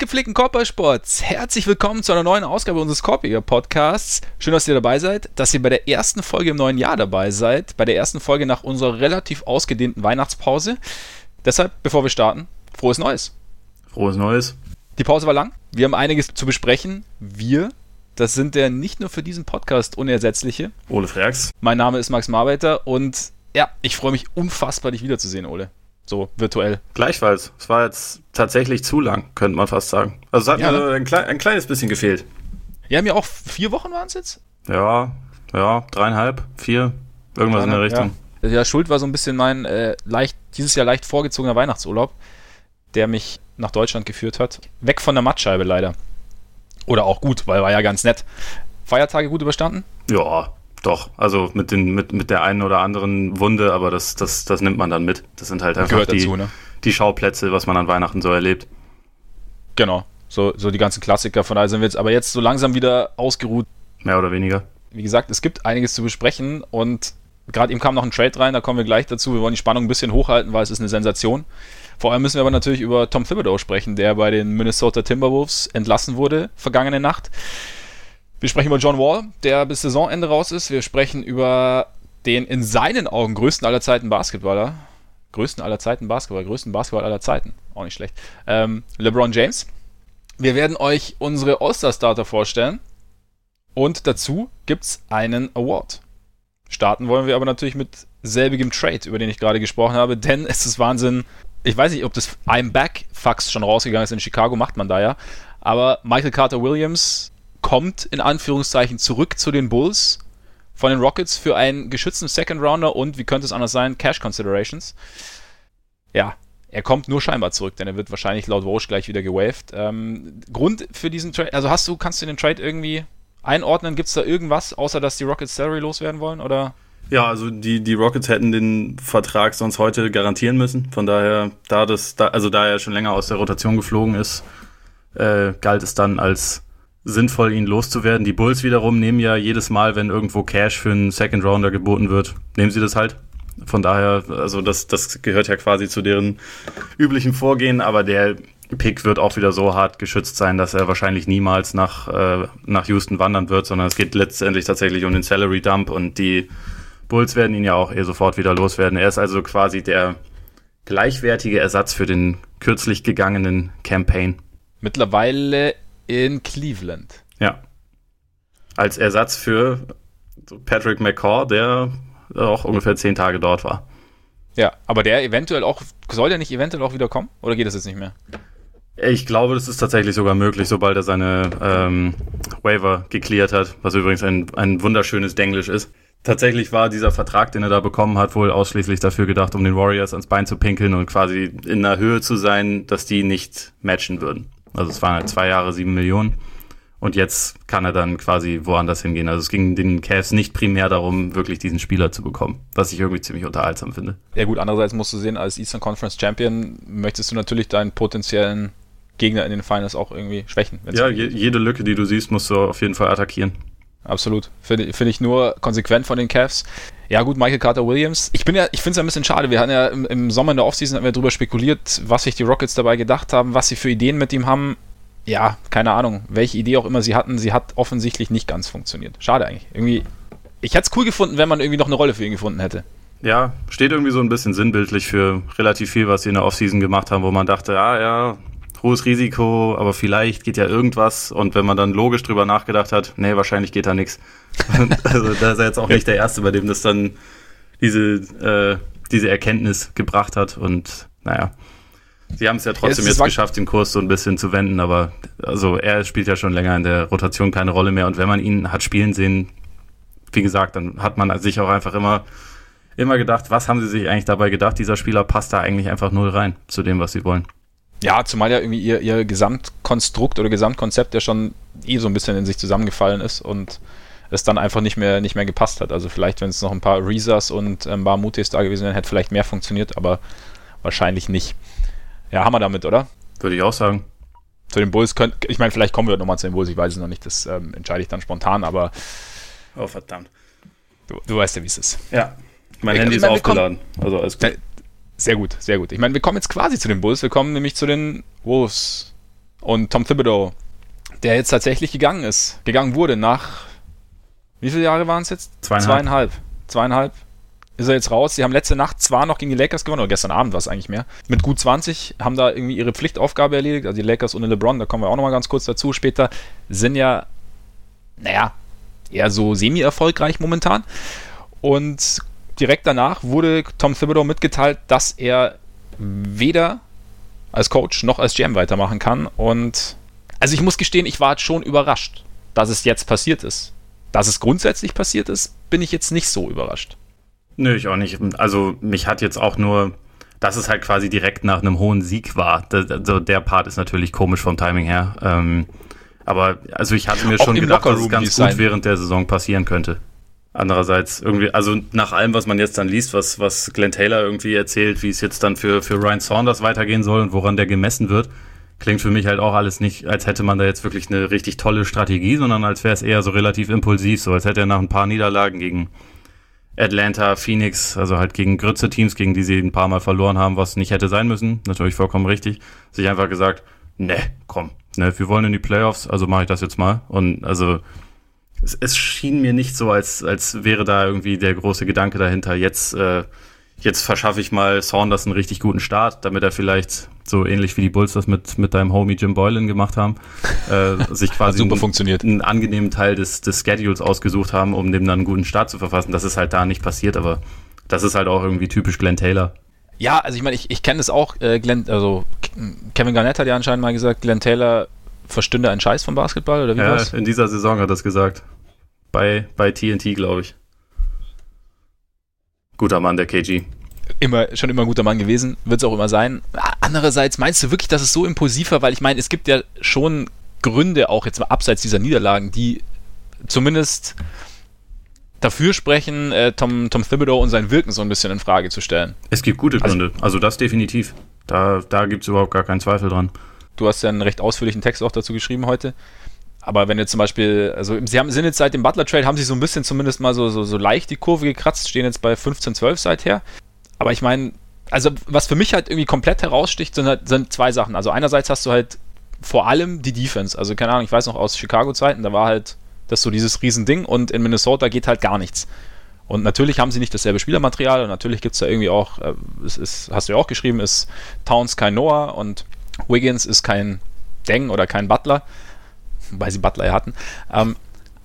Gepflegten Korbballsports, herzlich willkommen zu einer neuen Ausgabe unseres Korbiger Podcasts. Schön, dass ihr dabei seid, dass ihr bei der ersten Folge im neuen Jahr dabei seid, bei der ersten Folge nach unserer relativ ausgedehnten Weihnachtspause. Deshalb, bevor wir starten, frohes Neues. Frohes Neues. Die Pause war lang, wir haben einiges zu besprechen. Wir, das sind der nicht nur für diesen Podcast unersetzliche. Ole Freaks. Mein Name ist Max Marbeiter und ja, ich freue mich unfassbar, dich wiederzusehen, Ole so virtuell. Gleichfalls. Es war jetzt tatsächlich zu lang, könnte man fast sagen. Also es hat ja, mir ne? ein, ein, kleines bisschen gefehlt. Ja, mir auch vier Wochen waren es jetzt? Ja, ja, dreieinhalb, vier, irgendwas in der Richtung. Ja. ja, Schuld war so ein bisschen mein äh, leicht, dieses Jahr leicht vorgezogener Weihnachtsurlaub, der mich nach Deutschland geführt hat. Weg von der Mattscheibe leider. Oder auch gut, weil war ja ganz nett. Feiertage gut überstanden? Ja, doch, also mit, den, mit, mit der einen oder anderen Wunde, aber das, das, das nimmt man dann mit. Das sind halt einfach die, dazu, ne? die Schauplätze, was man an Weihnachten so erlebt. Genau, so, so die ganzen Klassiker. Von daher sind wir jetzt aber jetzt so langsam wieder ausgeruht. Mehr oder weniger. Wie gesagt, es gibt einiges zu besprechen und gerade eben kam noch ein Trade rein, da kommen wir gleich dazu. Wir wollen die Spannung ein bisschen hochhalten, weil es ist eine Sensation. Vor allem müssen wir aber natürlich über Tom Thibodeau sprechen, der bei den Minnesota Timberwolves entlassen wurde vergangene Nacht. Wir sprechen über John Wall, der bis Saisonende raus ist. Wir sprechen über den in seinen Augen größten aller Zeiten Basketballer. Größten aller Zeiten Basketballer, größten Basketballer aller Zeiten. Auch nicht schlecht. Ähm, LeBron James. Wir werden euch unsere All-Star-Starter vorstellen. Und dazu gibt es einen Award. Starten wollen wir aber natürlich mit selbigem Trade, über den ich gerade gesprochen habe, denn es ist Wahnsinn. Ich weiß nicht, ob das I'm Back-Fax schon rausgegangen ist. In Chicago macht man da ja. Aber Michael Carter Williams kommt in Anführungszeichen zurück zu den Bulls von den Rockets für einen geschützten Second Rounder und, wie könnte es anders sein, Cash Considerations. Ja, er kommt nur scheinbar zurück, denn er wird wahrscheinlich laut Walsh gleich wieder gewaved. Ähm, Grund für diesen Trade, also hast du, kannst du den Trade irgendwie einordnen? Gibt es da irgendwas, außer dass die Rockets Salary loswerden wollen, oder? Ja, also die, die Rockets hätten den Vertrag sonst heute garantieren müssen. Von daher, da das, da, also da er schon länger aus der Rotation geflogen ist, äh, galt es dann als sinnvoll, ihn loszuwerden. Die Bulls wiederum nehmen ja jedes Mal, wenn irgendwo Cash für einen Second Rounder geboten wird, nehmen sie das halt. Von daher, also das, das gehört ja quasi zu deren üblichen Vorgehen, aber der Pick wird auch wieder so hart geschützt sein, dass er wahrscheinlich niemals nach, äh, nach Houston wandern wird, sondern es geht letztendlich tatsächlich um den Salary Dump und die Bulls werden ihn ja auch eh sofort wieder loswerden. Er ist also quasi der gleichwertige Ersatz für den kürzlich gegangenen Campaign. Mittlerweile in Cleveland. Ja. Als Ersatz für Patrick McCaw, der auch ungefähr zehn Tage dort war. Ja, aber der eventuell auch, soll der nicht eventuell auch wieder kommen? Oder geht das jetzt nicht mehr? Ich glaube, das ist tatsächlich sogar möglich, sobald er seine ähm, Waiver geklärt hat, was übrigens ein, ein wunderschönes Denglisch ist. Tatsächlich war dieser Vertrag, den er da bekommen hat, wohl ausschließlich dafür gedacht, um den Warriors ans Bein zu pinkeln und quasi in einer Höhe zu sein, dass die nicht matchen würden. Also es waren halt zwei Jahre, sieben Millionen. Und jetzt kann er dann quasi woanders hingehen. Also es ging den Cavs nicht primär darum, wirklich diesen Spieler zu bekommen, was ich irgendwie ziemlich unterhaltsam finde. Ja gut, andererseits musst du sehen, als Eastern Conference Champion möchtest du natürlich deinen potenziellen Gegner in den Finals auch irgendwie schwächen. Ja, je, jede Lücke, die du siehst, musst du auf jeden Fall attackieren. Absolut. Finde find ich nur konsequent von den Cavs. Ja, gut, Michael Carter Williams. Ich bin ja, ich finde es ein bisschen schade. Wir hatten ja im, im Sommer in der Offseason darüber spekuliert, was sich die Rockets dabei gedacht haben, was sie für Ideen mit ihm haben. Ja, keine Ahnung, welche Idee auch immer sie hatten, sie hat offensichtlich nicht ganz funktioniert. Schade eigentlich. Irgendwie, ich hätte es cool gefunden, wenn man irgendwie noch eine Rolle für ihn gefunden hätte. Ja, steht irgendwie so ein bisschen sinnbildlich für relativ viel, was sie in der Offseason gemacht haben, wo man dachte, ah ja, hohes Risiko, aber vielleicht geht ja irgendwas. Und wenn man dann logisch drüber nachgedacht hat, nee, wahrscheinlich geht da nichts. also da ist er jetzt auch nicht der Erste, bei dem das dann diese, äh, diese Erkenntnis gebracht hat. Und naja, sie haben es ja trotzdem jetzt, jetzt geschafft, den Kurs so ein bisschen zu wenden. Aber also er spielt ja schon länger in der Rotation keine Rolle mehr. Und wenn man ihn hat spielen sehen, wie gesagt, dann hat man sich auch einfach immer immer gedacht, was haben sie sich eigentlich dabei gedacht? Dieser Spieler passt da eigentlich einfach null rein zu dem, was sie wollen. Ja, zumal ja irgendwie ihr, ihr Gesamtkonstrukt oder Gesamtkonzept ja schon eh so ein bisschen in sich zusammengefallen ist und es dann einfach nicht mehr, nicht mehr gepasst hat. Also vielleicht, wenn es noch ein paar Reasas und ein paar Mutis da gewesen wären, hätte vielleicht mehr funktioniert, aber wahrscheinlich nicht. Ja, haben wir damit, oder? Würde ich auch sagen. Zu den Bulls können, ich meine, vielleicht kommen wir nochmal zu den Bulls, ich weiß es noch nicht, das ähm, entscheide ich dann spontan, aber. Oh, verdammt. Du, du weißt ja, wie es ist. Ja. Mein ich, Handy ist aufgeladen. Also alles gut. Sehr gut, sehr gut. Ich meine, wir kommen jetzt quasi zu den Bulls. Wir kommen nämlich zu den Wolves. Und Tom Thibodeau, der jetzt tatsächlich gegangen ist, gegangen wurde nach, wie viele Jahre waren es jetzt? Zweieinhalb. Zweieinhalb. Zweieinhalb ist er jetzt raus. Sie haben letzte Nacht zwar noch gegen die Lakers gewonnen, oder gestern Abend war es eigentlich mehr, mit gut 20, haben da irgendwie ihre Pflichtaufgabe erledigt. Also die Lakers ohne LeBron, da kommen wir auch nochmal ganz kurz dazu später, sind ja, naja, eher so semi-erfolgreich momentan. Und direkt danach wurde Tom Thibodeau mitgeteilt, dass er weder als Coach noch als GM weitermachen kann. Und also ich muss gestehen, ich war schon überrascht, dass es jetzt passiert ist. Dass es grundsätzlich passiert ist, bin ich jetzt nicht so überrascht. Nö, ich auch nicht. Also mich hat jetzt auch nur, dass es halt quasi direkt nach einem hohen Sieg war. Also der Part ist natürlich komisch vom Timing her. Ähm, aber also ich hatte mir auch schon gedacht, dass es ganz gut während der Saison passieren könnte. Andererseits irgendwie, also nach allem, was man jetzt dann liest, was, was Glenn Taylor irgendwie erzählt, wie es jetzt dann für, für Ryan Saunders weitergehen soll und woran der gemessen wird, klingt für mich halt auch alles nicht, als hätte man da jetzt wirklich eine richtig tolle Strategie, sondern als wäre es eher so relativ impulsiv, so als hätte er nach ein paar Niederlagen gegen Atlanta, Phoenix, also halt gegen Grütze-Teams, gegen die sie ein paar Mal verloren haben, was nicht hätte sein müssen, natürlich vollkommen richtig, sich einfach gesagt, ne, komm, ne, wir wollen in die Playoffs, also mache ich das jetzt mal. Und also es, es, schien mir nicht so, als, als wäre da irgendwie der große Gedanke dahinter, jetzt, äh, jetzt verschaffe ich mal Saunders einen richtig guten Start, damit er vielleicht so ähnlich wie die Bulls das mit, mit deinem Homie Jim Boylan gemacht haben, äh, sich quasi super einen, funktioniert. einen angenehmen Teil des, des Schedules ausgesucht haben, um dem dann einen guten Start zu verfassen. Das ist halt da nicht passiert, aber das ist halt auch irgendwie typisch Glenn Taylor. Ja, also ich meine, ich, ich kenne es auch, äh, Glenn, also Kevin Garnett hat ja anscheinend mal gesagt, Glenn Taylor verstünde einen Scheiß vom Basketball, oder wie ja, war's? in dieser Saison hat er das gesagt. Bei, bei TNT, glaube ich. Guter Mann, der KG. Immer, schon immer ein guter Mann gewesen, wird es auch immer sein. Andererseits, meinst du wirklich, dass es so impulsiv war? Weil ich meine, es gibt ja schon Gründe, auch jetzt mal abseits dieser Niederlagen, die zumindest dafür sprechen, äh, Tom, Tom Thibodeau und sein Wirken so ein bisschen in Frage zu stellen. Es gibt gute also Gründe, also, also das definitiv. Da, da gibt es überhaupt gar keinen Zweifel dran. Du hast ja einen recht ausführlichen Text auch dazu geschrieben heute. Aber wenn jetzt zum Beispiel, also sie haben, sind jetzt seit dem Butler Trade, haben sie so ein bisschen zumindest mal so, so, so leicht die Kurve gekratzt, stehen jetzt bei 15, 12 seither. Aber ich meine, also was für mich halt irgendwie komplett heraussticht, sind halt sind zwei Sachen. Also einerseits hast du halt vor allem die Defense. Also keine Ahnung, ich weiß noch aus Chicago-Zeiten, da war halt das so dieses Riesending und in Minnesota geht halt gar nichts. Und natürlich haben sie nicht dasselbe Spielermaterial und natürlich gibt es da irgendwie auch, äh, es ist, hast du ja auch geschrieben, ist Towns kein Noah und Wiggins ist kein Deng oder kein Butler, weil sie Butler ja hatten. Ähm,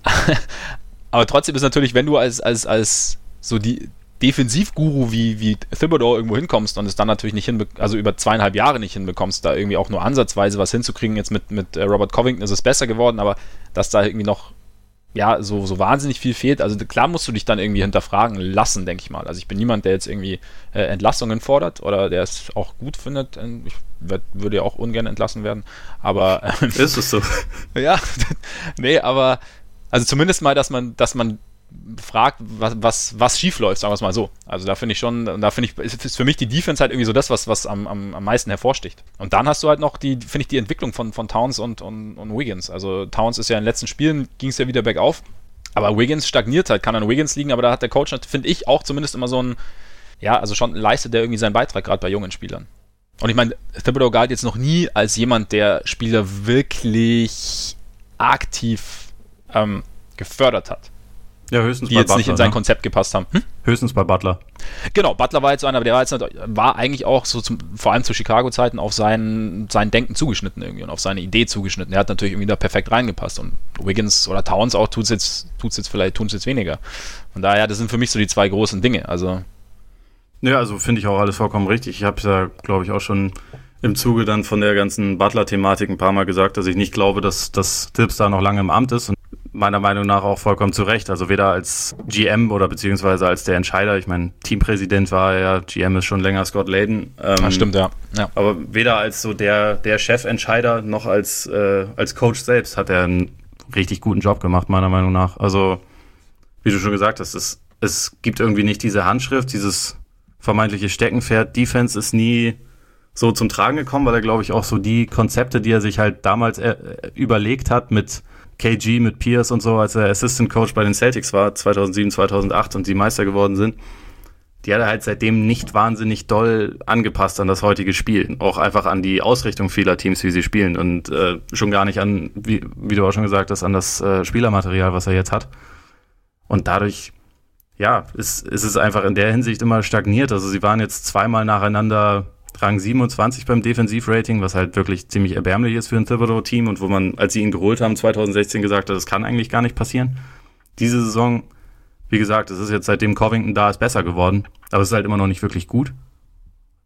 aber trotzdem ist natürlich, wenn du als, als, als so die Defensivguru wie, wie Thibodeau irgendwo hinkommst und es dann natürlich nicht hinbekommst, also über zweieinhalb Jahre nicht hinbekommst, da irgendwie auch nur ansatzweise was hinzukriegen. Jetzt mit, mit äh, Robert Covington ist es besser geworden, aber dass da irgendwie noch ja, so, so wahnsinnig viel fehlt. Also klar musst du dich dann irgendwie hinterfragen lassen, denke ich mal. Also ich bin niemand, der jetzt irgendwie äh, Entlassungen fordert oder der es auch gut findet. Ich werd, würde ja auch ungern entlassen werden. Aber ähm, ist es so? ja, nee, aber also zumindest mal, dass man, dass man fragt, was, was, was schief läuft, sagen wir es mal so. Also da finde ich schon, da finde ich, ist für mich die Defense halt irgendwie so das, was, was am, am, am meisten hervorsticht. Und dann hast du halt noch die, finde ich, die Entwicklung von, von Towns und, und, und Wiggins. Also Towns ist ja in den letzten Spielen, ging es ja wieder bergauf. Aber Wiggins stagniert halt, kann an Wiggins liegen, aber da hat der Coach, finde ich, auch zumindest immer so ein, ja, also schon leistet der irgendwie seinen Beitrag, gerade bei jungen Spielern. Und ich meine, Thibodeau galt jetzt noch nie als jemand, der Spieler wirklich aktiv ähm, gefördert hat. Ja, höchstens die bei jetzt Butler, nicht in sein ne? Konzept gepasst haben. Hm? Höchstens bei Butler. Genau, Butler war jetzt so einer, aber der war, jetzt, war eigentlich auch so zum, vor allem zu Chicago-Zeiten auf sein, sein Denken zugeschnitten irgendwie und auf seine Idee zugeschnitten. Er hat natürlich irgendwie da perfekt reingepasst und Wiggins oder Towns auch tut es jetzt, tut's jetzt vielleicht, tun es jetzt weniger. Von daher, das sind für mich so die zwei großen Dinge. Also. Ja, also finde ich auch alles vollkommen richtig. Ich habe es ja, glaube ich, auch schon im Zuge dann von der ganzen Butler-Thematik ein paar Mal gesagt, dass ich nicht glaube, dass, dass Tips da noch lange im Amt ist. Meiner Meinung nach auch vollkommen zu Recht. Also weder als GM oder beziehungsweise als der Entscheider. Ich meine, Teampräsident war er ja, GM ist schon länger Scott Layden. Ähm, das stimmt, ja. ja. Aber weder als so der, der Chefentscheider noch als, äh, als Coach selbst hat er einen richtig guten Job gemacht, meiner Meinung nach. Also, wie du schon gesagt hast, es, es gibt irgendwie nicht diese Handschrift, dieses vermeintliche Steckenpferd. Defense ist nie so zum Tragen gekommen, weil er, glaube ich, auch so die Konzepte, die er sich halt damals äh, überlegt hat mit KG mit Pierce und so, als er Assistant Coach bei den Celtics war, 2007, 2008 und die Meister geworden sind, die hat er halt seitdem nicht wahnsinnig doll angepasst an das heutige Spiel. Auch einfach an die Ausrichtung vieler Teams, wie sie spielen. Und äh, schon gar nicht an, wie, wie du auch schon gesagt hast, an das äh, Spielermaterial, was er jetzt hat. Und dadurch, ja, ist, ist es einfach in der Hinsicht immer stagniert. Also sie waren jetzt zweimal nacheinander Rang 27 beim Defensivrating, was halt wirklich ziemlich erbärmlich ist für ein Thibodeau-Team und wo man, als sie ihn geholt haben, 2016 gesagt hat, das kann eigentlich gar nicht passieren. Diese Saison, wie gesagt, es ist jetzt seitdem Covington da ist besser geworden, aber es ist halt immer noch nicht wirklich gut.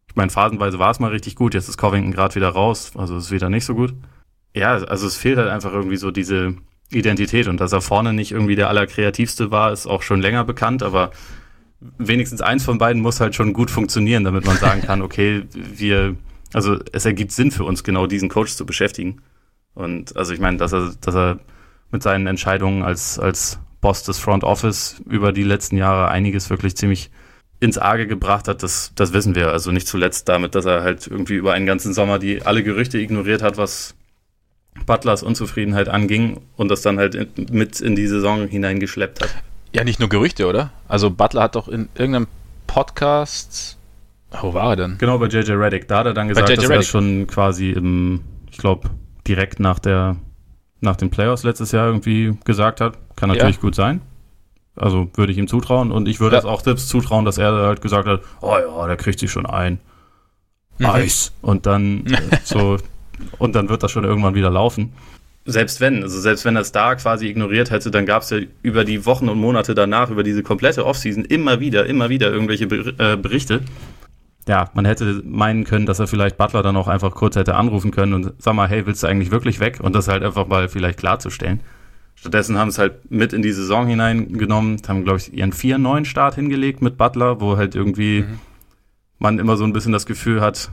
Ich meine, phasenweise war es mal richtig gut, jetzt ist Covington gerade wieder raus, also ist wieder nicht so gut. Ja, also es fehlt halt einfach irgendwie so diese Identität und dass er vorne nicht irgendwie der allerkreativste war, ist auch schon länger bekannt, aber wenigstens eins von beiden muss halt schon gut funktionieren, damit man sagen kann, okay, wir, also es ergibt Sinn für uns, genau diesen Coach zu beschäftigen. Und also ich meine, dass er, dass er mit seinen Entscheidungen als, als Boss des Front Office über die letzten Jahre einiges wirklich ziemlich ins Arge gebracht hat, das, das wissen wir. Also nicht zuletzt damit, dass er halt irgendwie über einen ganzen Sommer die alle Gerüchte ignoriert hat, was Butlers Unzufriedenheit anging und das dann halt in, mit in die Saison hineingeschleppt hat. Ja, nicht nur Gerüchte, oder? Also Butler hat doch in irgendeinem Podcast. Wo war er denn? Genau, bei JJ Reddick. Da hat er dann gesagt, dass Reddick. er schon quasi im, ich glaube, direkt nach der nach den Playoffs letztes Jahr irgendwie gesagt hat. Kann natürlich ja. gut sein. Also würde ich ihm zutrauen und ich würde es auch selbst zutrauen, dass er halt gesagt hat, oh ja, der kriegt sich schon ein. Mhm. Eis. Und dann äh, so, und dann wird das schon irgendwann wieder laufen selbst wenn, also selbst wenn er es da quasi ignoriert hätte, dann gab es ja über die Wochen und Monate danach, über diese komplette Offseason immer wieder, immer wieder irgendwelche äh, Berichte. Ja, man hätte meinen können, dass er vielleicht Butler dann auch einfach kurz hätte anrufen können und sag mal, hey, willst du eigentlich wirklich weg? Und das halt einfach mal vielleicht klarzustellen. Stattdessen haben es halt mit in die Saison hineingenommen, haben, glaube ich, ihren 4-9 Start hingelegt mit Butler, wo halt irgendwie mhm. man immer so ein bisschen das Gefühl hat,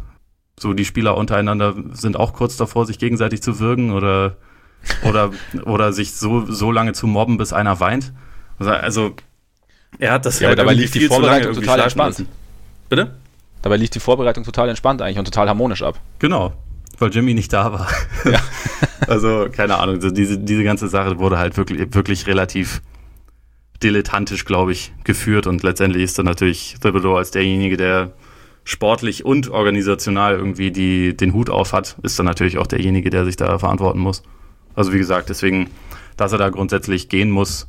so die Spieler untereinander sind auch kurz davor, sich gegenseitig zu würgen oder oder, oder sich so, so lange zu mobben, bis einer weint. Also, er hat das ja, ja dabei lief die Vorbereitung total entspannt. Müssen. Bitte? Dabei lief die Vorbereitung total entspannt eigentlich und total harmonisch ab. Genau, weil Jimmy nicht da war. Ja. also, keine Ahnung, diese, diese ganze Sache wurde halt wirklich, wirklich relativ dilettantisch, glaube ich, geführt und letztendlich ist dann natürlich Thibodeau als derjenige, der sportlich und organisational irgendwie die, den Hut auf hat, ist dann natürlich auch derjenige, der sich da verantworten muss. Also wie gesagt, deswegen, dass er da grundsätzlich gehen muss,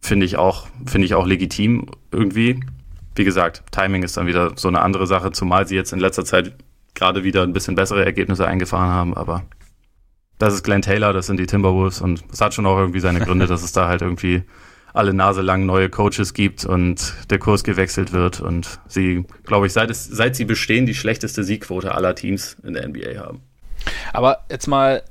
finde ich auch, finde ich auch legitim irgendwie. Wie gesagt, Timing ist dann wieder so eine andere Sache, zumal sie jetzt in letzter Zeit gerade wieder ein bisschen bessere Ergebnisse eingefahren haben, aber das ist Glenn Taylor, das sind die Timberwolves und es hat schon auch irgendwie seine Gründe, dass es da halt irgendwie alle Nase lang neue Coaches gibt und der Kurs gewechselt wird und sie, glaube ich, seit, es, seit sie bestehen, die schlechteste Siegquote aller Teams in der NBA haben. Aber jetzt mal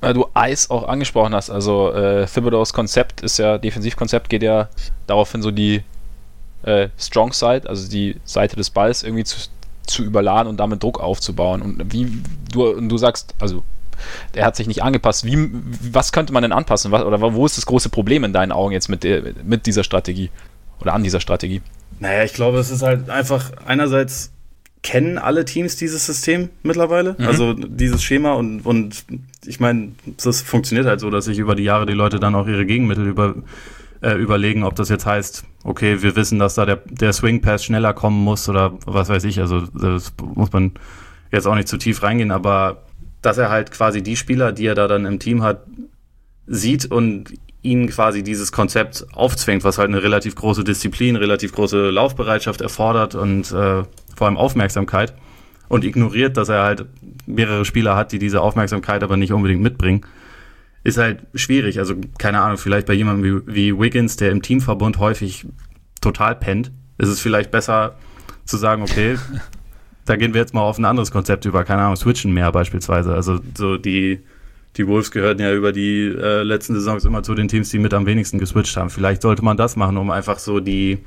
weil du Eis auch angesprochen hast. Also äh, Thibodeaus Konzept ist ja, Defensivkonzept geht ja darauf hin, so die äh, Strong Side, also die Seite des Balls irgendwie zu, zu überladen und damit Druck aufzubauen. Und wie du, und du sagst, also der hat sich nicht angepasst. Wie, was könnte man denn anpassen? Was, oder wo ist das große Problem in deinen Augen jetzt mit, der, mit dieser Strategie? Oder an dieser Strategie? Naja, ich glaube, es ist halt einfach einerseits kennen alle Teams dieses System mittlerweile, mhm. also dieses Schema und, und ich meine, das funktioniert halt so, dass sich über die Jahre die Leute dann auch ihre Gegenmittel über, äh, überlegen, ob das jetzt heißt, okay, wir wissen, dass da der, der Swing Pass schneller kommen muss oder was weiß ich, also das muss man jetzt auch nicht zu tief reingehen, aber dass er halt quasi die Spieler, die er da dann im Team hat, sieht und ihnen quasi dieses Konzept aufzwingt, was halt eine relativ große Disziplin, relativ große Laufbereitschaft erfordert und äh, vor allem Aufmerksamkeit und ignoriert, dass er halt mehrere Spieler hat, die diese Aufmerksamkeit aber nicht unbedingt mitbringen, ist halt schwierig. Also keine Ahnung, vielleicht bei jemandem wie, wie Wiggins, der im Teamverbund häufig total pennt, ist es vielleicht besser zu sagen, okay, da gehen wir jetzt mal auf ein anderes Konzept über, keine Ahnung, switchen mehr beispielsweise. Also so die, die Wolves gehörten ja über die äh, letzten Saisons immer zu den Teams, die mit am wenigsten geswitcht haben. Vielleicht sollte man das machen, um einfach so die,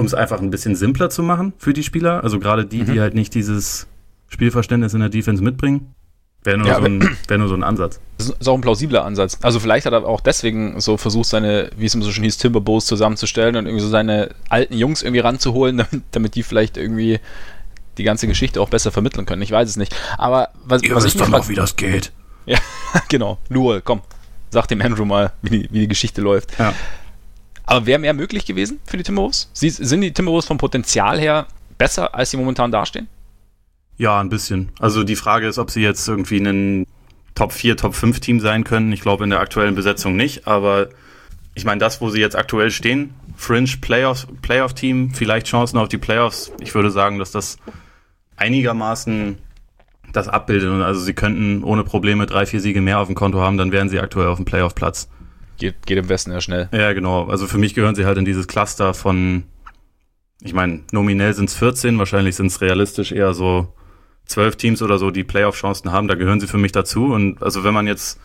um es einfach ein bisschen simpler zu machen für die Spieler. Also gerade die, mhm. die halt nicht dieses Spielverständnis in der Defense mitbringen. Wäre nur, ja, so ein, wär nur so ein Ansatz. Das ist auch ein plausibler Ansatz. Also vielleicht hat er auch deswegen so versucht, seine, wie es immer so schon hieß, Timberbows zusammenzustellen und irgendwie so seine alten Jungs irgendwie ranzuholen, damit, damit die vielleicht irgendwie die ganze Geschichte auch besser vermitteln können. Ich weiß es nicht. Aber was, Ihr was wisst doch noch, wie das geht. Ja, genau. Nur, komm, sag dem Andrew mal, wie die, wie die Geschichte läuft. Ja. Aber wäre mehr möglich gewesen für die Timberwolves? Sie, sind die Timberwolves vom Potenzial her besser, als sie momentan dastehen? Ja, ein bisschen. Also die Frage ist, ob sie jetzt irgendwie ein Top 4, Top 5 Team sein können. Ich glaube in der aktuellen Besetzung nicht, aber ich meine, das, wo sie jetzt aktuell stehen, Fringe Playoff, Playoff Team, vielleicht Chancen auf die Playoffs. Ich würde sagen, dass das einigermaßen das abbildet. Also sie könnten ohne Probleme drei, vier Siege mehr auf dem Konto haben, dann wären sie aktuell auf dem Playoff-Platz. Geht, geht im Westen ja schnell. Ja, genau. Also für mich gehören sie halt in dieses Cluster von, ich meine, nominell sind es 14, wahrscheinlich sind es realistisch eher so zwölf Teams oder so, die Playoff-Chancen haben. Da gehören sie für mich dazu. Und also wenn man jetzt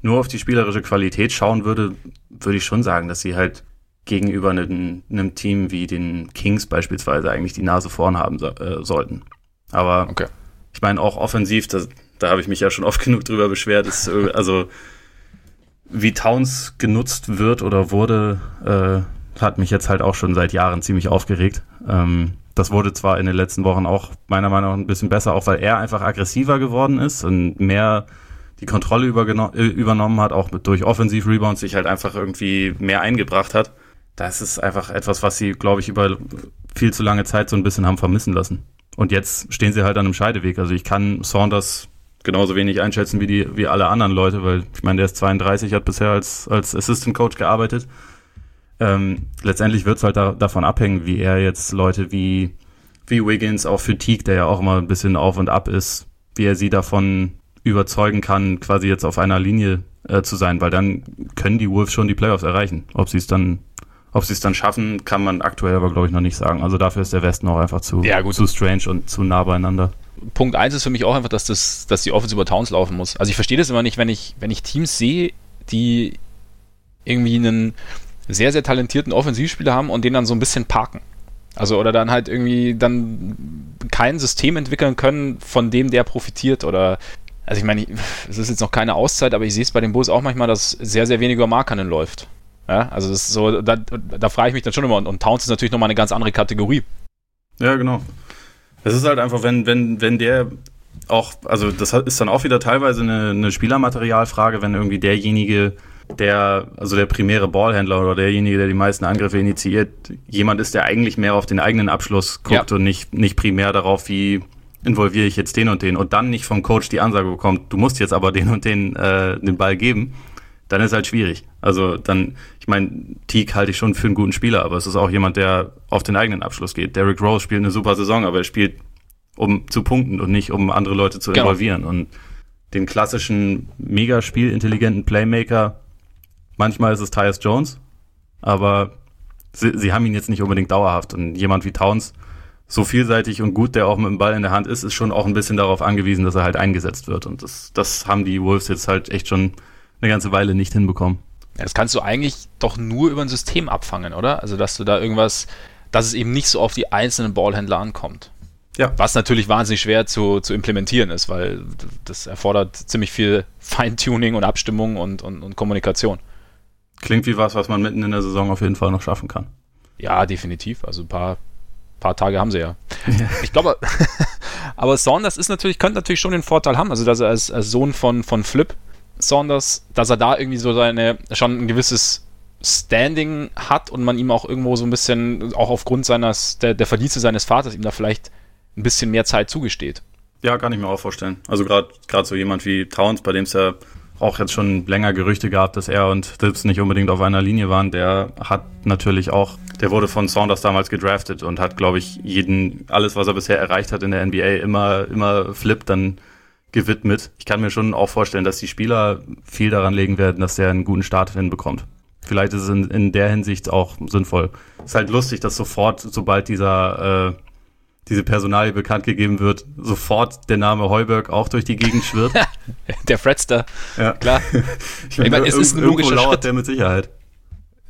nur auf die spielerische Qualität schauen würde, würde ich schon sagen, dass sie halt gegenüber einem, einem Team wie den Kings beispielsweise eigentlich die Nase vorn haben so, äh, sollten. Aber okay. ich meine auch offensiv, das, da habe ich mich ja schon oft genug drüber beschwert, ist äh, also wie Towns genutzt wird oder wurde, äh, hat mich jetzt halt auch schon seit Jahren ziemlich aufgeregt. Ähm, das wurde zwar in den letzten Wochen auch meiner Meinung nach ein bisschen besser, auch weil er einfach aggressiver geworden ist und mehr die Kontrolle äh, übernommen hat, auch mit, durch Offensiv-Rebounds sich halt einfach irgendwie mehr eingebracht hat. Das ist einfach etwas, was sie, glaube ich, über viel zu lange Zeit so ein bisschen haben vermissen lassen. Und jetzt stehen sie halt an einem Scheideweg. Also ich kann Saunders genauso wenig einschätzen wie die wie alle anderen Leute, weil ich meine, der ist 32, hat bisher als als Assistant Coach gearbeitet. Ähm, letztendlich wird es halt da, davon abhängen, wie er jetzt Leute wie wie Wiggins, auch für Teague, der ja auch immer ein bisschen auf und ab ist, wie er sie davon überzeugen kann, quasi jetzt auf einer Linie äh, zu sein, weil dann können die Wolves schon die Playoffs erreichen. Ob sie es dann ob sie es dann schaffen, kann man aktuell aber, glaube ich, noch nicht sagen. Also dafür ist der Westen auch einfach zu, ja, zu strange und zu nah beieinander. Punkt 1 ist für mich auch einfach, dass, das, dass die Offense über Towns laufen muss. Also ich verstehe das immer nicht, wenn ich, wenn ich Teams sehe, die irgendwie einen sehr, sehr talentierten Offensivspieler haben und den dann so ein bisschen parken. Also oder dann halt irgendwie dann kein System entwickeln können, von dem der profitiert oder also ich meine, es ist jetzt noch keine Auszeit, aber ich sehe es bei den Bulls auch manchmal, dass sehr, sehr wenig über Markanen läuft. Ja, also das ist so, da, da frage ich mich dann schon immer und, und Towns ist natürlich nochmal eine ganz andere Kategorie. Ja, genau. Es ist halt einfach, wenn, wenn, wenn der auch, also das ist dann auch wieder teilweise eine, eine Spielermaterialfrage, wenn irgendwie derjenige, der, also der primäre Ballhändler oder derjenige, der die meisten Angriffe initiiert, jemand ist, der eigentlich mehr auf den eigenen Abschluss guckt ja. und nicht, nicht primär darauf, wie involviere ich jetzt den und den und dann nicht vom Coach die Ansage bekommt, du musst jetzt aber den und den äh, den Ball geben, dann ist halt schwierig. Also dann, ich meine, Teague halte ich schon für einen guten Spieler, aber es ist auch jemand, der auf den eigenen Abschluss geht. Derrick Rose spielt eine super Saison, aber er spielt, um zu punkten und nicht, um andere Leute zu genau. involvieren. Und den klassischen, mega spielintelligenten Playmaker, manchmal ist es Tyus Jones, aber sie, sie haben ihn jetzt nicht unbedingt dauerhaft. Und jemand wie Towns, so vielseitig und gut der auch mit dem Ball in der Hand ist, ist schon auch ein bisschen darauf angewiesen, dass er halt eingesetzt wird. Und das, das haben die Wolves jetzt halt echt schon eine ganze Weile nicht hinbekommen. Das kannst du eigentlich doch nur über ein System abfangen, oder? Also, dass du da irgendwas, dass es eben nicht so auf die einzelnen Ballhändler ankommt. Ja. Was natürlich wahnsinnig schwer zu, zu implementieren ist, weil das erfordert ziemlich viel Feintuning und Abstimmung und, und, und Kommunikation. Klingt wie was, was man mitten in der Saison auf jeden Fall noch schaffen kann. Ja, definitiv. Also ein paar, paar Tage haben sie ja. ja. Ich glaube, aber Saunders ist natürlich, könnte natürlich schon den Vorteil haben, also dass er als, als Sohn von, von Flip Saunders, dass er da irgendwie so seine, schon ein gewisses Standing hat und man ihm auch irgendwo so ein bisschen, auch aufgrund seines, der, der Verdienste seines Vaters, ihm da vielleicht ein bisschen mehr Zeit zugesteht. Ja, kann ich mir auch vorstellen. Also gerade so jemand wie Towns, bei dem es ja auch jetzt schon länger Gerüchte gab, dass er und Dips nicht unbedingt auf einer Linie waren, der hat natürlich auch, der wurde von Saunders damals gedraftet und hat, glaube ich, jeden, alles, was er bisher erreicht hat in der NBA, immer, immer Flip dann gewidmet. Ich kann mir schon auch vorstellen, dass die Spieler viel daran legen werden, dass er einen guten Start hinbekommt. Vielleicht ist es in, in der Hinsicht auch sinnvoll. Ist halt lustig, dass sofort, sobald dieser äh, diese Personalie bekannt gegeben wird, sofort der Name Heuberg auch durch die Gegend schwirrt. der Fredster. Ja. Klar. ich meine, ich mein, es ist ein logischer Schritt. der mit Sicherheit.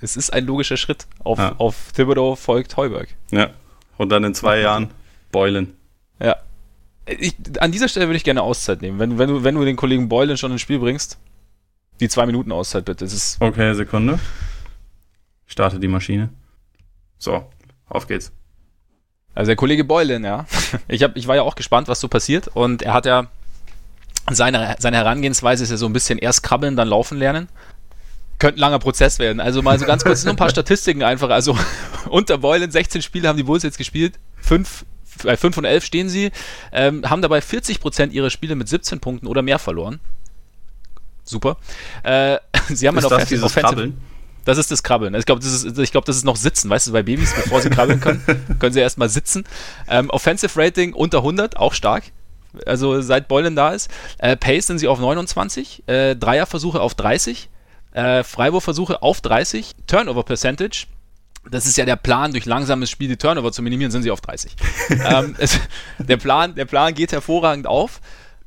Es ist ein logischer Schritt. Auf, ja. auf Thibodeau folgt Heuberg. Ja. Und dann in zwei Jahren Beulen. Ich, an dieser Stelle würde ich gerne Auszeit nehmen. Wenn, wenn, du, wenn du den Kollegen Boylan schon ins Spiel bringst, die zwei Minuten Auszeit bitte. Das ist okay, Sekunde. starte die Maschine. So, auf geht's. Also der Kollege Boylan, ja. Ich, hab, ich war ja auch gespannt, was so passiert. Und er hat ja seine, seine Herangehensweise ist ja so ein bisschen erst krabbeln, dann laufen lernen. könnte ein langer Prozess werden. Also mal so ganz kurz nur ein paar Statistiken einfach. Also unter Boylan 16 Spiele haben die Bulls jetzt gespielt. Fünf, bei 5 und 11 stehen sie, ähm, haben dabei 40% ihrer Spiele mit 17 Punkten oder mehr verloren. Super. Äh, sie haben ist das dieses Offensive, Krabbeln? Das ist das Krabbeln. Ich glaube, das, glaub, das ist noch Sitzen. Weißt du, bei Babys, bevor sie krabbeln können, können sie erstmal sitzen. Ähm, Offensive Rating unter 100, auch stark. Also seit Beulen da ist. Äh, Pace sind sie auf 29. Äh, Dreierversuche auf 30. Äh, Freiwurfversuche auf 30. Turnover Percentage. Das ist ja der Plan, durch langsames Spiel die Turnover zu minimieren, sind sie auf 30. ähm, es, der, Plan, der Plan geht hervorragend auf.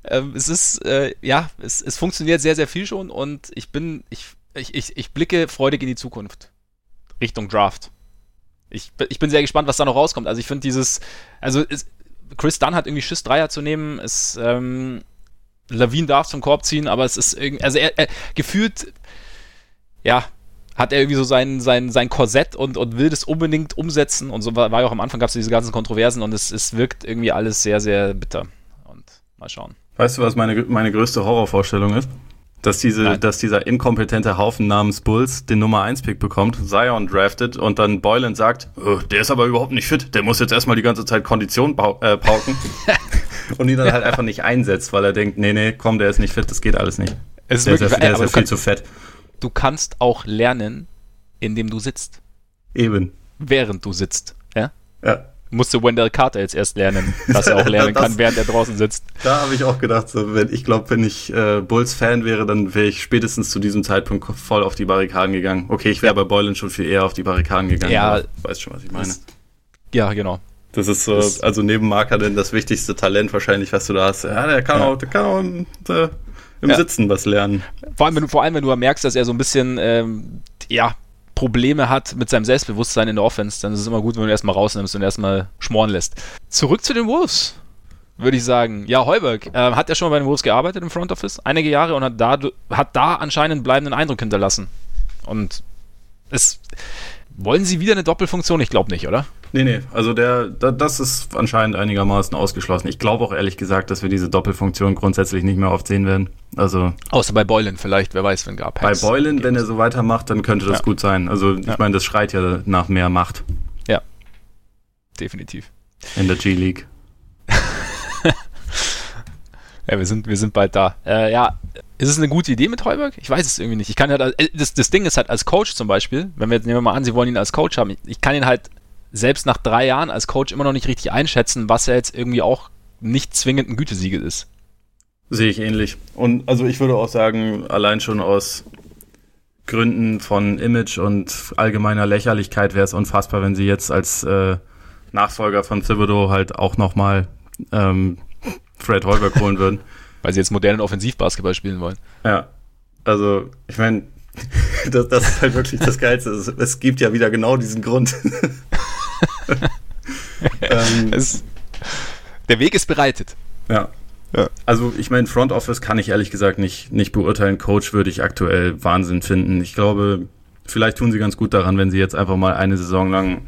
Ähm, es ist, äh, ja, es, es funktioniert sehr, sehr viel schon und ich bin, ich ich, ich, ich blicke freudig in die Zukunft. Richtung Draft. Ich, ich bin sehr gespannt, was da noch rauskommt. Also ich finde dieses, also es, Chris Dunn hat irgendwie Schiss, Dreier zu nehmen. Es, ähm, Lawine darf zum Korb ziehen, aber es ist irgendwie, also er, er gefühlt, ja, hat er irgendwie so sein, sein, sein Korsett und, und will das unbedingt umsetzen. Und so war, war ja auch am Anfang, gab es diese ganzen Kontroversen und es, es wirkt irgendwie alles sehr, sehr bitter. Und mal schauen. Weißt du, was meine, meine größte Horrorvorstellung ist? dass, diese, dass dieser inkompetente Haufen namens Bulls den Nummer 1 Pick bekommt, Zion draftet und dann Boylan sagt, oh, der ist aber überhaupt nicht fit, der muss jetzt erstmal die ganze Zeit Kondition äh, pauken und ihn dann halt einfach nicht einsetzt, weil er denkt, nee, nee, komm, der ist nicht fit, das geht alles nicht. Es ist der wirklich, ist ja, der ist viel zu fett. Du kannst auch lernen, indem du sitzt. Eben. Während du sitzt. Ja? Ja. Musste Wendell Carter jetzt erst lernen, dass er auch lernen Das- kann, während er draußen sitzt. Da habe ich auch gedacht, so, wenn, ich glaube, wenn ich äh, Bulls-Fan wäre, dann wäre ich spätestens zu diesem Zeitpunkt voll auf die Barrikaden gegangen. Okay, ich wäre bei Boylan schon viel eher auf die Barrikaden gegangen. Ja. weißt schon, was ich meine. Das- Ja, genau. Das ist so, also neben Marker denn das wichtigste Talent wahrscheinlich, was du da hast. Ja, der kann Ja. auch, der kann auch äh, im Ja. Sitzen was lernen. Vor allem, wenn du, vor allem, wenn du merkst, dass er so ein bisschen, ähm, ja, Probleme hat mit seinem Selbstbewusstsein in der Offense, dann ist es immer gut, wenn du ihn erstmal rausnimmst und erstmal schmoren lässt. Zurück zu den Wolves, würde ich sagen. Ja, Heuberg äh, hat ja schon mal bei den Wolves gearbeitet im Front Office, einige Jahre und hat da, hat da anscheinend einen bleibenden Eindruck hinterlassen. Und es, wollen sie wieder eine Doppelfunktion? Ich glaube nicht, oder? Nee, nee, also der, da, das ist anscheinend einigermaßen ausgeschlossen. Ich glaube auch ehrlich gesagt, dass wir diese Doppelfunktion grundsätzlich nicht mehr oft sehen werden. Also Außer bei Boylan vielleicht, wer weiß, wenn gar bei Boylan, wenn er so weitermacht, dann könnte das Ja. gut sein. Also ich Ja. meine, das schreit ja nach mehr Macht Definitiv. in der G-League. Ja, wir sind, wir sind bald da. Äh, ja, ist es eine gute Idee mit Heuberg? Ich weiß es irgendwie nicht. Ich kann halt, äh, das, das Ding ist halt als Coach zum Beispiel, wenn wir jetzt nehmen wir mal an, sie wollen ihn als Coach haben, ich, ich kann ihn halt selbst nach drei Jahren als Coach immer noch nicht richtig einschätzen, was er jetzt irgendwie auch nicht zwingend ein Gütesiegel ist. Sehe ich ähnlich. Und also ich würde auch sagen, allein schon aus Gründen von Image und allgemeiner Lächerlichkeit wäre es unfassbar, wenn sie jetzt als äh, Nachfolger von Thibodeau halt auch nochmal ähm, Fred Heuberg holen würden. Weil sie jetzt modernen Offensivbasketball spielen wollen. Ja, also ich meine, das, das ist halt wirklich das Geilste. Es, es gibt ja wieder genau diesen Grund. ähm, Es, der Weg ist bereitet. ja. Ja. Also ich meine, Front Office kann ich ehrlich gesagt nicht, nicht beurteilen. Coach würde ich aktuell Wahnsinn finden. Ich glaube, vielleicht tun sie ganz gut daran, wenn sie jetzt einfach mal eine Saison lang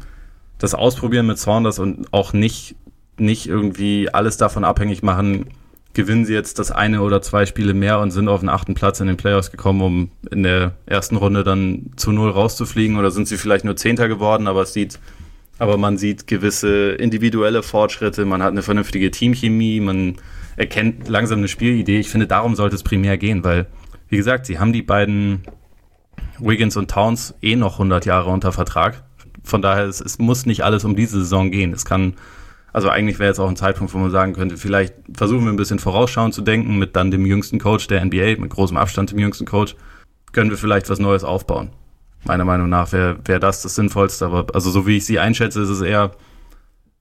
das ausprobieren mit Saunders und auch nicht, nicht irgendwie alles davon abhängig machen, gewinnen sie jetzt das eine oder zwei Spiele mehr und sind auf den achten Platz in den Playoffs gekommen, um in der ersten Runde dann zu null rauszufliegen oder sind sie vielleicht nur Zehnter geworden, aber es sieht, aber man sieht gewisse individuelle Fortschritte, man hat eine vernünftige Teamchemie, man erkennt langsam eine Spielidee. Ich finde, darum sollte es primär gehen, weil, wie gesagt, sie haben die beiden Wiggins und Towns eh noch 100 Jahre unter Vertrag. Von daher, es, es muss nicht alles um diese Saison gehen. Es kann, also eigentlich wäre jetzt auch ein Zeitpunkt, wo man sagen könnte, vielleicht versuchen wir ein bisschen vorausschauend zu denken mit dann dem jüngsten Coach der NBA, mit großem Abstand dem jüngsten Coach, können wir vielleicht was Neues aufbauen. Meiner Meinung nach wäre wär das das Sinnvollste, aber also so wie ich sie einschätze, ist es eher,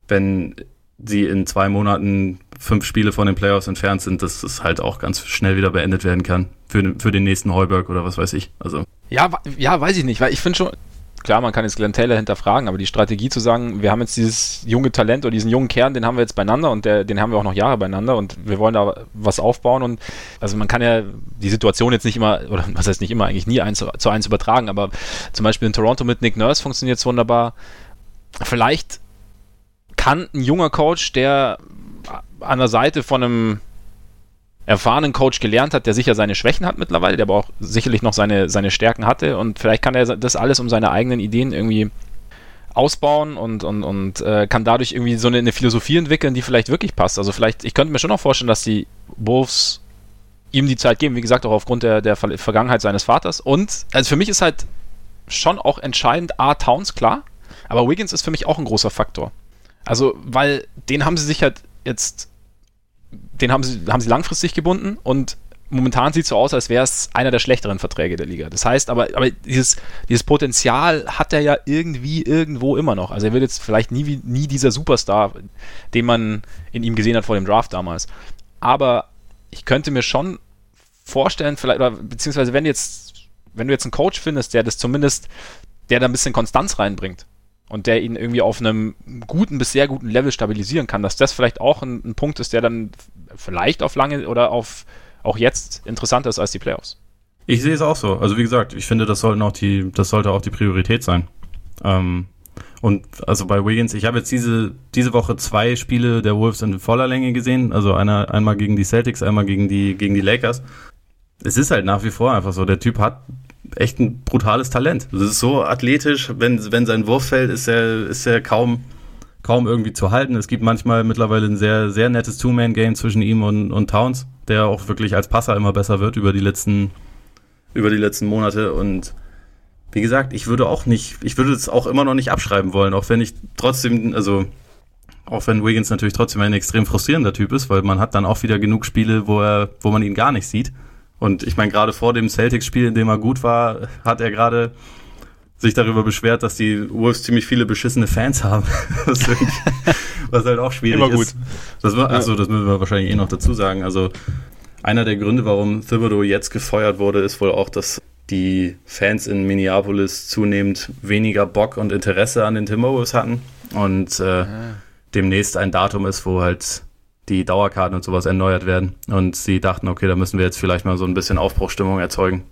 wenn sie in zwei Monaten fünf Spiele von den Playoffs entfernt sind, dass es halt auch ganz schnell wieder beendet werden kann. Für, den- für den nächsten Heuberg oder was weiß ich. Also, Ja, ja, weiß ich nicht, weil ich finde schon, klar, man kann jetzt Glenn Taylor hinterfragen, aber die Strategie zu sagen, wir haben jetzt dieses junge Talent oder diesen jungen Kern, den haben wir jetzt beieinander und der, den haben wir auch noch Jahre beieinander und wir wollen da was aufbauen und also man kann ja die Situation jetzt nicht immer, oder was heißt nicht immer, eigentlich nie eins zu, eins übertragen, aber zum Beispiel in Toronto mit Nick Nurse funktioniert es wunderbar. Vielleicht kann ein junger Coach, der an der Seite von einem erfahrenen Coach gelernt hat, der sicher seine Schwächen hat mittlerweile, der aber auch sicherlich noch seine, seine Stärken hatte und vielleicht kann er das alles um seine eigenen Ideen irgendwie ausbauen und, und, und äh, kann dadurch irgendwie so eine, eine, Philosophie entwickeln, die vielleicht wirklich passt. Also vielleicht, ich könnte mir schon noch vorstellen, dass die Wolves ihm die Zeit geben, wie gesagt, auch aufgrund der, der Vergangenheit seines Vaters. Und also für mich ist halt schon auch entscheidend, A, Towns, klar, aber Wiggins ist für mich auch ein großer Faktor. Also, weil den haben sie sich halt jetzt, den haben sie, haben sie langfristig gebunden und momentan sieht es so aus, als wäre es einer der schlechteren Verträge der Liga. Das heißt aber, aber dieses, dieses Potenzial hat er ja irgendwie irgendwo immer noch. Also er wird jetzt vielleicht nie, nie dieser Superstar, den man in ihm gesehen hat vor dem Draft damals. Aber ich könnte mir schon vorstellen, vielleicht, oder beziehungsweise wenn jetzt, wenn du jetzt einen Coach findest, der das zumindest, der da ein bisschen Konstanz reinbringt und der ihn irgendwie auf einem guten bis sehr guten Level stabilisieren kann, dass das vielleicht auch ein, ein Punkt ist, der dann vielleicht auf lange oder auf auch jetzt interessanter ist als die Playoffs. Ich sehe es auch so. Also wie gesagt, ich finde, das sollten auch die, das sollte auch die Priorität sein. Ähm, und also bei Wiggins, ich habe jetzt diese, diese Woche zwei Spiele der Wolves in voller Länge gesehen. Also einer, einmal gegen die Celtics, einmal gegen die, gegen die Lakers. Es ist halt nach wie vor einfach so, der Typ hat echt ein brutales Talent. Das ist so athletisch, wenn, wenn sein Wurf fällt, ist er, ist er kaum, kaum irgendwie zu halten. Es gibt manchmal mittlerweile ein sehr, sehr nettes Two-Man-Game zwischen ihm und, und Towns der auch wirklich als Passer immer besser wird über die letzten, über die letzten Monate. Und wie gesagt, ich würde auch nicht, ich würde es auch immer noch nicht abschreiben wollen, auch wenn ich trotzdem, also auch wenn Wiggins natürlich trotzdem ein extrem frustrierender Typ ist, weil man hat dann auch wieder genug Spiele, wo er, wo man ihn gar nicht sieht. Und ich meine, gerade vor dem Celtics-Spiel, in dem er gut war, hat er gerade sich darüber beschwert, dass die Wolves ziemlich viele beschissene Fans haben. was, was, halt auch schwierig Immer gut. ist. Das, achso, das müssen wir wahrscheinlich eh noch dazu sagen. Also einer der Gründe, warum Thibodeau jetzt gefeuert wurde, ist wohl auch, dass die Fans in Minneapolis zunehmend weniger Bock und Interesse an den Timberwolves hatten und äh, ah. demnächst ein Datum ist, wo halt die Dauerkarten und sowas erneuert werden. Und sie dachten, okay, da müssen wir jetzt vielleicht mal so ein bisschen Aufbruchstimmung erzeugen.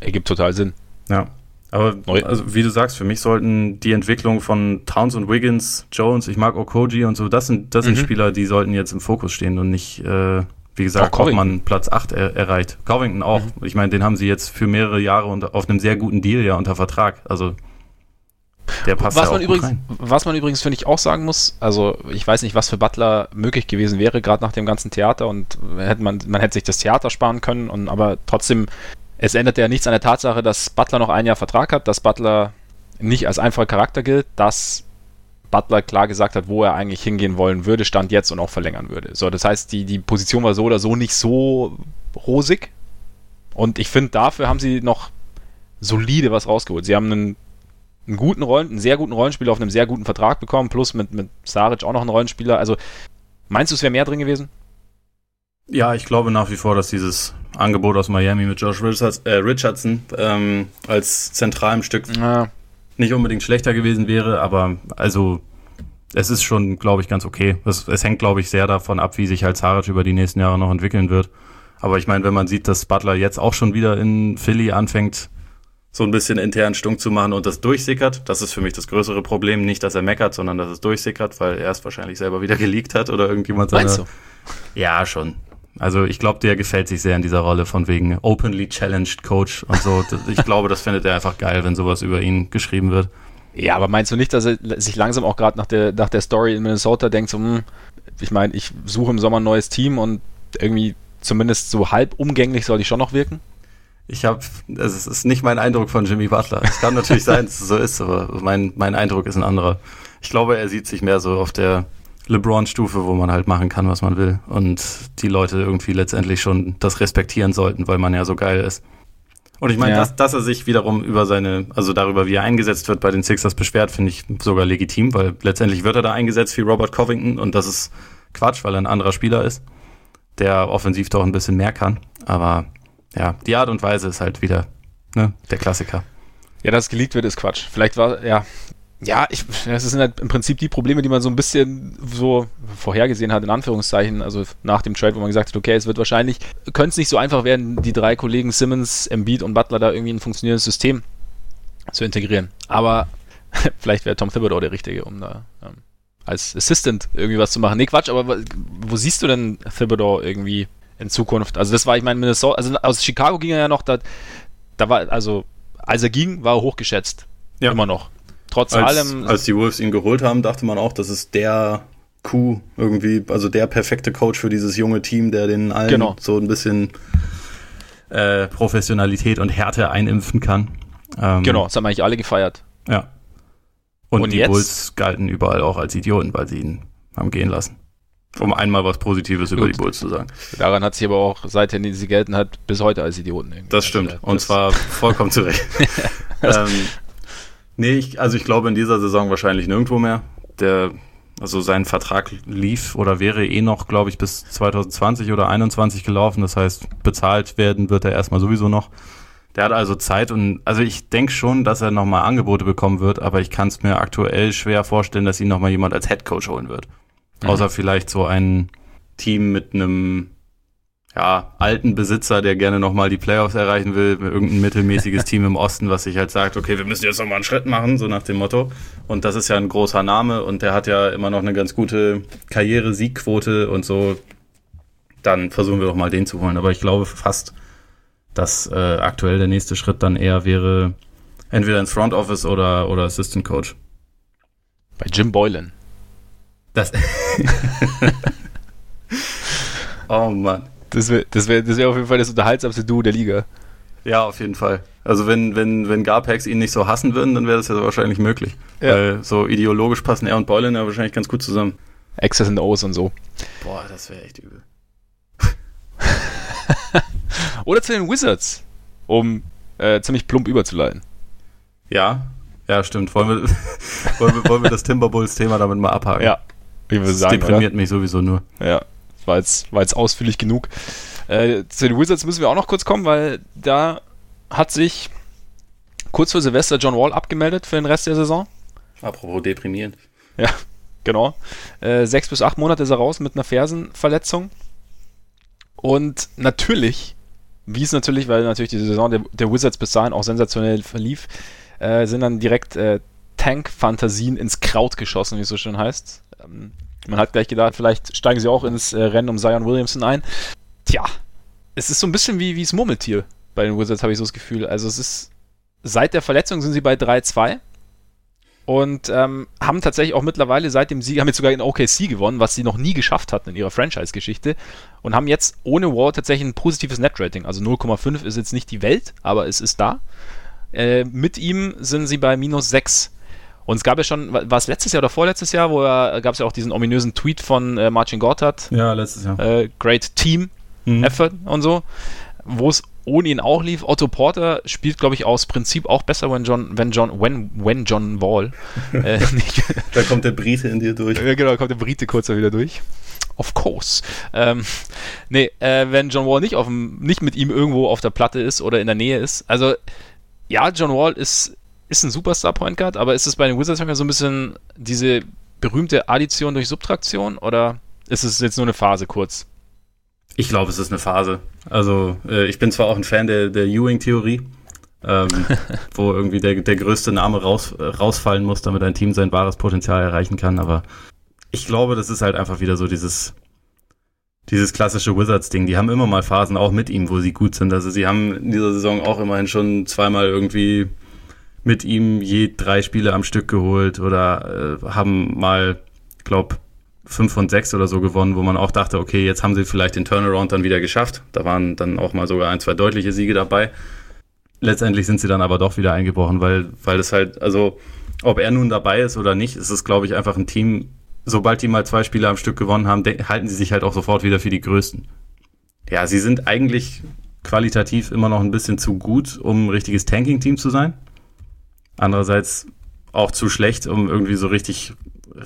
Ergibt total Sinn. Ja. Aber also, wie du sagst, für mich sollten die Entwicklung von Towns und Wiggins, Jones, ich mag Okoji und so, das sind, das mhm. sind Spieler, die sollten jetzt im Fokus stehen und nicht, äh, wie gesagt, auch, man Platz 8 er, erreicht. Covington auch. Mhm. Ich meine, den haben sie jetzt für mehrere Jahre unter, auf einem sehr guten Deal ja unter Vertrag. Also der passt was, man übrigens, was man übrigens, finde ich, auch sagen muss, also ich weiß nicht, was für Butler möglich gewesen wäre, gerade nach dem ganzen Theater und hätte man, man hätte sich das Theater sparen können, und, aber trotzdem es ändert ja nichts an der Tatsache, dass Butler noch ein Jahr Vertrag hat, dass Butler nicht als einfacher Charakter gilt, dass Butler klar gesagt hat, wo er eigentlich hingehen wollen würde, stand jetzt und auch verlängern würde. So, das heißt, die, die Position war so oder so nicht so rosig. Und ich finde, dafür haben sie noch solide was rausgeholt. Sie haben einen, einen guten Rollen, einen sehr guten Rollenspieler auf einem sehr guten Vertrag bekommen, plus mit, mit Saric auch noch einen Rollenspieler. Also, meinst du, es wäre mehr drin gewesen? Ja, ich glaube nach wie vor, dass dieses Angebot aus Miami mit Josh äh, Richardson ähm, als zentralem Stück ja. nicht unbedingt schlechter gewesen wäre, aber also es ist schon, glaube ich, ganz okay. Es, es hängt, glaube ich, sehr davon ab, wie sich halt Saric über die nächsten Jahre noch entwickeln wird. Aber ich meine, wenn man sieht, dass Butler jetzt auch schon wieder in Philly anfängt, so ein bisschen intern stunk zu machen und das durchsickert, das ist für mich das größere Problem. Nicht, dass er meckert, sondern dass es durchsickert, weil er es wahrscheinlich selber wieder geleakt hat oder irgendjemand seine... Meinst du? Ja, schon. Also ich glaube, der gefällt sich sehr in dieser Rolle von wegen openly challenged Coach und so. ich glaube, das findet er einfach geil, wenn sowas über ihn geschrieben wird. Ja, aber meinst du nicht, dass er sich langsam auch gerade nach der, nach der Story in Minnesota denkt, so, hm, ich meine, ich suche im Sommer ein neues Team und irgendwie zumindest so halb umgänglich soll ich schon noch wirken? Ich habe, es ist nicht mein Eindruck von Jimmy Butler. Es kann natürlich sein, dass es so ist, aber mein, mein Eindruck ist ein anderer. Ich glaube, er sieht sich mehr so auf der LeBron-Stufe, wo man halt machen kann, was man will. Und die Leute irgendwie letztendlich schon das respektieren sollten, weil man ja so geil ist. Und ich meine, ja. dass, dass er sich wiederum über seine, also darüber, wie er eingesetzt wird, bei den Sixers beschwert, finde ich sogar legitim, weil letztendlich wird er da eingesetzt wie Robert Covington und das ist Quatsch, weil er ein anderer Spieler ist, der offensiv doch ein bisschen mehr kann. Aber ja, die Art und Weise ist halt wieder ne, der Klassiker. Ja, dass geleakt wird, ist Quatsch. Vielleicht war, ja, ja, ich, das sind halt im Prinzip die Probleme, die man so ein bisschen so vorhergesehen hat, in Anführungszeichen. Also nach dem Trade, wo man gesagt hat, okay, es wird wahrscheinlich, könnte es nicht so einfach werden, die drei Kollegen Simmons, Embiid und Butler da irgendwie ein funktionierendes System zu integrieren. Aber vielleicht wäre Tom Thibodeau der Richtige, um da ähm, als Assistant irgendwie was zu machen. Nee, Quatsch, aber wo siehst du denn Thibodeau irgendwie in Zukunft. Also das war, ich meine, Minnesota, also aus Chicago ging er ja noch, da, da war, also als er ging, war er hochgeschätzt. Ja. Immer noch. Trotz als, allem. Als die Wolves ihn geholt haben, dachte man auch, das ist der Coup irgendwie, also der perfekte Coach für dieses junge Team, der den allen genau. so ein bisschen äh, Professionalität und Härte einimpfen kann. Ähm, genau, das haben eigentlich alle gefeiert. Ja. Und, und die jetzt? Bulls galten überall auch als Idioten, weil sie ihn haben gehen lassen. Um einmal was Positives Gut. über die Bulls zu sagen. Daran hat sich aber auch, seitdem sie gelten hat, bis heute als Idioten. Irgendwie. Das stimmt. Also, und das zwar vollkommen zurecht. ähm, nee, ich, also ich glaube in dieser Saison wahrscheinlich nirgendwo mehr. Der, also sein Vertrag lief oder wäre eh noch, glaube ich, bis 2020 oder 2021 gelaufen. Das heißt, bezahlt werden wird er erstmal sowieso noch. Der hat also Zeit und also ich denke schon, dass er nochmal Angebote bekommen wird, aber ich kann es mir aktuell schwer vorstellen, dass ihn nochmal jemand als Headcoach holen wird. Mhm. Außer vielleicht so ein Team mit einem ja, alten Besitzer, der gerne nochmal die Playoffs erreichen will, irgendein mittelmäßiges Team im Osten, was sich halt sagt, okay, wir müssen jetzt nochmal einen Schritt machen, so nach dem Motto. Und das ist ja ein großer Name und der hat ja immer noch eine ganz gute Karriere-Siegquote und so. Dann versuchen wir doch mal den zu holen. Aber ich glaube fast, dass äh, aktuell der nächste Schritt dann eher wäre, entweder ins Front Office oder, oder Assistant Coach. Bei Jim Boylan. Das. oh Mann. Das wäre das wär, das wär auf jeden Fall das unterhaltsamste Duo der Liga. Ja, auf jeden Fall. Also wenn, wenn, wenn Garpax ihn nicht so hassen würden, dann wäre das ja wahrscheinlich möglich. Ja. Weil so ideologisch passen er und Boylan ja wahrscheinlich ganz gut zusammen. X's und O's und so. Boah, das wäre echt übel. Oder zu den Wizards, um äh, ziemlich plump überzuleiten. Ja, ja, stimmt. Wollen wir, wollen wir, wollen wir das Timberwolves-Thema damit mal abhaken? Ja, ich würde sagen. Das deprimiert oder? mich sowieso nur. Ja, war jetzt, war jetzt ausführlich genug. Äh, zu den Wizards müssen wir auch noch kurz kommen, weil da hat sich kurz vor Silvester John Wall abgemeldet für den Rest der Saison. Apropos deprimierend. Ja, genau. Äh, sechs bis acht Monate ist er raus mit einer Fersenverletzung. Und natürlich, wie es natürlich, weil natürlich die Saison der, der Wizards bis dahin auch sensationell verlief, äh, sind dann direkt äh, Tank-Fantasien ins Kraut geschossen, wie es so schön heißt. Ähm, man hat gleich gedacht, vielleicht steigen sie auch ins äh, Rennen um Zion Williamson ein. Tja, es ist so ein bisschen wie, wie das Murmeltier bei den Wizards, habe ich so das Gefühl. Also es ist, seit der Verletzung sind sie bei 3-2 und ähm, haben tatsächlich auch mittlerweile seit dem Sieg, haben jetzt sogar in OKC gewonnen, was sie noch nie geschafft hatten in ihrer Franchise-Geschichte und haben jetzt ohne Wall tatsächlich ein positives Net-Rating. Also 0,5 ist jetzt nicht die Welt, aber es ist da. Äh, mit ihm sind sie bei minus 6. Und es gab ja schon, war es letztes Jahr oder vorletztes Jahr, wo er, gab es ja auch diesen ominösen Tweet von äh, Marcin Gortat. Ja, letztes Jahr. Äh, great Team mhm. Effort und so, wo es ohne ihn auch lief. Otto Porter spielt, glaube ich, aus Prinzip auch besser, wenn John, wenn John, when, when John Wall. äh, da kommt der Brite in dir durch. Ja, genau, da kommt der Brite kurz wieder durch. Of course. Ähm, nee, äh, wenn John Wall nicht, auf dem, nicht mit ihm irgendwo auf der Platte ist oder in der Nähe ist. Also ja, John Wall ist, ist ein Superstar-Point Guard, aber ist es bei den Wizards so ein bisschen diese berühmte Addition durch Subtraktion oder ist es jetzt nur eine Phase kurz? Ich glaube, es ist eine Phase. Also, äh, ich bin zwar auch ein Fan der, der Ewing-Theorie, ähm, wo irgendwie der, der größte Name raus, rausfallen muss, damit ein Team sein wahres Potenzial erreichen kann, aber ich glaube, das ist halt einfach wieder so dieses dieses klassische Wizards-Ding. Die haben immer mal Phasen auch mit ihm, wo sie gut sind. Also sie haben in dieser Saison auch immerhin schon zweimal irgendwie mit ihm je drei Spiele am Stück geholt oder äh, haben mal, glaube fünf von sechs oder so gewonnen, wo man auch dachte, okay, jetzt haben sie vielleicht den Turnaround dann wieder geschafft. Da waren dann auch mal sogar ein, zwei deutliche Siege dabei. Letztendlich sind sie dann aber doch wieder eingebrochen, weil, weil es halt, also ob er nun dabei ist oder nicht, ist es, glaube ich, einfach ein Team, sobald die mal zwei Spiele am Stück gewonnen haben, halten sie sich halt auch sofort wieder für die Größten. Ja, sie sind eigentlich qualitativ immer noch ein bisschen zu gut, um ein richtiges Tanking-Team zu sein. Andererseits auch zu schlecht, um irgendwie so richtig,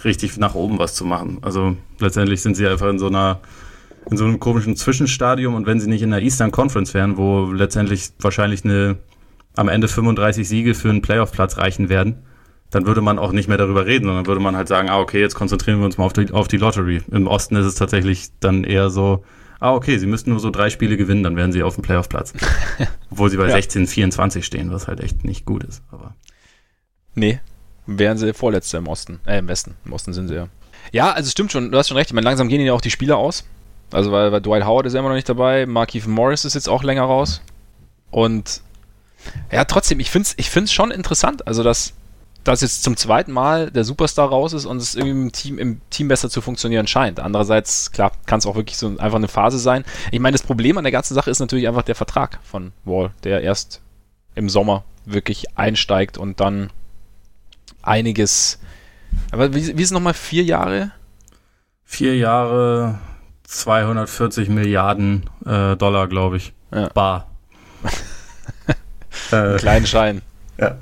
richtig nach oben was zu machen. Also letztendlich sind sie einfach in so einer, in so einem komischen Zwischenstadium und wenn sie nicht in der Eastern Conference wären, wo letztendlich wahrscheinlich eine am Ende 35 Siege für einen Playoff-Platz reichen werden, dann würde man auch nicht mehr darüber reden, sondern würde man halt sagen, ah, okay, jetzt konzentrieren wir uns mal auf die, auf die Lottery. Im Osten ist es tatsächlich dann eher so, ah, okay, sie müssten nur so drei Spiele gewinnen, dann wären sie auf dem Playoff-Platz. Obwohl sie bei ja. 16, 24 stehen, was halt echt nicht gut ist. Aber. Nee, wären sie Vorletzte im Osten, äh, im Westen. Im Osten sind sie ja. Ja, also stimmt schon, du hast schon recht. Ich meine, langsam gehen ja auch die Spieler aus. Also, weil, weil Dwight Howard ist ja immer noch nicht dabei, Markeith Morris ist jetzt auch länger raus. Und ja, trotzdem, ich finde es ich find's schon interessant, also dass, dass jetzt zum zweiten Mal der Superstar raus ist und es irgendwie im Team, im Team besser zu funktionieren scheint. Andererseits, klar, kann es auch wirklich so einfach eine Phase sein. Ich meine, das Problem an der ganzen Sache ist natürlich einfach der Vertrag von Wall, der erst im Sommer wirklich einsteigt und dann einiges. Aber wie, wie ist es nochmal? Vier Jahre? Vier Jahre, 240 Milliarden äh, Dollar, glaube ich. Ja. Bar. Einen kleinen Schein. Ja.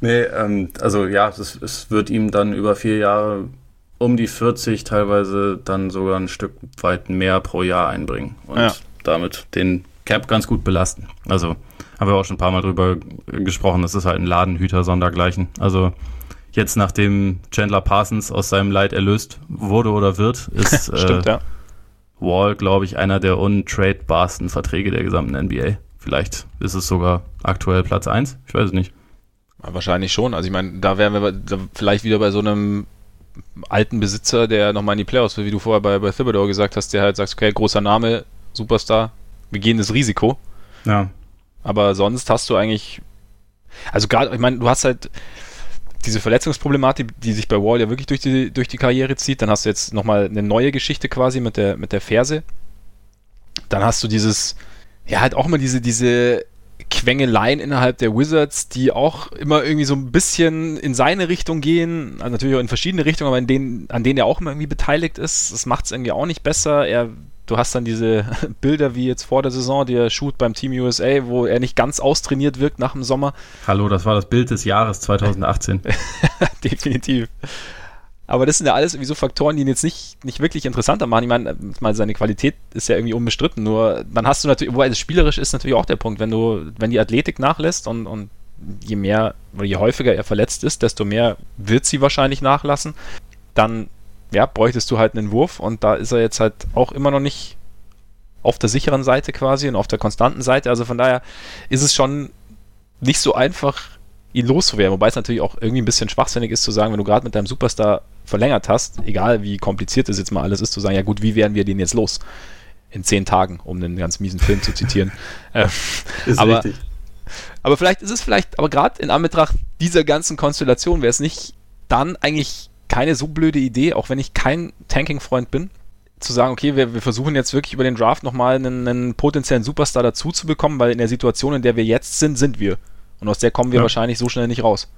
Nee, ähm, also ja, es, es wird ihm dann über vier Jahre um die 40, teilweise dann sogar ein Stück weit mehr pro Jahr einbringen und Ja. damit den Cap ganz gut belasten. Also haben wir auch schon ein paar Mal drüber gesprochen, das ist halt ein Ladenhüter sondergleichen. Also jetzt nachdem Chandler Parsons aus seinem Leid erlöst wurde oder wird, ist Stimmt, äh, ja. Wall, glaube ich, einer der untradebarsten Verträge der gesamten NBA. Vielleicht ist es sogar aktuell Platz 1, ich weiß es nicht. Ja, Wahrscheinlich schon. Also ich meine, da wären wir da vielleicht wieder bei so einem alten Besitzer, der nochmal in die Playoffs will, wie du vorher bei, bei Thibodeau gesagt hast, der halt sagt, okay, großer Name, Superstar, wir gehen das Risiko. Ja, Aber sonst hast du eigentlich, also gerade, ich meine, du hast halt diese Verletzungsproblematik, die sich bei Wall ja wirklich durch die, durch die Karriere zieht. Dann hast du jetzt nochmal eine neue Geschichte quasi mit der, mit der Ferse. Dann hast du dieses, ja, halt auch immer diese, diese Quengeleien innerhalb der Wizards, die auch immer irgendwie so ein bisschen in seine Richtung gehen, also natürlich auch in verschiedene Richtungen, aber denen, an denen er auch immer irgendwie beteiligt ist. Das macht es irgendwie auch nicht besser. Er, du hast dann diese Bilder wie jetzt vor der Saison, der Shoot beim Team USA, wo er nicht ganz austrainiert wirkt nach dem Sommer. hallo, das war das Bild des Jahres 2018. Definitiv. Aber das sind ja alles irgendwie so Faktoren, die ihn jetzt nicht, nicht wirklich interessanter machen. Ich meine, mal seine Qualität ist ja irgendwie unbestritten. Nur dann hast du natürlich, wobei das spielerisch ist natürlich auch der Punkt, wenn du, wenn die Athletik nachlässt und, und je mehr oder je häufiger er verletzt ist, desto mehr wird sie wahrscheinlich nachlassen. Dann ja, bräuchtest du halt einen Wurf und da ist er jetzt halt auch immer noch nicht auf der sicheren Seite quasi und auf der konstanten Seite. Also von daher ist es schon nicht so einfach, ihn loszuwerden. Wobei es natürlich auch irgendwie ein bisschen schwachsinnig ist zu sagen, wenn du gerade mit deinem Superstar verlängert hast, egal wie kompliziert es jetzt mal alles ist, zu sagen, ja gut, wie werden wir den jetzt los? In zehn Tagen, um einen ganz miesen Film zu zitieren. Ähm, Ist Aber- richtig. aber vielleicht ist es vielleicht, aber gerade in Anbetracht dieser ganzen Konstellation wäre es nicht dann eigentlich keine so blöde Idee, auch wenn ich kein Tanking-Freund bin, zu sagen, okay, wir, wir versuchen jetzt wirklich über den Draft nochmal einen, einen potenziellen Superstar dazu zu bekommen, weil in der Situation, in der wir jetzt sind, sind wir. Und aus der kommen wir Ja. wahrscheinlich so schnell nicht raus.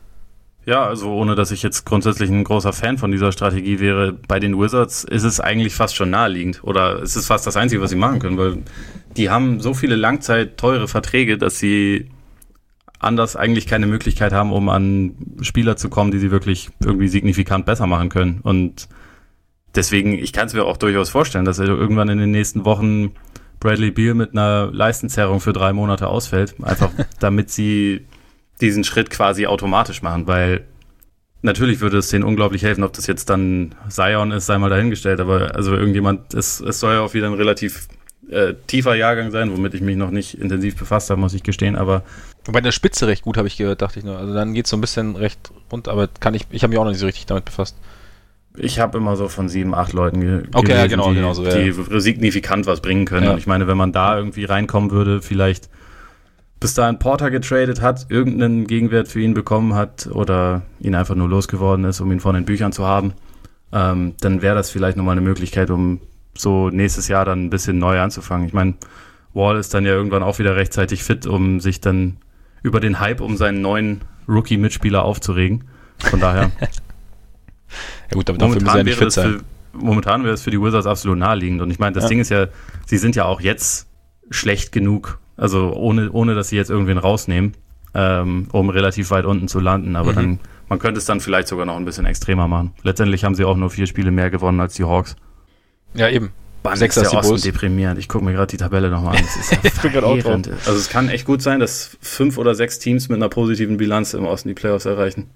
Ja, also ohne dass ich jetzt grundsätzlich ein großer Fan von dieser Strategie wäre, bei den Wizards ist es eigentlich fast schon naheliegend. Oder es ist fast das Einzige, was sie machen können, weil die haben so viele Langzeit teure Verträge, dass sie anders eigentlich keine Möglichkeit haben, um an Spieler zu kommen, die sie wirklich irgendwie signifikant besser machen können. Und deswegen, ich kann es mir auch durchaus vorstellen, dass er irgendwann in den nächsten Wochen Bradley Beal mit einer Leistenzerrung für drei Monate ausfällt, einfach damit sie diesen Schritt quasi automatisch machen, weil natürlich würde es denen unglaublich helfen, ob das jetzt dann Zion ist, sei mal dahingestellt, aber also irgendjemand, es, es soll ja auch wieder ein relativ äh, tiefer Jahrgang sein, womit ich mich noch nicht intensiv befasst habe, muss ich gestehen, aber Wobei der Spitze recht gut, habe ich gehört, dachte ich nur. Also dann geht es so ein bisschen recht rund, aber kann ich, ich habe mich auch noch nicht so richtig damit befasst. ich habe immer so von sieben, acht Leuten ge Okay, ja, gelesen, genau, die, genau so, ja, die signifikant was bringen können. Ja. Und ich meine, wenn man da irgendwie reinkommen würde, vielleicht bis dahin Porter getradet hat, irgendeinen Gegenwert für ihn bekommen hat oder ihn einfach nur losgeworden ist, um ihn von den Büchern zu haben, ähm, dann wäre das vielleicht nochmal eine Möglichkeit, um so nächstes Jahr dann ein bisschen neu anzufangen. Ich meine, Wall ist dann ja irgendwann auch wieder rechtzeitig fit, um sich dann über den Hype um seinen neuen Rookie-Mitspieler aufzuregen. Von daher Ja gut, aber dafür er ja nicht wäre fit sein. für, momentan wäre es für die Wizards absolut naheliegend. Und ich meine, das Ja. Ding ist ja, sie sind ja auch jetzt schlecht genug, also ohne, ohne dass sie jetzt irgendwen rausnehmen, ähm, um relativ weit unten zu landen. Aber Mhm. dann, man könnte es dann vielleicht sogar noch ein bisschen extremer machen. Letztendlich haben sie auch nur vier Spiele mehr gewonnen als die Hawks. Ja, eben. Mann, Sechster ist der Osten Bulls. deprimierend. Ich gucke mir gerade die Tabelle nochmal an. Das ist ja Ich bin grad auch drauf. Also es kann echt gut sein, dass fünf oder sechs Teams mit einer positiven Bilanz im Osten die Playoffs erreichen.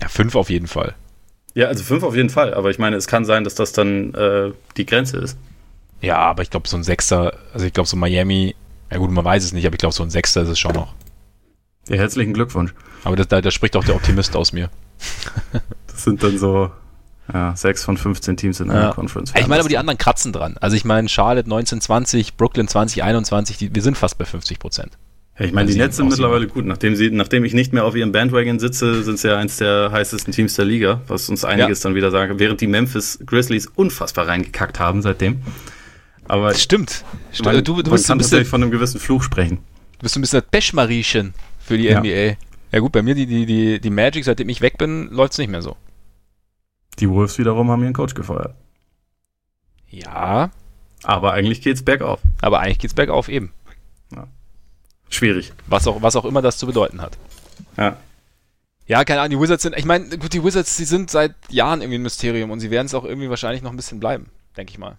Ja, fünf auf jeden Fall. Ja, also fünf auf jeden Fall. Aber ich meine, es kann sein, dass das dann äh, die Grenze ist. Ja, aber ich glaube, so ein Sechster, also ich glaube, so Miami, ja gut, man weiß es nicht, aber ich glaube, so ein Sechster ist es schon noch. Ja, herzlichen Glückwunsch. Aber das, da, da spricht auch der Optimist aus mir. Das sind dann so, Ja, sechs von 15 Teams in einer Ja. Conference. Ich meine aber die anderen kratzen dran. Also ich meine Charlotte 1920, Brooklyn 2021, die, wir sind fast bei 50 Prozent. Ja, ich meine, die Sie Nets sind mittlerweile gut. Nachdem, sie, nachdem ich nicht mehr auf ihrem Bandwagon sitze, sind sie ja eins der heißesten Teams der Liga, was uns einiges dann wieder sagt. Während die Memphis Grizzlies unfassbar reingekackt haben seitdem. Aber Stimmt. St- man, du, du, man bist kann ein bisschen, von einem gewissen Fluch sprechen. du bist ein bisschen das Peschmariechen für die Ja. NBA. Ja gut, bei mir die, die, die, die Magic, seitdem ich weg bin, läuft es nicht mehr so. Die Wolves wiederum haben ihren Coach gefeuert. Ja, Aber eigentlich geht's bergauf. aber eigentlich geht's bergauf eben. Schwierig. Was auch, was auch immer das zu bedeuten hat. Ja. Ja, keine Ahnung, die Wizards sind, ich meine, gut, die Wizards, die sind seit Jahren irgendwie ein Mysterium und sie werden es auch irgendwie wahrscheinlich noch ein bisschen bleiben, denke ich mal.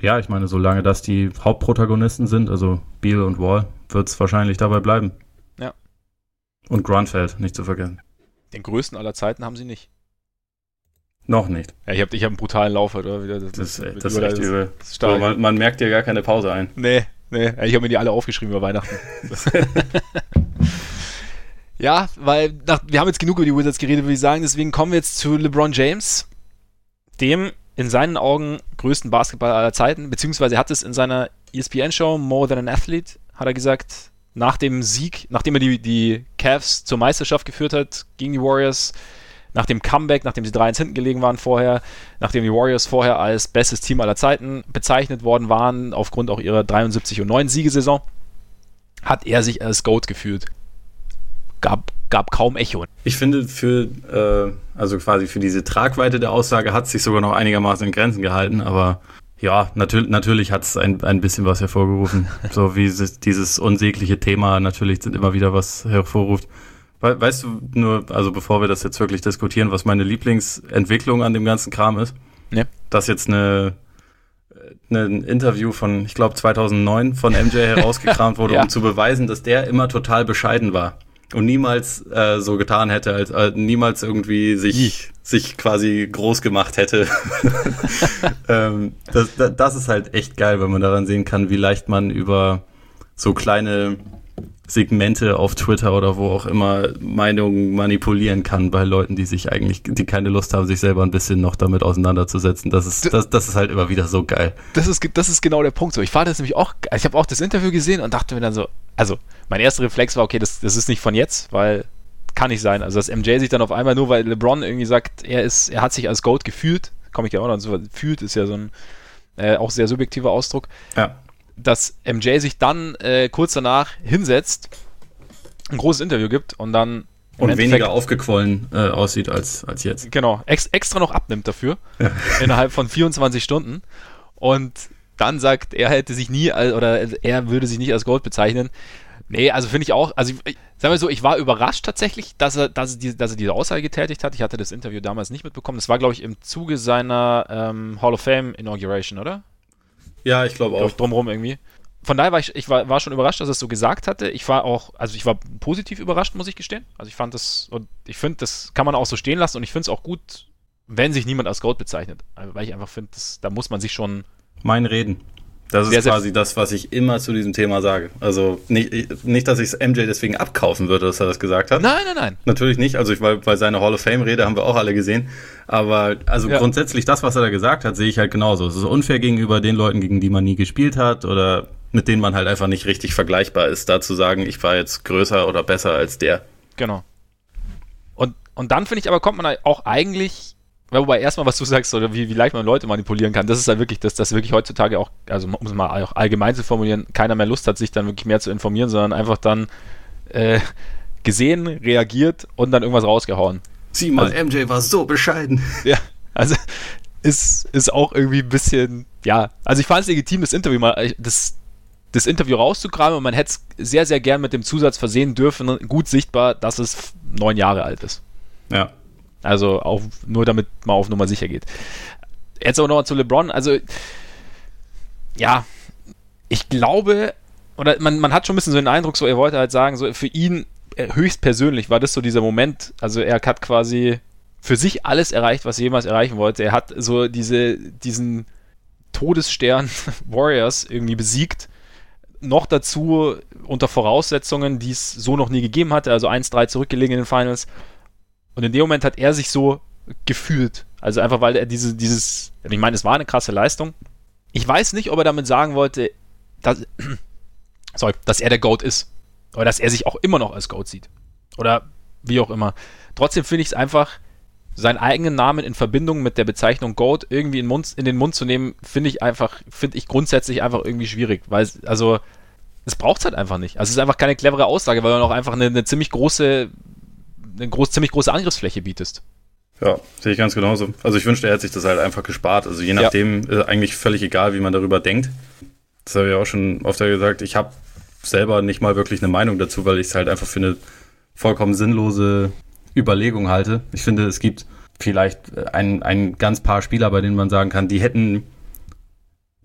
Ja, ich meine, solange das die Hauptprotagonisten sind, also Beal und Wall, wird's wahrscheinlich dabei bleiben. Ja. Und Grunfeld, nicht zu vergessen. Den größten aller Zeiten haben sie nicht. Noch nicht. Ja, ich habe ich hab einen brutalen Lauf heute, oder? Wieder, Das, ist- mit das ist echt übel. das ist stark. man, man merkt dir gar keine Pause ein. Nee, nee. Ich habe mir die alle aufgeschrieben über Weihnachten. ja, weil nach, wir haben jetzt genug über die Wizards geredet, würde ich sagen. Deswegen kommen wir jetzt zu LeBron James, dem in seinen Augen größten Basketballer aller Zeiten, beziehungsweise hat es in seiner ESPN-Show More Than an Athlete, hat er gesagt, nach dem Sieg, nachdem er die, die Cavs zur Meisterschaft geführt hat gegen die Warriors, nach dem Comeback, nachdem sie 3-1 hinten gelegen waren vorher, nachdem die Warriors vorher als bestes Team aller Zeiten bezeichnet worden waren, aufgrund auch ihrer 73 und 9 Siegesaison, hat er sich als GOAT gefühlt. Gab, gab kaum Echo. Ich finde, für, äh, also quasi für diese Tragweite der Aussage hat sich sogar noch einigermaßen in Grenzen gehalten, aber ja, natür natürlich hat es ein, ein bisschen was hervorgerufen. so wie es, dieses unsägliche Thema natürlich immer wieder was hervorruft. We weißt du nur, also bevor wir das jetzt wirklich diskutieren, was meine Lieblingsentwicklung an dem ganzen Kram ist? Ne. Dass jetzt eine, eine, ein Interview von, ich glaube 2009 von MJ herausgekramt wurde, Ja. um zu beweisen, dass der immer total bescheiden war und niemals äh, so getan hätte, als äh, niemals irgendwie sich sich quasi groß gemacht hätte. ähm, das, das ist halt echt geil, wenn man daran sehen kann, wie leicht man über so kleine Segmente auf Twitter oder wo auch immer Meinungen manipulieren kann bei Leuten, die sich eigentlich, die keine Lust haben, sich selber ein bisschen noch damit auseinanderzusetzen. Das ist, das, das ist halt immer wieder so geil. Das ist, das ist genau der Punkt. So, ich fand das nämlich auch, ich habe auch das Interview gesehen und dachte mir dann so, also mein erster Reflex war, okay, das, das ist nicht von jetzt, weil kann nicht sein. Also dass MJ sich dann auf einmal nur, weil LeBron irgendwie sagt, er ist, er hat sich als Goat gefühlt, komme ich ja auch noch so, fühlt ist ja so ein äh, auch sehr subjektiver Ausdruck, Ja. Dass MJ sich dann äh, kurz danach hinsetzt, ein großes Interview gibt und dann Und Endeffekt- weniger aufgequollen äh, aussieht als, als jetzt. Genau, ex extra noch abnimmt dafür, innerhalb von 24 Stunden. Und dann sagt, er hätte sich nie, als, oder er würde sich nicht als Gold bezeichnen. Nee, also finde ich auch, also ich, sagen wir so, ich war überrascht tatsächlich, dass er, dass, er diese, dass er diese Aussage getätigt hat. Ich hatte das Interview damals nicht mitbekommen. Das war, glaube ich, im Zuge seiner ähm, Hall of Fame Inauguration, oder? Ja, ich glaube Glaub auch. ich, drumherum irgendwie. Von daher war ich, ich war, war schon überrascht, dass er es so gesagt hatte. Ich war auch, also ich war positiv überrascht, muss ich gestehen. Also ich fand das, und ich finde, das kann man auch so stehen lassen und ich finde es auch gut, wenn sich niemand als Goat bezeichnet. Also, weil ich einfach finde, das- da muss man sich schon. Mein Reden. Das ist quasi das, was ich immer zu diesem Thema sage. Also nicht, nicht dass ich es MJ deswegen abkaufen würde, dass er das gesagt hat. Nein, nein, nein. Natürlich nicht, also ich, weil, weil seine Hall of Fame-Rede haben wir auch alle gesehen. Aber also Ja. grundsätzlich das, was er da gesagt hat, sehe ich halt genauso. Es ist unfair gegenüber den Leuten, gegen die man nie gespielt hat oder mit denen man halt einfach nicht richtig vergleichbar ist, da zu sagen, ich war jetzt größer oder besser als der. Genau. Und, und dann finde ich aber, kommt man auch eigentlich, ja, wobei erstmal, was du sagst, oder wie, wie leicht man Leute manipulieren kann, das ist halt wirklich, dass das wirklich heutzutage auch, also um es mal auch allgemein zu formulieren, keiner mehr Lust hat, sich dann wirklich mehr zu informieren, sondern einfach dann äh, gesehen, reagiert und dann irgendwas rausgehauen. Sieh mal, MJ war so bescheiden. Ja, also ist, ist auch irgendwie ein bisschen, ja, also ich fand es legitim, das Interview mal, das, das Interview rauszukramen und man hätte es sehr, sehr gern mit dem Zusatz versehen dürfen, gut sichtbar, dass es neun Jahre alt ist. Ja. Also auch nur damit man auf Nummer sicher geht. Jetzt aber nochmal zu LeBron. Also, ja, ich glaube, oder man, man hat schon ein bisschen so den Eindruck, so er wollte halt sagen, so für ihn äh, höchstpersönlich war das so dieser Moment. Also er hat quasi für sich alles erreicht, was er jemals erreichen wollte. Er hat so diese, diesen Todesstern Warriors irgendwie besiegt. Noch dazu unter Voraussetzungen, die es so noch nie gegeben hatte, also 1-3 zurückgelegen in den Finals. Und in dem Moment hat er sich so gefühlt. Also einfach, weil er diese, dieses, ich meine, es war eine krasse Leistung. Ich weiß nicht, ob er damit sagen wollte, dass, sorry, dass er der GOAT ist. Oder dass er sich auch immer noch als GOAT sieht. Oder wie auch immer. Trotzdem finde ich es einfach, seinen eigenen Namen in Verbindung mit der Bezeichnung GOAT irgendwie in, Mund, in den Mund zu nehmen, finde ich einfach, finde ich grundsätzlich einfach irgendwie schwierig, weil also, es braucht es halt einfach nicht. Also es ist einfach keine clevere Aussage, weil man auch einfach eine, eine ziemlich große, eine groß, ziemlich große Angriffsfläche bietest. Ja, sehe ich ganz genauso. Also ich wünschte, er hätte sich das halt einfach gespart. Also je nachdem ja. ist eigentlich völlig egal, wie man darüber denkt. Das habe ich auch schon oft gesagt. Ich habe selber nicht mal wirklich eine Meinung dazu, weil ich es halt einfach für eine vollkommen sinnlose Überlegung halte. Ich finde, es gibt vielleicht ein, ein ganz paar Spieler, bei denen man sagen kann, die hätten,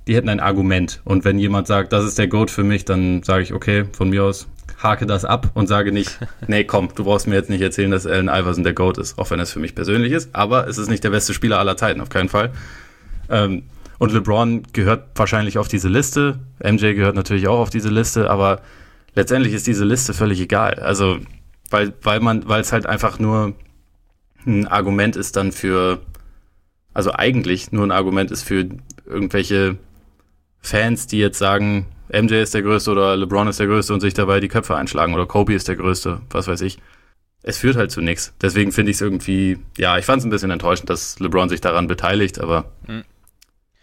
die hätten ein Argument. Und wenn jemand sagt, das ist der Goat für mich, dann sage ich, okay, von mir aus hake das ab und sage nicht, nee, komm, du brauchst mir jetzt nicht erzählen, dass Allen Iverson der Goat ist, auch wenn es für mich persönlich ist, aber es ist nicht der beste Spieler aller Zeiten, auf keinen Fall. Ähm, und LeBron gehört wahrscheinlich auf diese Liste, MJ gehört natürlich auch auf diese Liste, aber letztendlich ist diese Liste völlig egal. Also weil, weil man, weil es halt einfach nur ein Argument ist dann für, also eigentlich nur ein Argument ist für irgendwelche Fans, die jetzt sagen, MJ ist der Größte oder LeBron ist der Größte und sich dabei die Köpfe einschlagen oder Kobe ist der Größte, was weiß ich. Es führt halt zu nichts. Deswegen finde ich es irgendwie, ja, ich fand es ein bisschen enttäuschend, dass LeBron sich daran beteiligt, aber mhm.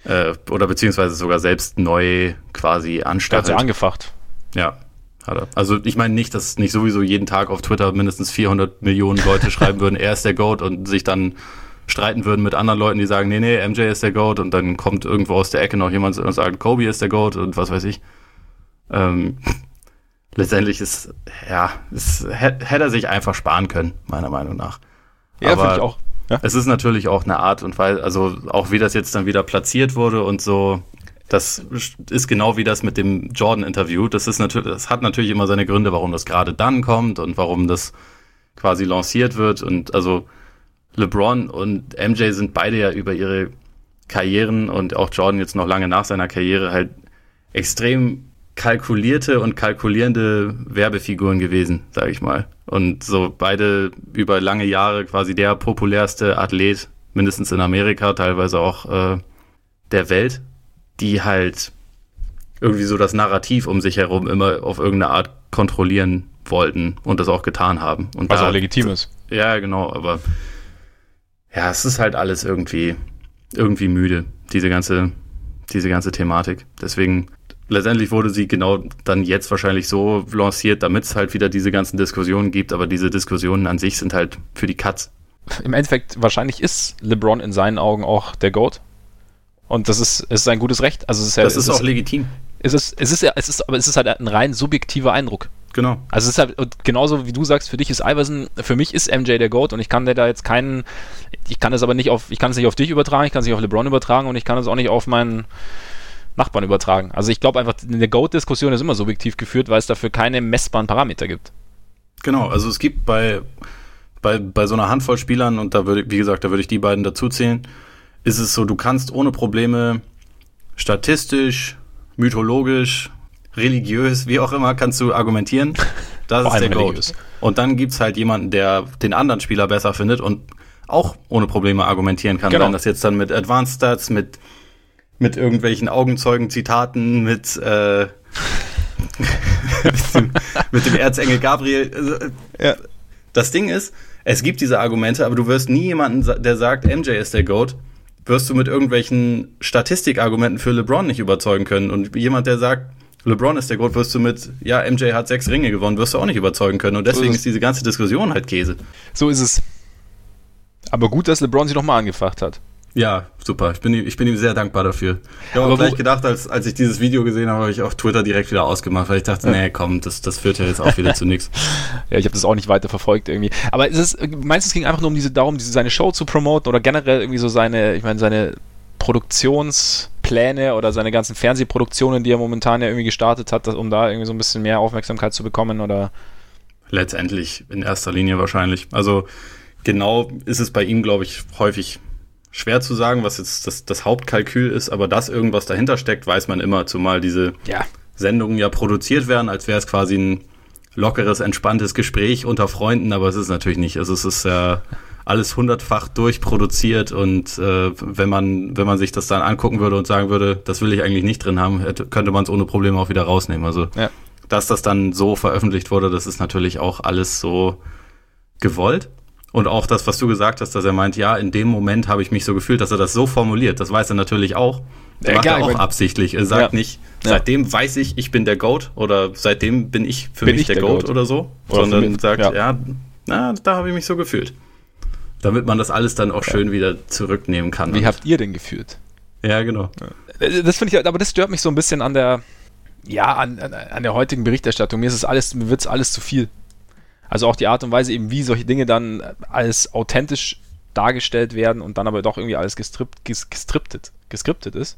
äh, oder beziehungsweise sogar selbst neu quasi anstachelt. Er hat ja angefacht. Ja, hat er. Also ich meine nicht, dass nicht sowieso jeden Tag auf Twitter mindestens 400 Millionen Leute schreiben würden, er ist der Goat und sich dann streiten würden mit anderen Leuten, die sagen, nee, nee, MJ ist der Goat und dann kommt irgendwo aus der Ecke noch jemand und sagt, Kobe ist der Goat und was weiß ich. Ähm, letztendlich ist, ja, es, hätte er sich einfach sparen können, meiner Meinung nach. Ja, finde ich auch. Ja? Es ist natürlich auch eine Art und Weise, also auch wie das jetzt dann wieder platziert wurde und so, das ist genau wie das mit dem Jordan-Interview. Das ist natürlich, das hat natürlich immer seine Gründe, warum das gerade dann kommt und warum das quasi lanciert wird. Und also LeBron und MJ sind beide ja über ihre Karrieren und auch Jordan jetzt noch lange nach seiner Karriere halt extrem kalkulierte und kalkulierende Werbefiguren gewesen, sage ich mal. Und so beide über lange Jahre quasi der populärste Athlet, mindestens in Amerika, teilweise auch äh, der Welt die halt irgendwie so das Narrativ um sich herum immer auf irgendeine Art kontrollieren wollten und das auch getan haben. Und Was da, auch legitim ist. Ja, genau, aber ja, es ist halt alles irgendwie, irgendwie müde, diese ganze, diese ganze Thematik. Deswegen, letztendlich wurde sie genau dann jetzt wahrscheinlich so lanciert, damit es halt wieder diese ganzen Diskussionen gibt, aber diese Diskussionen an sich sind halt für die Katz. Im Endeffekt, wahrscheinlich ist LeBron in seinen Augen auch der GOAT. Und das ist, es ist ein gutes Recht. Also es ist ja, das ist auch ist, legitim. Es ist, es ist ja, es ist, aber es ist halt ein rein subjektiver Eindruck. Genau. Also es ist halt, genauso wie du sagst, für dich ist Iverson, für mich ist MJ der Goat und ich kann dir da jetzt keinen, ich kann es aber nicht auf, ich kann es nicht auf dich übertragen, ich kann es nicht auf LeBron übertragen und ich kann es auch nicht auf meinen Nachbarn übertragen. Also ich glaube einfach, eine Goat-Diskussion ist immer subjektiv geführt, weil es dafür keine messbaren Parameter gibt. Genau, also es gibt bei, bei, bei so einer Handvoll Spielern, und da würde, wie gesagt, da würde ich die beiden dazu zählen, ist es so, du kannst ohne Probleme statistisch, mythologisch, religiös, wie auch immer, kannst du argumentieren. Das ist der Goat. Und dann gibt es halt jemanden, der den anderen Spieler besser findet und auch ohne Probleme argumentieren kann. Genau. Wenn das jetzt dann mit Advanced Stats, mit, mit irgendwelchen Augenzeugen-Zitaten, mit, äh, mit, dem, mit, dem, Erzengel Gabriel. Also, ja. Das Ding ist, es gibt diese Argumente, aber du wirst nie jemanden, der sagt, MJ ist der Goat, wirst du mit irgendwelchen Statistikargumenten für LeBron nicht überzeugen können. Und jemand, der sagt, LeBron ist der Grund, wirst du mit, ja, MJ hat sechs Ringe gewonnen, wirst du auch nicht überzeugen können. Und deswegen so ist, ist diese ganze Diskussion halt Käse. So ist es. Aber gut, dass LeBron sie nochmal angefacht hat. Ja, super. Ich bin, ich bin ihm sehr dankbar dafür. Ich habe auch gleich gedacht, als, als ich dieses Video gesehen habe, habe ich auf Twitter direkt wieder ausgemacht, weil ich dachte, nee, komm, das, das führt ja jetzt auch wieder zu nichts. Ja, ich habe das auch nicht weiter verfolgt irgendwie. Aber es ist, meinst du, es ging einfach nur um diese darum, diese, seine Show zu promoten oder generell irgendwie so seine, ich meine, seine Produktionspläne oder seine ganzen Fernsehproduktionen, die er momentan ja irgendwie gestartet hat, um da irgendwie so ein bisschen mehr Aufmerksamkeit zu bekommen oder? Letztendlich in erster Linie wahrscheinlich. Also genau ist es bei ihm, glaube ich, häufig schwer zu sagen, was jetzt das, das Hauptkalkül ist, aber dass irgendwas dahinter steckt, weiß man immer, zumal diese ja. Sendungen ja produziert werden, als wäre es quasi ein lockeres, entspanntes Gespräch unter Freunden, aber es ist natürlich nicht. Also es ist ja alles hundertfach durchproduziert und äh, wenn man wenn man sich das dann angucken würde und sagen würde, das will ich eigentlich nicht drin haben, hätte, könnte man es ohne Probleme auch wieder rausnehmen. Also ja. dass das dann so veröffentlicht wurde, das ist natürlich auch alles so gewollt. Und auch das, was du gesagt hast, dass er meint, ja, in dem Moment habe ich mich so gefühlt, dass er das so formuliert. Das weiß er natürlich auch. Ja, macht er auch absichtlich. Er sagt ja. nicht, seitdem weiß ich, ich bin der Goat oder seitdem bin ich für bin mich der, der Goat, Goat, oder so, oder sondern sagt, ja. ja, na, da habe ich mich so gefühlt. Damit man das alles dann auch schön wieder zurücknehmen kann. Wie habt ihr denn gefühlt? Ja, genau. Das finde ich, aber das stört mich so ein bisschen an der, ja, an, an der heutigen Berichterstattung. Mir ist es alles, mir wird es alles zu viel. Also auch die Art und Weise eben, wie solche Dinge dann als authentisch dargestellt werden und dann aber doch irgendwie alles gestrippt, gestriptet, geskriptet ist.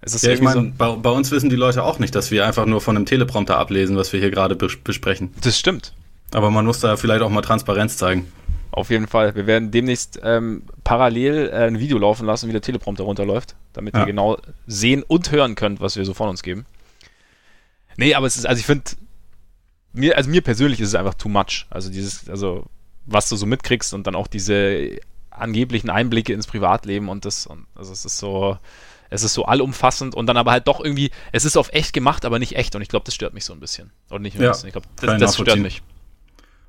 Es ist ja, ich meine, so bei, bei, uns wissen die Leute auch nicht, dass wir einfach nur von einem Teleprompter ablesen, was wir hier gerade bes besprechen. Das stimmt. Aber man muss da vielleicht auch mal Transparenz zeigen. Auf jeden Fall. Wir werden demnächst ähm, parallel äh, ein Video laufen lassen, wie der Teleprompter runterläuft, damit ja. ihr genau sehen und hören könnt, was wir so von uns geben. Nee, aber es ist, also ich finde, mir, also mir persönlich ist es einfach too much. Also dieses, also was du so mitkriegst und dann auch diese angeblichen Einblicke ins Privatleben und das, und, also es ist so, es ist so allumfassend und dann aber halt doch irgendwie, es ist auf echt gemacht, aber nicht echt und ich glaube, das stört mich so ein bisschen. Oder nicht ein ja, bisschen. Ich glaube, das, das stört mich.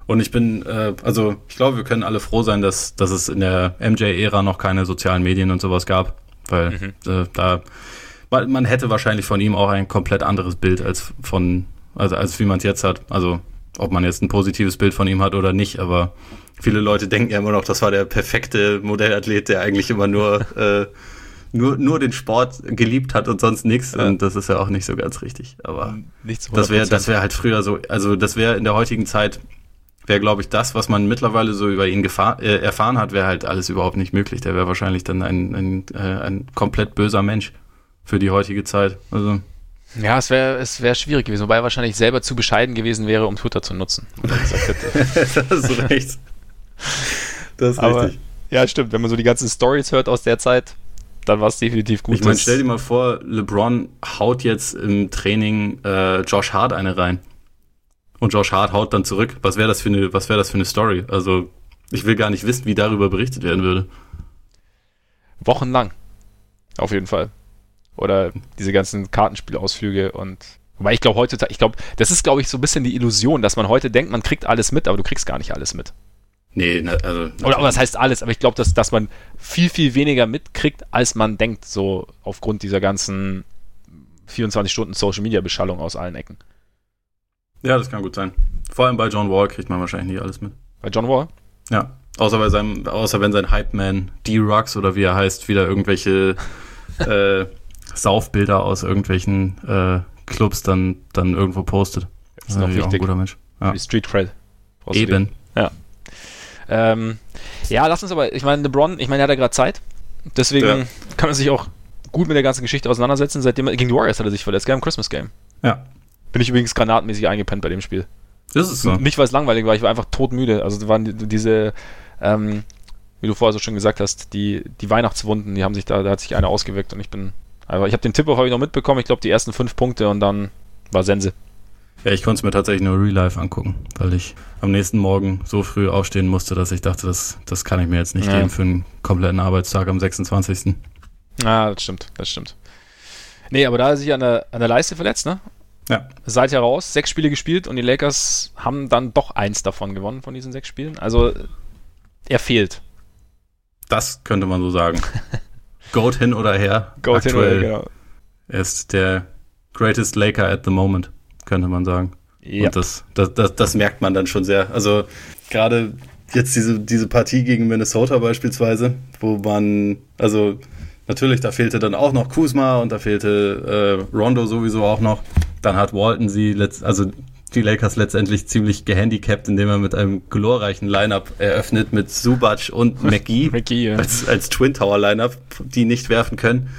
Und ich bin, äh, also ich glaube, wir können alle froh sein, dass, dass es in der MJ-Ära noch keine sozialen Medien und sowas gab, weil mhm. äh, da man hätte wahrscheinlich von ihm auch ein komplett anderes Bild als von also als wie man es jetzt hat. Also ob man jetzt ein positives Bild von ihm hat oder nicht, aber viele Leute denken ja immer noch, das war der perfekte Modellathlet, der eigentlich immer nur, äh, nur, nur den Sport geliebt hat und sonst nichts. Ja. Und das ist ja auch nicht so ganz richtig. Aber das wäre das wäre halt früher so, also das wäre in der heutigen Zeit, wäre glaube ich das, was man mittlerweile so über ihn gefahr, äh, erfahren hat, wäre halt alles überhaupt nicht möglich. Der wäre wahrscheinlich dann ein, ein, äh, ein komplett böser Mensch für die heutige Zeit. Also ja, es wäre es wär schwierig gewesen, wobei er wahrscheinlich selber zu bescheiden gewesen wäre, um Twitter zu nutzen. das ist recht. Das ist Aber, richtig. Ja, stimmt. Wenn man so die ganzen Stories hört aus der Zeit, dann war es definitiv gut. Ich meine, stell dir mal vor, LeBron haut jetzt im Training äh, Josh Hart eine rein. Und Josh Hart haut dann zurück. Was wäre das für eine, was wäre das für eine Story? Also, ich will gar nicht wissen, wie darüber berichtet werden würde. Wochenlang. Auf jeden Fall. Oder diese ganzen Kartenspielausflüge und Wobei ich glaube heutzutage, ich glaube, das ist glaube ich so ein bisschen die Illusion, dass man heute denkt, man kriegt alles mit, aber du kriegst gar nicht alles mit. Nee, na, also. Oder, aber das heißt alles, aber ich glaube, dass, dass man viel, viel weniger mitkriegt, als man denkt, so aufgrund dieser ganzen 24 Stunden Social Media Beschallung aus allen Ecken. Ja, das kann gut sein. Vor allem bei John Wall kriegt man wahrscheinlich nicht alles mit. Bei John Wall? Ja. Außer bei seinem, außer wenn sein Hype-Man D-Rux oder wie er heißt, wieder irgendwelche äh, Saufbilder aus irgendwelchen äh, Clubs dann, dann irgendwo postet. Das ist noch wichtig. Auch ein guter Mensch. Ja. Die Street Cred. Eben. Ja. Ähm, ja, lass uns aber, ich meine, LeBron, ich meine, er hat ja gerade Zeit. Deswegen ja. kann man sich auch gut mit der ganzen Geschichte auseinandersetzen. Seitdem gegen die Warriors hat er sich verletzt, gell, im Christmas Game. Ja. Bin ich übrigens granatmäßig eingepennt bei dem Spiel. Das ist so. Nicht, weil es langweilig war, ich war einfach todmüde. Also waren die, diese, ähm, wie du vorher so schon gesagt hast, die, die Weihnachtswunden, die haben sich da, da hat sich einer ausgewirkt und ich bin aber ich habe den Tipp auch noch mitbekommen. Ich glaube, die ersten fünf Punkte und dann war Sense. Ja, ich konnte es mir tatsächlich nur Real Life angucken, weil ich am nächsten Morgen so früh aufstehen musste, dass ich dachte, das, das kann ich mir jetzt nicht ja. geben für einen kompletten Arbeitstag am 26. Ah, das stimmt, das stimmt. Nee, aber da ist sich an der, an der Leiste verletzt, ne? Ja. Seid ja raus, sechs Spiele gespielt und die Lakers haben dann doch eins davon gewonnen von diesen sechs Spielen. Also er fehlt. Das könnte man so sagen. Goat hin oder her. Goat hin oder her, genau. Er ist der greatest Laker at the moment, könnte man sagen. Ja. Und das, das, das, das merkt man dann schon sehr. Also gerade jetzt diese, diese Partie gegen Minnesota beispielsweise, wo man, also natürlich, da fehlte dann auch noch Kuzma und da fehlte äh, Rondo sowieso auch noch. Dann hat Walton sie, letzt, also die Lakers letztendlich ziemlich gehandicapt, indem er mit einem glorreichen Lineup eröffnet mit Subac und McGee, McGee ja. als, als Twin Tower Lineup, die nicht werfen können.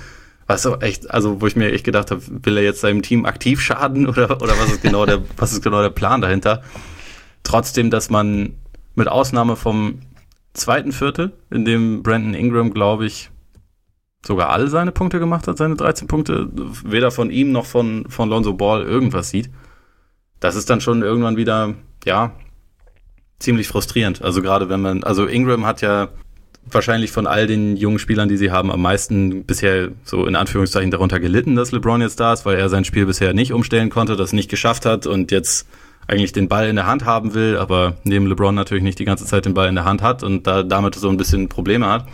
Was auch echt, also wo ich mir echt gedacht habe, will er jetzt seinem Team aktiv schaden oder, oder was ist genau der, was ist genau der Plan dahinter? Trotzdem, dass man mit Ausnahme vom zweiten Viertel, in dem Brandon Ingram, glaube ich, sogar alle seine Punkte gemacht hat, seine 13 Punkte, weder von ihm noch von, von Lonzo Ball irgendwas sieht das ist dann schon irgendwann wieder, ja, ziemlich frustrierend. Also gerade wenn man, also Ingram hat ja wahrscheinlich von all den jungen Spielern, die sie haben, am meisten bisher so in Anführungszeichen darunter gelitten, dass LeBron jetzt da ist, weil er sein Spiel bisher nicht umstellen konnte, das nicht geschafft hat und jetzt eigentlich den Ball in der Hand haben will, aber neben LeBron natürlich nicht die ganze Zeit den Ball in der Hand hat und da damit so ein bisschen Probleme hat.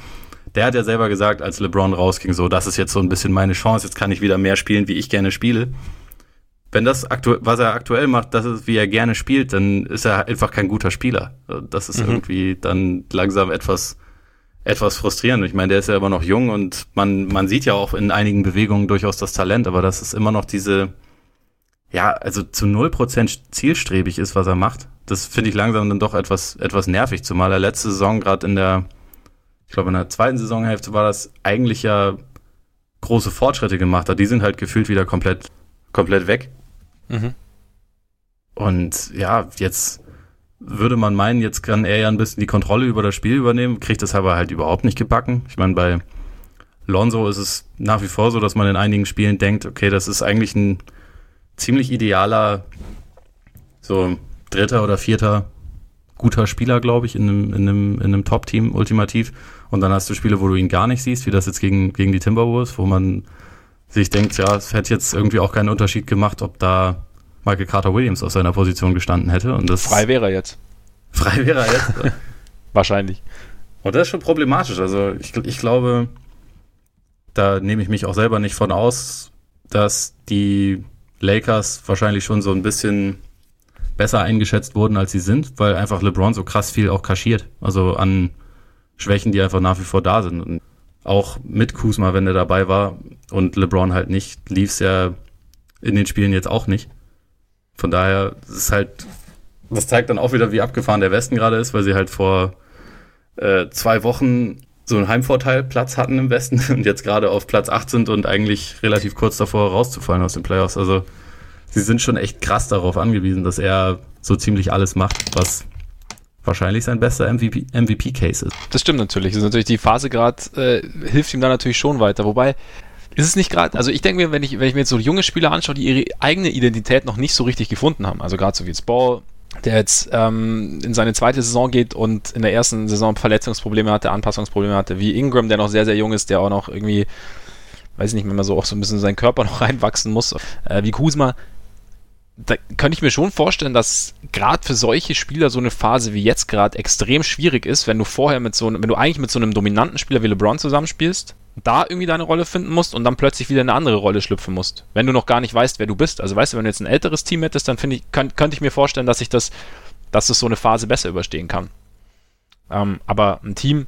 Der hat ja selber gesagt, als LeBron rausging, so, das ist jetzt so ein bisschen meine Chance, jetzt kann ich wieder mehr spielen, wie ich gerne spiele. Wenn das aktuell, was er aktuell macht, das ist, wie er gerne spielt, dann ist er einfach kein guter Spieler. Das ist mhm. irgendwie dann langsam etwas etwas frustrierend. Ich meine, der ist ja immer noch jung und man, man sieht ja auch in einigen Bewegungen durchaus das Talent, aber das ist immer noch diese, ja, also zu null Prozent zielstrebig ist, was er macht. Das finde ich langsam dann doch etwas, etwas nervig, zumal er letzte Saison gerade in der, ich glaube in der zweiten Saisonhälfte war das eigentlich ja große Fortschritte gemacht hat. Die sind halt gefühlt wieder komplett, komplett weg. Mhm. Und ja, jetzt würde man meinen, jetzt kann er ja ein bisschen die Kontrolle über das Spiel übernehmen, kriegt das aber halt überhaupt nicht gebacken. Ich meine, bei Lonzo ist es nach wie vor so, dass man in einigen Spielen denkt, okay, das ist eigentlich ein ziemlich idealer, so dritter oder vierter guter Spieler, glaube ich, in einem, in einem, in einem Top-Team ultimativ. Und dann hast du Spiele, wo du ihn gar nicht siehst, wie das jetzt gegen, gegen die Timberwolves, wo man sich denkt, ja, es hätte jetzt irgendwie auch keinen Unterschied gemacht, ob da Michael Carter Williams auf seiner Position gestanden hätte. Und das frei wäre er jetzt. Frei wäre er jetzt. Wahrscheinlich. Und das ist schon problematisch. Also ich, ich glaube, da nehme ich mich auch selber nicht von aus, dass die Lakers wahrscheinlich schon so ein bisschen besser eingeschätzt wurden, als sie sind, weil einfach LeBron so krass viel auch kaschiert. Also an Schwächen, die einfach nach wie vor da sind. Und auch mit Kuzma, wenn er dabei war und LeBron halt nicht, lief es ja in den Spielen jetzt auch nicht. Von daher ist halt, das zeigt dann auch wieder, wie abgefahren der Westen gerade ist, weil sie halt vor äh, zwei Wochen so einen Heimvorteil Platz hatten im Westen und jetzt gerade auf Platz 8 sind und eigentlich relativ kurz davor rauszufallen aus den Playoffs. Also sie sind schon echt krass darauf angewiesen, dass er so ziemlich alles macht, was wahrscheinlich sein bester MVP-Case MVP ist. Das stimmt natürlich. Das ist natürlich die Phase gerade, äh, hilft ihm da natürlich schon weiter. Wobei, ist es nicht gerade, also ich denke mir, wenn ich, wenn ich mir jetzt so junge Spieler anschaue, die ihre eigene Identität noch nicht so richtig gefunden haben, also gerade so wie jetzt Ball, der jetzt ähm, in seine zweite Saison geht und in der ersten Saison Verletzungsprobleme hatte, Anpassungsprobleme hatte, wie Ingram, der noch sehr, sehr jung ist, der auch noch irgendwie, weiß ich nicht, wenn man so auch so ein bisschen seinen Körper noch reinwachsen muss, äh, wie Kuzma, da könnte ich mir schon vorstellen, dass gerade für solche Spieler so eine Phase wie jetzt gerade extrem schwierig ist, wenn du vorher mit so, wenn du eigentlich mit so einem dominanten Spieler wie LeBron zusammenspielst da irgendwie deine Rolle finden musst und dann plötzlich wieder eine andere Rolle schlüpfen musst, wenn du noch gar nicht weißt, wer du bist. Also weißt du, wenn du jetzt ein älteres Team hättest, dann finde ich, könnt, könnte ich mir vorstellen, dass ich das, dass es so eine Phase besser überstehen kann. Ähm, aber ein Team,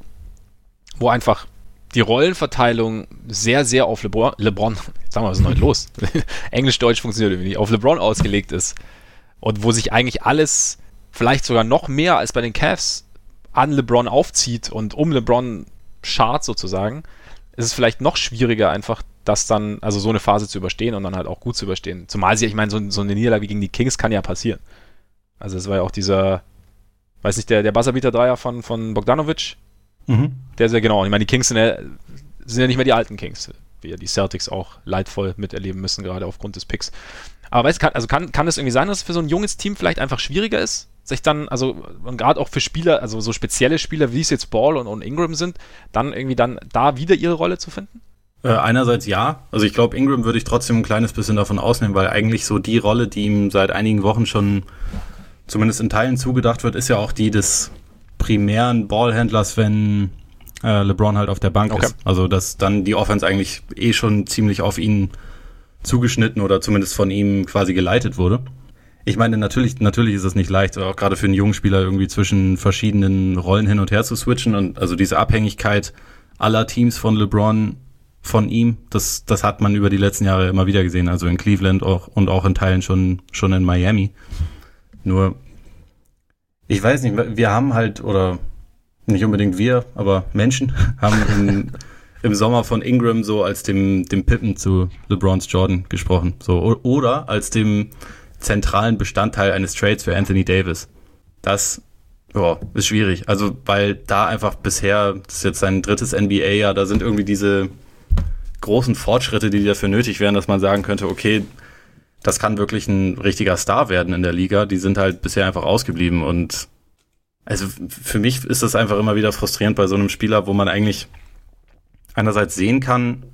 wo einfach die Rollenverteilung sehr, sehr auf LeBron, LeBron sagen wir, was ist denn los? Englisch-Deutsch funktioniert irgendwie nicht, auf LeBron ausgelegt ist und wo sich eigentlich alles vielleicht sogar noch mehr als bei den Cavs an LeBron aufzieht und um LeBron schart sozusagen, ist es vielleicht noch schwieriger, einfach das dann, also so eine Phase zu überstehen und dann halt auch gut zu überstehen. Zumal sie, ich meine, so, so eine Niederlage gegen die Kings kann ja passieren. Also es war ja auch dieser, weiß nicht, der, der Buzzerbeater-Dreier von, von Bogdanovic. Mhm. Der ist ja genau, ich meine, die Kings sind ja, sind ja nicht mehr die alten Kings, wie ja die Celtics auch leidvoll miterleben müssen, gerade aufgrund des Picks. Aber weißt du, also kann, kann es irgendwie sein, dass es für so ein junges Team vielleicht einfach schwieriger ist, sich dann, also gerade auch für Spieler, also so spezielle Spieler, wie es jetzt Ball und, und Ingram sind, dann irgendwie dann da wieder ihre Rolle zu finden? Äh, einerseits ja. Also ich glaube, Ingram würde ich trotzdem ein kleines bisschen davon ausnehmen, weil eigentlich so die Rolle, die ihm seit einigen Wochen schon zumindest in Teilen zugedacht wird, ist ja auch die des primären Ballhändlers, wenn äh, LeBron halt auf der Bank okay. ist. Also dass dann die Offense eigentlich eh schon ziemlich auf ihn zugeschnitten oder zumindest von ihm quasi geleitet wurde. Ich meine, natürlich, natürlich ist es nicht leicht, auch gerade für einen jungen Spieler irgendwie zwischen verschiedenen Rollen hin und her zu switchen und also diese Abhängigkeit aller Teams von LeBron von ihm, das, das hat man über die letzten Jahre immer wieder gesehen, also in Cleveland auch, und auch in Teilen schon, schon in Miami. Nur, ich weiß nicht, wir haben halt, oder nicht unbedingt wir, aber Menschen haben in, im Sommer von Ingram so als dem, dem Pippen zu LeBrons Jordan gesprochen. So, oder als dem zentralen Bestandteil eines Trades für Anthony Davis. Das ja, ist schwierig. Also, weil da einfach bisher, das ist jetzt sein drittes NBA-Jahr, da sind irgendwie diese großen Fortschritte, die dafür nötig wären, dass man sagen könnte, okay, das kann wirklich ein richtiger Star werden in der Liga. Die sind halt bisher einfach ausgeblieben und Also für mich ist das einfach immer wieder frustrierend bei so einem Spieler, wo man eigentlich einerseits sehen kann,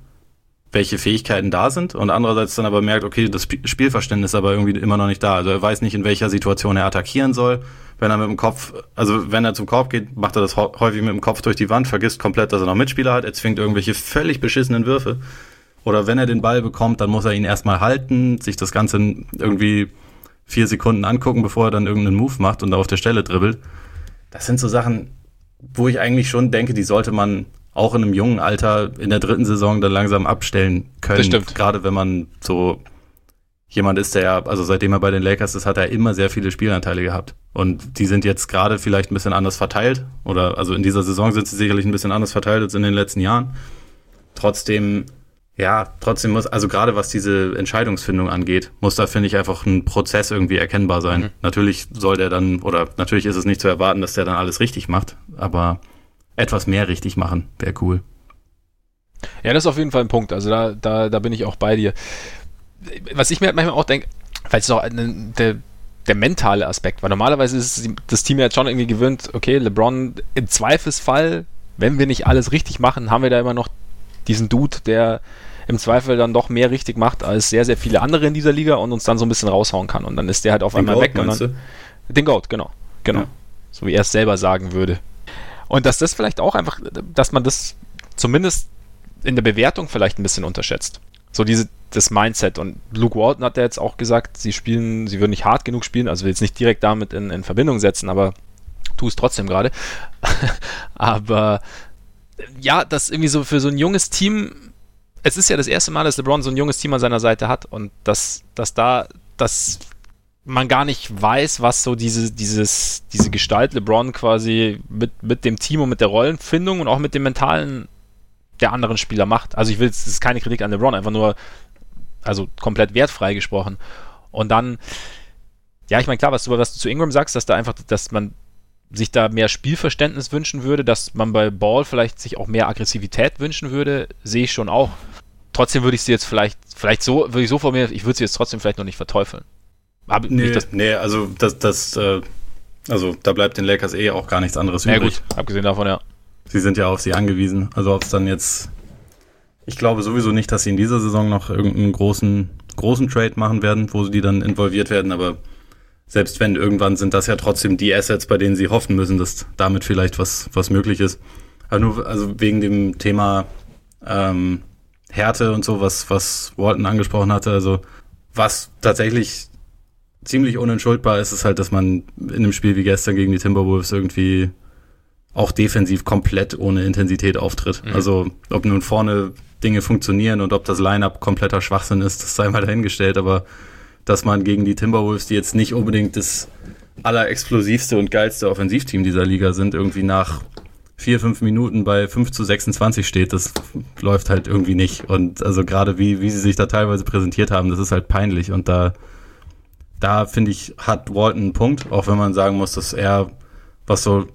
welche Fähigkeiten da sind und andererseits dann aber merkt, okay, das Spielverständnis ist aber irgendwie immer noch nicht da. Also er weiß nicht, in welcher Situation er attackieren soll. Wenn er mit dem Kopf, also wenn er zum Korb geht, macht er das häufig mit dem Kopf durch die Wand, vergisst komplett, dass er noch Mitspieler hat, er zwingt irgendwelche völlig beschissenen Würfe. Oder wenn er den Ball bekommt, dann muss er ihn erstmal halten, sich das Ganze irgendwie vier Sekunden angucken, bevor er dann irgendeinen Move macht und da auf der Stelle dribbelt. Das sind so Sachen, wo ich eigentlich schon denke, die sollte man auch in einem jungen Alter in der dritten Saison dann langsam abstellen können. Das stimmt. Gerade wenn man so jemand ist, der ja, also seitdem er bei den Lakers ist, hat er immer sehr viele Spielanteile gehabt. Und die sind jetzt gerade vielleicht ein bisschen anders verteilt. Oder also in dieser Saison sind sie sicherlich ein bisschen anders verteilt als in den letzten Jahren. Trotzdem, ja, trotzdem muss, also gerade was diese Entscheidungsfindung angeht, muss da, finde ich, einfach ein Prozess irgendwie erkennbar sein. Mhm. Natürlich soll der dann, oder natürlich ist es nicht zu erwarten, dass der dann alles richtig macht, aber etwas mehr richtig machen. Wäre cool. Ja, das ist auf jeden Fall ein Punkt. Also da, da, da bin ich auch bei dir. Was ich mir halt manchmal auch denke, ist auch eine, der, der mentale Aspekt, weil normalerweise ist das Team ja jetzt schon irgendwie gewöhnt, okay, LeBron im Zweifelsfall, wenn wir nicht alles richtig machen, haben wir da immer noch diesen Dude, der im Zweifel dann doch mehr richtig macht als sehr, sehr viele andere in dieser Liga und uns dann so ein bisschen raushauen kann. Und dann ist der halt auf den einmal Goat, weg. Und dann, den Goat, genau. Genau. Ja. So wie er es selber sagen würde. Und dass das vielleicht auch einfach, dass man das zumindest in der Bewertung vielleicht ein bisschen unterschätzt. So diese, das Mindset. Und Luke Walton hat ja jetzt auch gesagt, sie spielen, sie würden nicht hart genug spielen, also jetzt nicht direkt damit in, in Verbindung setzen, aber tu es trotzdem gerade. aber ja, das irgendwie so für so ein junges Team, es ist ja das erste Mal, dass LeBron so ein junges Team an seiner Seite hat und dass, dass da das man gar nicht weiß, was so diese, dieses, diese Gestalt LeBron quasi mit, mit dem Team und mit der Rollenfindung und auch mit dem Mentalen der anderen Spieler macht. Also ich will, es ist keine Kritik an LeBron, einfach nur, also komplett wertfrei gesprochen. Und dann, ja, ich meine, klar, was du, was du zu Ingram sagst, dass da einfach, dass man sich da mehr Spielverständnis wünschen würde, dass man bei Ball vielleicht sich auch mehr Aggressivität wünschen würde, sehe ich schon auch. Trotzdem würde ich sie jetzt vielleicht, vielleicht so, würde ich so vor mir, ich würde sie jetzt trotzdem vielleicht noch nicht verteufeln. Hab nee, nee, also das, das, äh, also da bleibt den Lakers eh auch gar nichts anderes ja, übrig. gut, abgesehen davon, ja. Sie sind ja auf sie angewiesen. Also ob es dann jetzt. Ich glaube sowieso nicht, dass sie in dieser Saison noch irgendeinen großen, großen Trade machen werden, wo sie die dann involviert werden, aber selbst wenn irgendwann sind das ja trotzdem die Assets, bei denen sie hoffen müssen, dass damit vielleicht was, was möglich ist. Aber nur, also wegen dem Thema ähm, Härte und so, was, was Walton angesprochen hatte, also was tatsächlich ziemlich unentschuldbar ist es halt, dass man in einem Spiel wie gestern gegen die Timberwolves irgendwie auch defensiv komplett ohne Intensität auftritt. Mhm. Also ob nun vorne Dinge funktionieren und ob das Lineup kompletter Schwachsinn ist, das sei mal dahingestellt, aber dass man gegen die Timberwolves, die jetzt nicht unbedingt das allerexplosivste und geilste Offensivteam dieser Liga sind, irgendwie nach vier, fünf Minuten bei 5 zu 26 steht, das läuft halt irgendwie nicht. Und also gerade wie, wie sie sich da teilweise präsentiert haben, das ist halt peinlich und da da finde ich, hat Walton einen Punkt, auch wenn man sagen muss, dass er, was so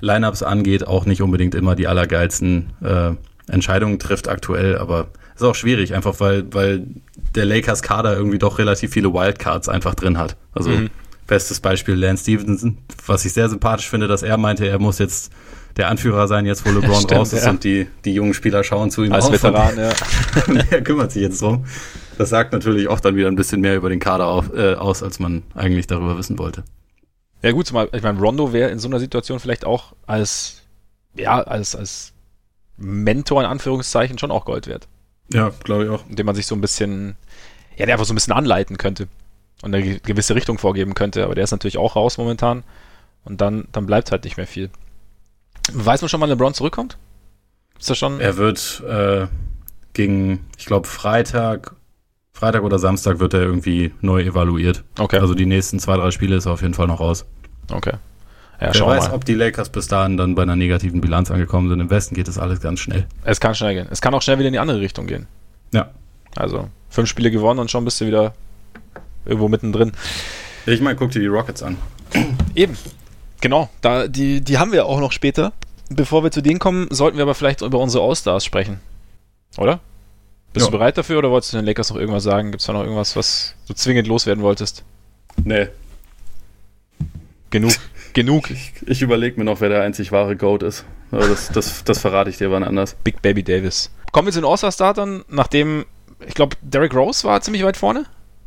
Lineups angeht, auch nicht unbedingt immer die allergeilsten äh, Entscheidungen trifft aktuell, aber ist auch schwierig, einfach weil, weil der Lakers Kader irgendwie doch relativ viele Wildcards einfach drin hat. Also mhm. bestes Beispiel Lance Stevenson, was ich sehr sympathisch finde, dass er meinte, er muss jetzt der Anführer sein, jetzt wo LeBron Stimmt, raus ist ja. und die, die jungen Spieler schauen zu ihm Als auf. Veteran, ja. er kümmert sich jetzt drum. Das sagt natürlich auch dann wieder ein bisschen mehr über den Kader auf, äh, aus, als man eigentlich darüber wissen wollte. Ja gut, zumal, ich meine, Rondo wäre in so einer Situation vielleicht auch als, ja, als, als Mentor in Anführungszeichen schon auch Gold wert. Ja, glaube ich auch. Indem man sich so ein bisschen, ja, der einfach so ein bisschen anleiten könnte und eine gewisse Richtung vorgeben könnte. Aber der ist natürlich auch raus momentan und dann, dann bleibt halt nicht mehr viel. Weiß man schon, wann LeBron zurückkommt? Ist das schon? Er wird äh, gegen, ich glaube, Freitag Freitag oder Samstag wird er irgendwie neu evaluiert. Okay. Also die nächsten zwei, drei Spiele ist er auf jeden Fall noch raus. Okay. Ja, Wer weiß, mal. ob die Lakers bis dahin dann bei einer negativen Bilanz angekommen sind. Im Westen geht das alles ganz schnell. Es kann schnell gehen. Es kann auch schnell wieder in die andere Richtung gehen. Ja. Also fünf Spiele gewonnen und schon bist du wieder irgendwo mittendrin. Ich meine, guck dir die Rockets an. Eben. Genau. Da, die, die haben wir auch noch später. Bevor wir zu denen kommen, sollten wir aber vielleicht über unsere All-Stars sprechen. Oder? Bist ja. du bereit dafür oder wolltest du den Lakers noch irgendwas sagen? Gibt es da noch irgendwas, was du zwingend loswerden wolltest? Nee. Genug. genug. Ich, ich überlege mir noch, wer der einzig wahre Goat ist. Aber das, das, das verrate ich dir wann anders. Big Baby Davis. Kommen wir zu den All-Star-Startern, nachdem, ich glaube, Derrick Rose war ziemlich weit vorne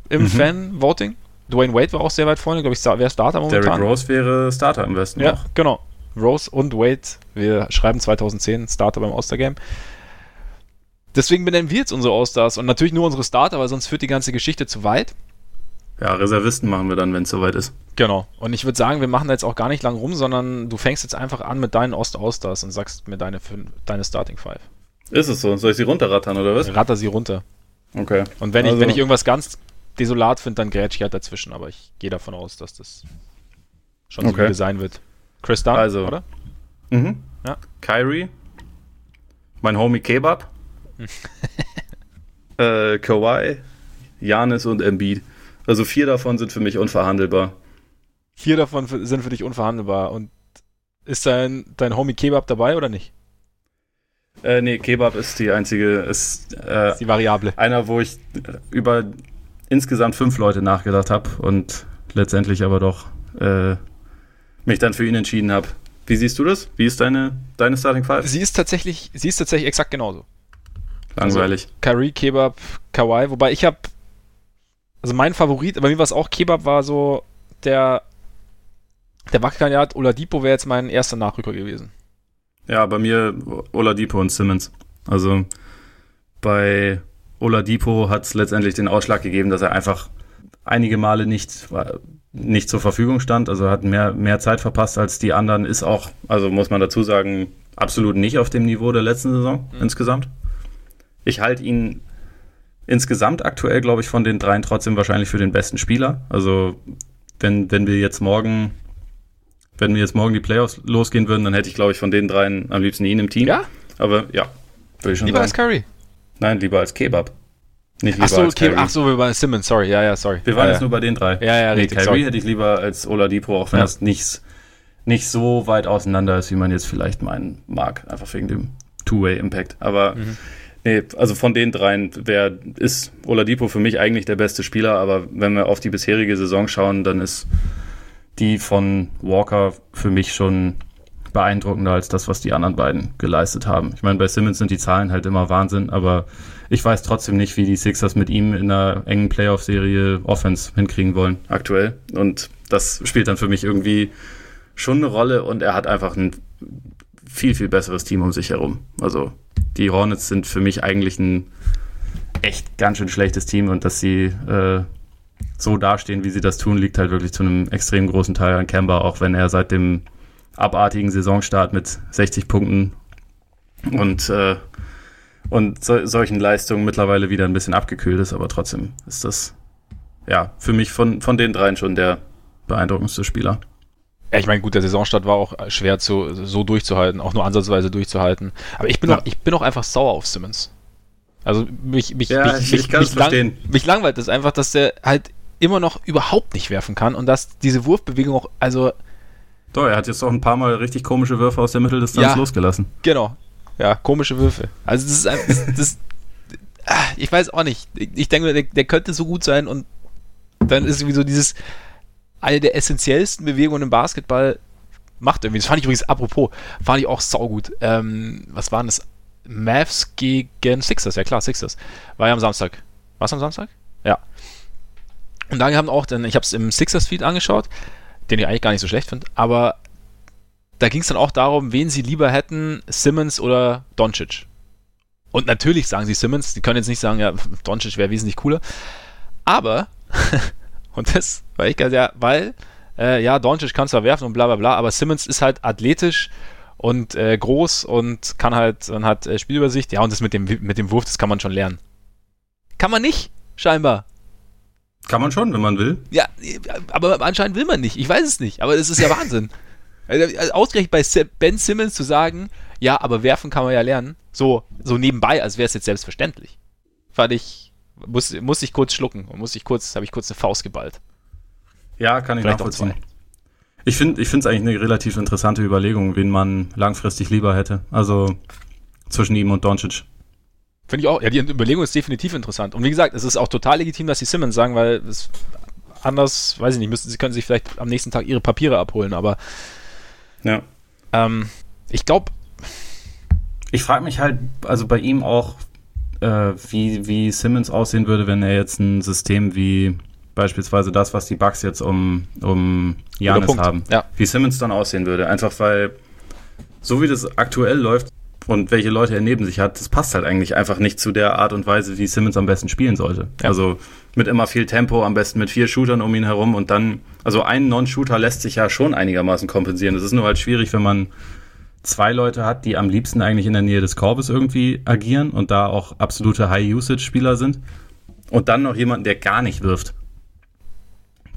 im Mhm. Fan-Voting. Dwayne Wade war auch sehr weit vorne, glaube ich, wer Starter momentan. Derrick Rose wäre Starter im Westen Ja, noch. genau. Rose und Wade, wir schreiben 2010 Starter beim All-Star-Game. Deswegen benennen wir jetzt unsere All-Stars und natürlich nur unsere Starter, weil sonst führt die ganze Geschichte zu weit. Ja, Reservisten machen wir dann, wenn es soweit ist. Genau. Und ich würde sagen, wir machen da jetzt auch gar nicht lang rum, sondern du fängst jetzt einfach an mit deinen Ost-All-Stars und sagst mir deine, deine Starting Five. Ist es so? Soll ich sie runterrattern oder was? Ratter sie runter. Okay. Und wenn, ich, Also- wenn ich irgendwas ganz desolat finde, dann grätsch ich halt dazwischen. Aber ich gehe davon aus, dass das schon Okay. solide sein wird. Chris Dunn, Also. oder? Mhm. Ja. Kyrie. Mein Homie Kebab. äh, Kawhi. Janis und Embiid. Also vier davon sind für mich unverhandelbar. Vier davon sind für dich unverhandelbar. Und ist dein, dein Homie Kebab dabei oder nicht? Äh, nee, Kebab ist die einzige, ist äh, ist die Variable. einer, wo ich äh, über insgesamt fünf Leute nachgedacht habe und letztendlich aber doch äh, mich dann für ihn entschieden habe. Wie siehst du das? Wie ist deine, deine Starting Five? Sie ist tatsächlich, sie ist tatsächlich exakt genauso. Langweilig. Kyrie, Kebab, Kawhi, wobei ich habe, also mein Favorit, bei mir war es auch Kebab, war so der, der Wackelkandidat Oladipo wäre jetzt mein erster Nachrücker gewesen. Ja, bei mir Oladipo und Simmons. Also bei Oladipo hat es letztendlich den Ausschlag gegeben, dass er einfach einige Male nicht, nicht zur Verfügung stand. Also hat mehr, mehr Zeit verpasst als die anderen. Ist auch, also muss man dazu sagen, absolut nicht auf dem Niveau der letzten Saison Mhm. insgesamt. Ich halte ihn insgesamt aktuell, glaube ich, von den dreien trotzdem wahrscheinlich für den besten Spieler. Also wenn, wenn wir jetzt morgen wenn wir jetzt morgen die Playoffs losgehen würden, dann hätte ich, glaube ich, von den dreien am liebsten ihn im Team. Ja? Aber ja, würde ich schon Lieber als sagen. Curry. Nein, lieber als Kebab. Nicht lieber Ach so, als Kyrie. ach so, wir waren Simmons, sorry, ja, ja, sorry. Wir waren ja, jetzt nur bei den drei. Ja, ja, nee, richtig, Kyrie sorry. hätte ich lieber als Oladipo, auch wenn Ja. das nicht, nicht so weit auseinander ist, wie man jetzt vielleicht meinen mag. Einfach wegen dem Two-Way-Impact. Aber Mhm. nee, also von den dreien wär, ist Oladipo für mich eigentlich der beste Spieler. Aber wenn wir auf die bisherige Saison schauen, dann ist die von Walker für mich schon beeindruckender als das, was die anderen beiden geleistet haben. Ich meine, bei Simmons sind die Zahlen halt immer Wahnsinn, aber ich weiß trotzdem nicht, wie die Sixers mit ihm in einer engen Playoff-Serie Offense hinkriegen wollen, aktuell. Und das spielt dann für mich irgendwie schon eine Rolle und er hat einfach ein viel, viel besseres Team um sich herum. Also die Hornets sind für mich eigentlich ein echt ganz schön schlechtes Team und dass sie äh, so dastehen, wie sie das tun, liegt halt wirklich zu einem extrem großen Teil an Kemba, auch wenn er seit dem abartigen Saisonstart mit 60 Punkten und, äh, und so, solchen Leistungen mittlerweile wieder ein bisschen abgekühlt ist, aber trotzdem ist das ja für mich von, von den dreien schon der beeindruckendste Spieler. Ja, ich meine, gut, der Saisonstart war auch schwer zu, so durchzuhalten, auch nur ansatzweise durchzuhalten. Aber ich bin, Ja. auch, ich bin auch einfach sauer auf Simmons. Also mich, mich, Ja, mich, ich- mich, mich, lang, verstehen. mich langweilt es einfach, dass der halt immer noch überhaupt nicht werfen kann und dass diese Wurfbewegung auch, also Doch, er hat jetzt auch ein paar Mal richtig komische Würfe aus der Mitteldistanz Ja. losgelassen. Genau. Ja, komische Würfe. Also das ist einfach, das, das ah, ich weiß auch nicht. Ich, denke, der, der könnte so gut sein und dann ist irgendwie so dieses eine der essentiellsten Bewegungen im Basketball macht irgendwie. Das fand ich übrigens, apropos, fand ich auch saugut. Ähm, was waren das? Mavs gegen Sixers, ja klar, Sixers. War ja am Samstag. War es am Samstag? Ja. Und da haben auch, dann, ich habe es im Sixers-Feed angeschaut, den ich eigentlich gar nicht so schlecht finde, aber da ging es dann auch darum, wen sie lieber hätten, Simmons oder Doncic. Und natürlich sagen sie Simmons, die können jetzt nicht sagen, ja, Doncic wäre wesentlich cooler. Aber, und das war ich ja, weil, äh, ja, Doncic kann zwar werfen und bla bla bla, aber Simmons ist halt athletisch und äh, groß und kann halt, und hat äh, Spielübersicht. Ja, und das mit dem, mit dem Wurf, das kann man schon lernen. Kann man nicht, scheinbar. Kann man schon, wenn man will. Ja, aber anscheinend will man nicht. Ich weiß es nicht, aber das ist ja Wahnsinn. Also, also ausgerechnet bei Ben Simmons zu sagen, ja, aber werfen kann man ja lernen, so, so nebenbei, als wäre es jetzt selbstverständlich. Fand ich, muss, muss ich kurz schlucken und muss ich kurz, habe ich kurz eine Faust geballt. Ja, kann ich Vielleicht nachvollziehen. Ich finde ich es eigentlich eine relativ interessante Überlegung, wen man langfristig lieber hätte. Also zwischen ihm und Doncic. Finde ich auch, ja, die Überlegung ist definitiv interessant. Und wie gesagt, es ist auch total legitim, dass die Simmons sagen, weil es anders, weiß ich nicht, müssen, sie können sich vielleicht am nächsten Tag ihre Papiere abholen, aber ja. Ähm, ich glaube. Ich frage mich halt, also bei ihm auch, äh, wie, wie Simmons aussehen würde, wenn er jetzt ein System wie beispielsweise das, was die Bugs jetzt um, um Janis haben, ja. wie Simmons dann aussehen würde. Einfach weil, so wie das aktuell läuft und welche Leute er neben sich hat, das passt halt eigentlich einfach nicht zu der Art und Weise, wie Simmons am besten spielen sollte. Ja. Also mit immer viel Tempo, am besten mit vier Shootern um ihn herum und dann, also ein Non-Shooter lässt sich ja schon einigermaßen kompensieren. Das ist nur halt schwierig, wenn man zwei Leute hat, die am liebsten eigentlich in der Nähe des Korbes irgendwie agieren und da auch absolute High-Usage-Spieler sind. Und dann noch jemanden, der gar nicht wirft.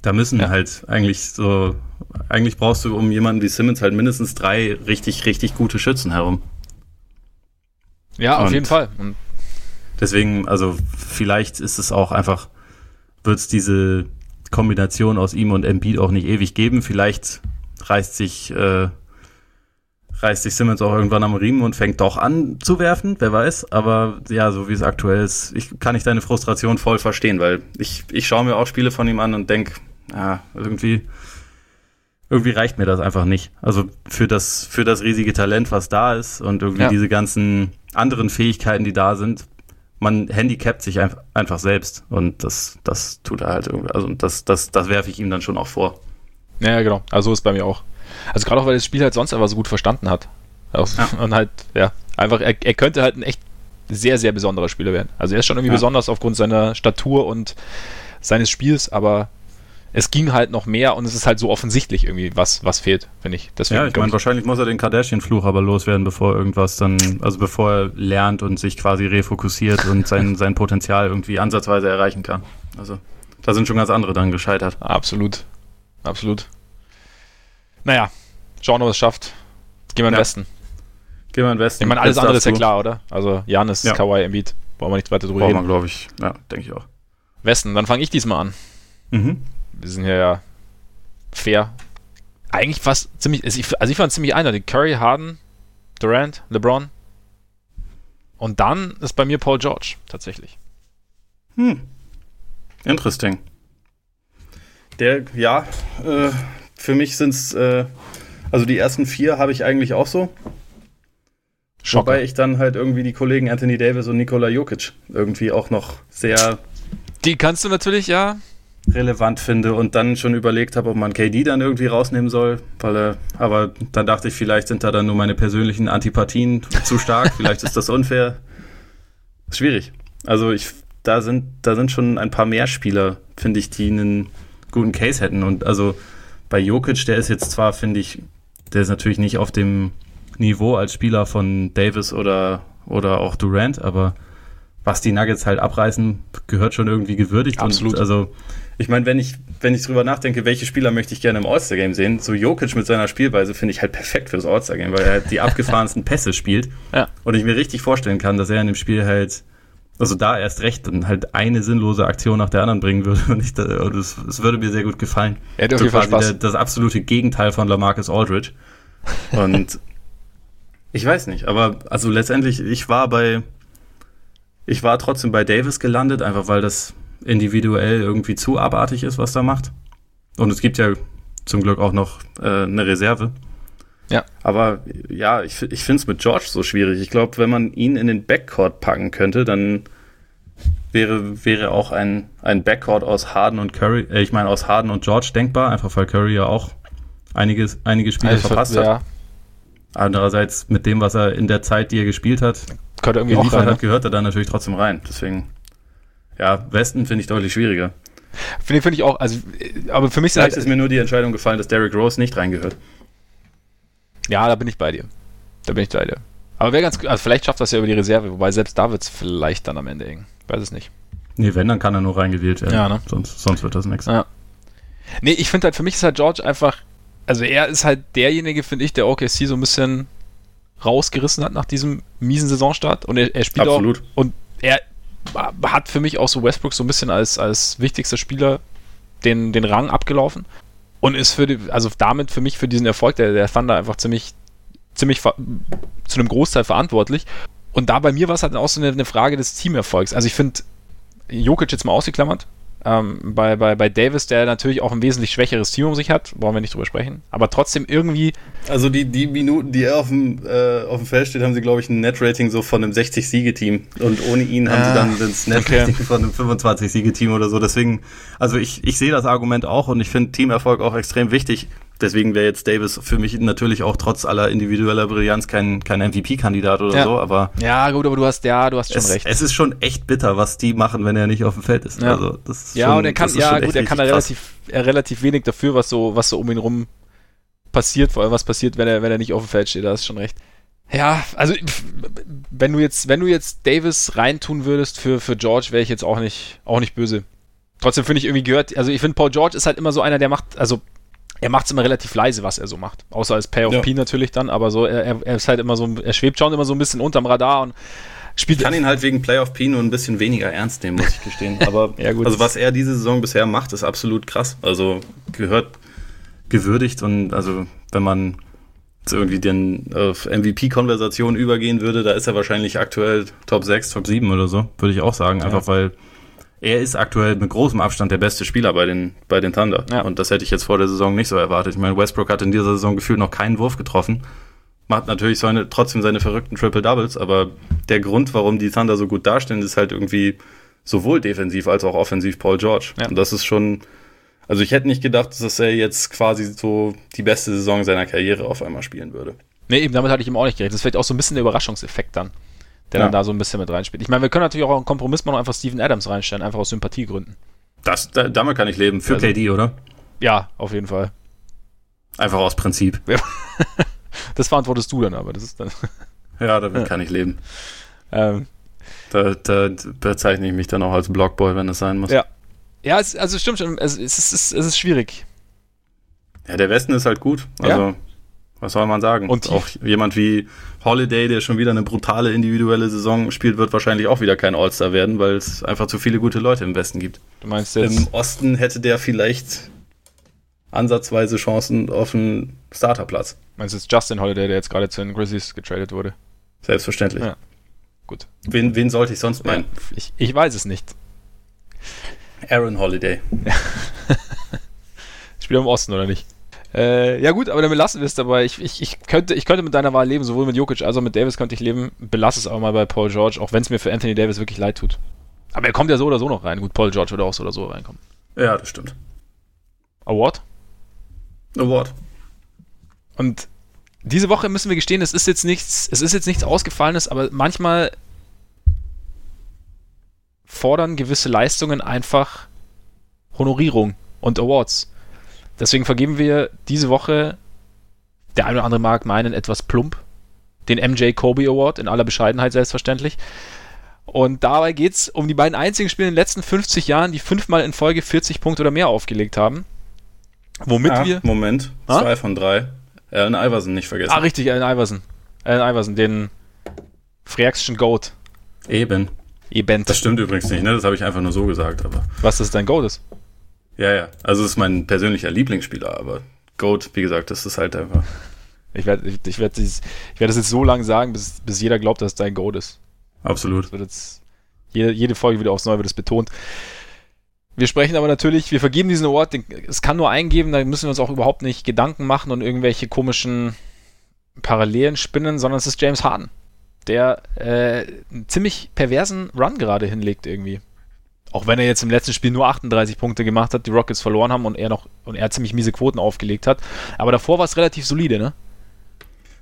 Da müssen ja. halt eigentlich so, eigentlich brauchst du um jemanden wie Simmons halt mindestens drei richtig, richtig gute Schützen herum. Ja, auf und jeden Fall. Und deswegen, also vielleicht ist es auch einfach, wird es diese Kombination aus ihm und Embiid auch nicht ewig geben. Vielleicht reißt sich äh, reißt sich Simmons auch irgendwann am Riemen und fängt doch an zu werfen, wer weiß. Aber ja, so wie es aktuell ist, ich, kann ich deine Frustration voll verstehen, weil ich, ich schaue mir auch Spiele von ihm an und denke, ja, irgendwie, irgendwie reicht mir das einfach nicht. Also für das, für das riesige Talent, was da ist und irgendwie ja. diese ganzen anderen Fähigkeiten, die da sind, man handicapt sich einfach, einfach selbst und das, das tut er halt irgendwie, also das, das, das werfe ich ihm dann schon auch vor. Ja, genau. Also ist bei mir auch. Also gerade auch, weil das Spiel halt sonst einfach so gut verstanden hat. Also, ja. Und halt, ja, einfach, er, er könnte halt ein echt sehr, sehr besonderer Spieler werden. Also er ist schon irgendwie ja. besonders aufgrund seiner Statur und seines Spiels, aber es ging halt noch mehr und es ist halt so offensichtlich irgendwie, was, was fehlt, finde ich. Deswegen, ja, ich meine, wahrscheinlich muss er den Kardashian-Fluch aber loswerden, bevor irgendwas dann, also bevor er lernt und sich quasi refokussiert und sein, sein Potenzial irgendwie ansatzweise erreichen kann. Also da sind schon ganz andere dann gescheitert. Absolut. Absolut. Naja, schauen, ob es schafft. Jetzt gehen wir in ja. Westen. Gehen wir in den Westen. Ich meine, alles andere ist ja klar, oder? Also Janis, ja. Kawhi, Embiid. Brauchen wir nicht weiter drüber reden. Brauchen wir, glaube ich. Ja, denke ich auch. Westen, dann fange ich diesmal an. Mhm. Wir sind hier ja fair. Eigentlich fast ziemlich, also ich, also ich fand ziemlich eindeutig. Curry, Harden, Durant, LeBron. Und dann ist bei mir Paul George, tatsächlich. Hm. Interesting. Der, ja, äh, für mich sind es, äh, also die ersten vier habe ich eigentlich auch so. Schocker. Wobei ich dann halt irgendwie die Kollegen Anthony Davis und Nikola Jokic irgendwie auch noch sehr. Die kannst du natürlich, ja. Relevant finde und dann schon überlegt habe, ob man KD dann irgendwie rausnehmen soll, weil er, aber dann dachte ich, vielleicht sind da dann nur meine persönlichen Antipathien zu stark, vielleicht ist das unfair. Schwierig. Also ich, da sind, da sind schon ein paar mehr Spieler, finde ich, die einen guten Case hätten und also bei Jokic, der ist jetzt zwar, finde ich, der ist natürlich nicht auf dem Niveau als Spieler von Davis oder, oder auch Durant, aber was die Nuggets halt abreißen, gehört schon irgendwie gewürdigt. Absolut. Und also, ich meine, wenn ich, wenn ich drüber nachdenke, welche Spieler möchte ich gerne im All-Star-Game sehen, so Jokic mit seiner Spielweise finde ich halt perfekt für das All-Star-Game, weil er die abgefahrensten Pässe spielt. Ja. Und ich mir richtig vorstellen kann, dass er in dem Spiel halt also da erst recht dann halt eine sinnlose Aktion nach der anderen bringen würde und, ich, und es, es würde mir sehr gut gefallen. Er hätte so quasi der, das absolute Gegenteil von Lamarcus Aldridge. Und ich weiß nicht, aber also letztendlich, ich war bei, ich war trotzdem bei Davis gelandet, einfach weil das individuell irgendwie zu abartig ist, was er macht. Und es gibt ja zum Glück auch noch äh, eine Reserve. Ja. Aber ja, ich, ich finde es mit George so schwierig. Ich glaube, wenn man ihn in den Backcourt packen könnte, dann wäre, wäre auch ein, ein Backcourt aus Harden und Curry, äh, ich meine aus Harden und George denkbar, einfach weil Curry ja auch einiges, einige Spiele also verpasst hat. Ja. Andererseits mit dem, was er in der Zeit, die er gespielt hat, auch rein, hat, gehört er dann natürlich trotzdem rein. Deswegen, ja, Westen finde ich deutlich schwieriger. Finde find ich auch, also, aber für mich Vielleicht halt, ist mir nur die Entscheidung gefallen, dass Derrick Rose nicht reingehört. Ja, da bin ich bei dir. Da bin ich bei dir. Aber wäre ganz also vielleicht schafft das ja über die Reserve, wobei selbst da wird es vielleicht dann am Ende eng. Weiß es nicht. Nee, wenn, dann kann er nur reingewählt werden. Ja, ne? Sonst, sonst wird das nichts. Ja. Nee, ich finde halt, für mich ist halt George einfach, also er ist halt derjenige, finde ich, der OKC so ein bisschen rausgerissen hat nach diesem miesen Saisonstart. Und er, er spielt Absolut. auch. Und er hat für mich auch so Westbrook so ein bisschen als, als wichtigster Spieler den, den Rang abgelaufen und ist für die, also damit für mich für diesen Erfolg der, der Thunder einfach ziemlich, ziemlich zu einem Großteil verantwortlich. Und da bei mir war es halt auch so eine, eine Frage des Teamerfolgs. Also ich finde, Jokic jetzt mal ausgeklammert, Ähm, bei, bei, bei Davis, der natürlich auch ein wesentlich schwächeres Team um sich hat, wollen wir nicht drüber sprechen. Aber trotzdem irgendwie. Also die, die Minuten, die er auf dem, äh, auf dem Feld steht, haben sie, glaube ich, ein Net-Rating so von einem 60-Siege-Team. Und ohne ihn haben sie dann ah, das Net-Rating okay. von einem 25-Siege-Team oder so. Deswegen, also ich, ich sehe das Argument auch und ich finde Teamerfolg auch extrem wichtig. Deswegen wäre jetzt Davis für mich natürlich auch trotz aller individueller Brillanz kein, kein MVP-Kandidat oder ja. so, aber. Ja, gut, aber du hast, ja, du hast schon es, recht. Es ist schon echt bitter, was die machen, wenn er nicht auf dem Feld ist. Ja, also, das ist ja schon, und er kann, ja, gut, er kann da relativ, er relativ wenig dafür, was so, was so um ihn rum passiert, vor allem was passiert, wenn er, wenn er nicht auf dem Feld steht, da hast schon recht. Ja, also wenn du jetzt, wenn du jetzt Davis reintun würdest für, für George, wäre ich jetzt auch nicht, auch nicht böse. Trotzdem finde ich irgendwie gehört, also ich finde Paul George ist halt immer so einer, der macht, also er macht es immer relativ leise, was er so macht. Außer als Pay of ja. P natürlich dann, aber so, er, er ist halt immer so, er schwebt schon immer so ein bisschen unterm Radar und spielt. Ich kann ihn halt wegen Play of P nur ein bisschen weniger ernst nehmen, muss ich gestehen. Aber ja, gut, also was er diese Saison bisher macht, ist absolut krass. Also gehört gewürdigt und also wenn man irgendwie den auf MVP-Konversation übergehen würde, da ist er wahrscheinlich aktuell Top 6, Top 7 oder so, würde ich auch sagen. Einfach ja. weil er ist aktuell mit großem Abstand der beste Spieler bei den, bei den Thunder. Ja. Und das hätte ich jetzt vor der Saison nicht so erwartet. Ich meine, Westbrook hat in dieser Saison gefühlt noch keinen Wurf getroffen. Macht natürlich seine, trotzdem seine verrückten Triple Doubles, aber der Grund, warum die Thunder so gut dastehen, ist halt irgendwie sowohl defensiv als auch offensiv Paul George. Ja. Und das ist schon, also ich hätte nicht gedacht, dass er jetzt quasi so die beste Saison seiner Karriere auf einmal spielen würde. Nee, eben damit hatte ich ihm auch nicht gerechnet. Das ist vielleicht auch so ein bisschen der Überraschungseffekt dann der ja. dann da so ein bisschen mit reinspielt. Ich meine, wir können natürlich auch einen Kompromiss machen und einfach Steven Adams reinstellen, einfach aus Sympathiegründen. Das, da, damit kann ich leben. Für also, KD, oder? Ja, auf jeden Fall. Einfach aus Prinzip. das verantwortest du dann aber. Das ist dann. ja, damit kann ich leben. Ähm, da, da bezeichne ich mich dann auch als Blockboy, wenn es sein muss. Ja. Ja, es, also stimmt schon. Es, es, ist, es ist schwierig. Ja, der Westen ist halt gut. Also, ja. Was soll man sagen? Und auch jemand wie Holiday, der schon wieder eine brutale individuelle Saison spielt, wird wahrscheinlich auch wieder kein All-Star werden, weil es einfach zu viele gute Leute im Westen gibt. Du meinst jetzt? Im Osten hätte der vielleicht ansatzweise Chancen auf einen Starterplatz. Meinst du jetzt Justin Holiday, der jetzt gerade zu den Grizzlies getradet wurde? Selbstverständlich. Ja. Gut. Wen, wen sollte ich sonst meinen? Ich, ich weiß es nicht. Aaron Holiday. Spielt er im Osten, oder nicht? Äh, ja gut, aber dann belassen wir es dabei. Ich, ich, ich, könnte, ich könnte mit deiner Wahl leben, sowohl mit Jokic als auch mit Davis könnte ich leben. Belass es aber mal bei Paul George, auch wenn es mir für Anthony Davis wirklich leid tut. Aber er kommt ja so oder so noch rein. Gut, Paul George würde auch so oder so reinkommen. Ja, das stimmt. Award? Award. Und diese Woche müssen wir gestehen, es ist jetzt nichts, es ist jetzt nichts Ausgefallenes, aber manchmal fordern gewisse Leistungen einfach Honorierung und Awards. Deswegen vergeben wir diese Woche, der eine oder andere mag meinen, etwas plump, den MJ Kobe Award, in aller Bescheidenheit selbstverständlich. Und dabei geht es um die beiden einzigen Spiele in den letzten 50 Jahren, die fünfmal in Folge 40 Punkte oder mehr aufgelegt haben. Womit ah, wir. Moment, ah? zwei von drei. Allen Iverson nicht vergessen. Ah, richtig, Allen Iverson. Allen Iverson, den Freakschen Goat. Eben. Eben. Das stimmt übrigens nicht, ne? Das habe ich einfach nur so gesagt, aber. Was das dein Goat ist? Ja, ja. Also es ist mein persönlicher Lieblingsspieler, aber Goat, wie gesagt, das ist halt einfach. Ich werde ich, ich werd ich werd das jetzt so lange sagen, bis, bis jeder glaubt, dass es dein Goat ist. Absolut. Jetzt, jede, jede Folge wieder aufs Neue wird es betont. Wir sprechen aber natürlich, wir vergeben diesen Award, den, es kann nur eingeben, da müssen wir uns auch überhaupt nicht Gedanken machen und irgendwelche komischen Parallelen spinnen, sondern es ist James Harden, der äh, einen ziemlich perversen Run gerade hinlegt irgendwie. Auch wenn er jetzt im letzten Spiel nur 38 Punkte gemacht hat, die Rockets verloren haben und er noch und er ziemlich miese Quoten aufgelegt hat. Aber davor war es relativ solide, ne?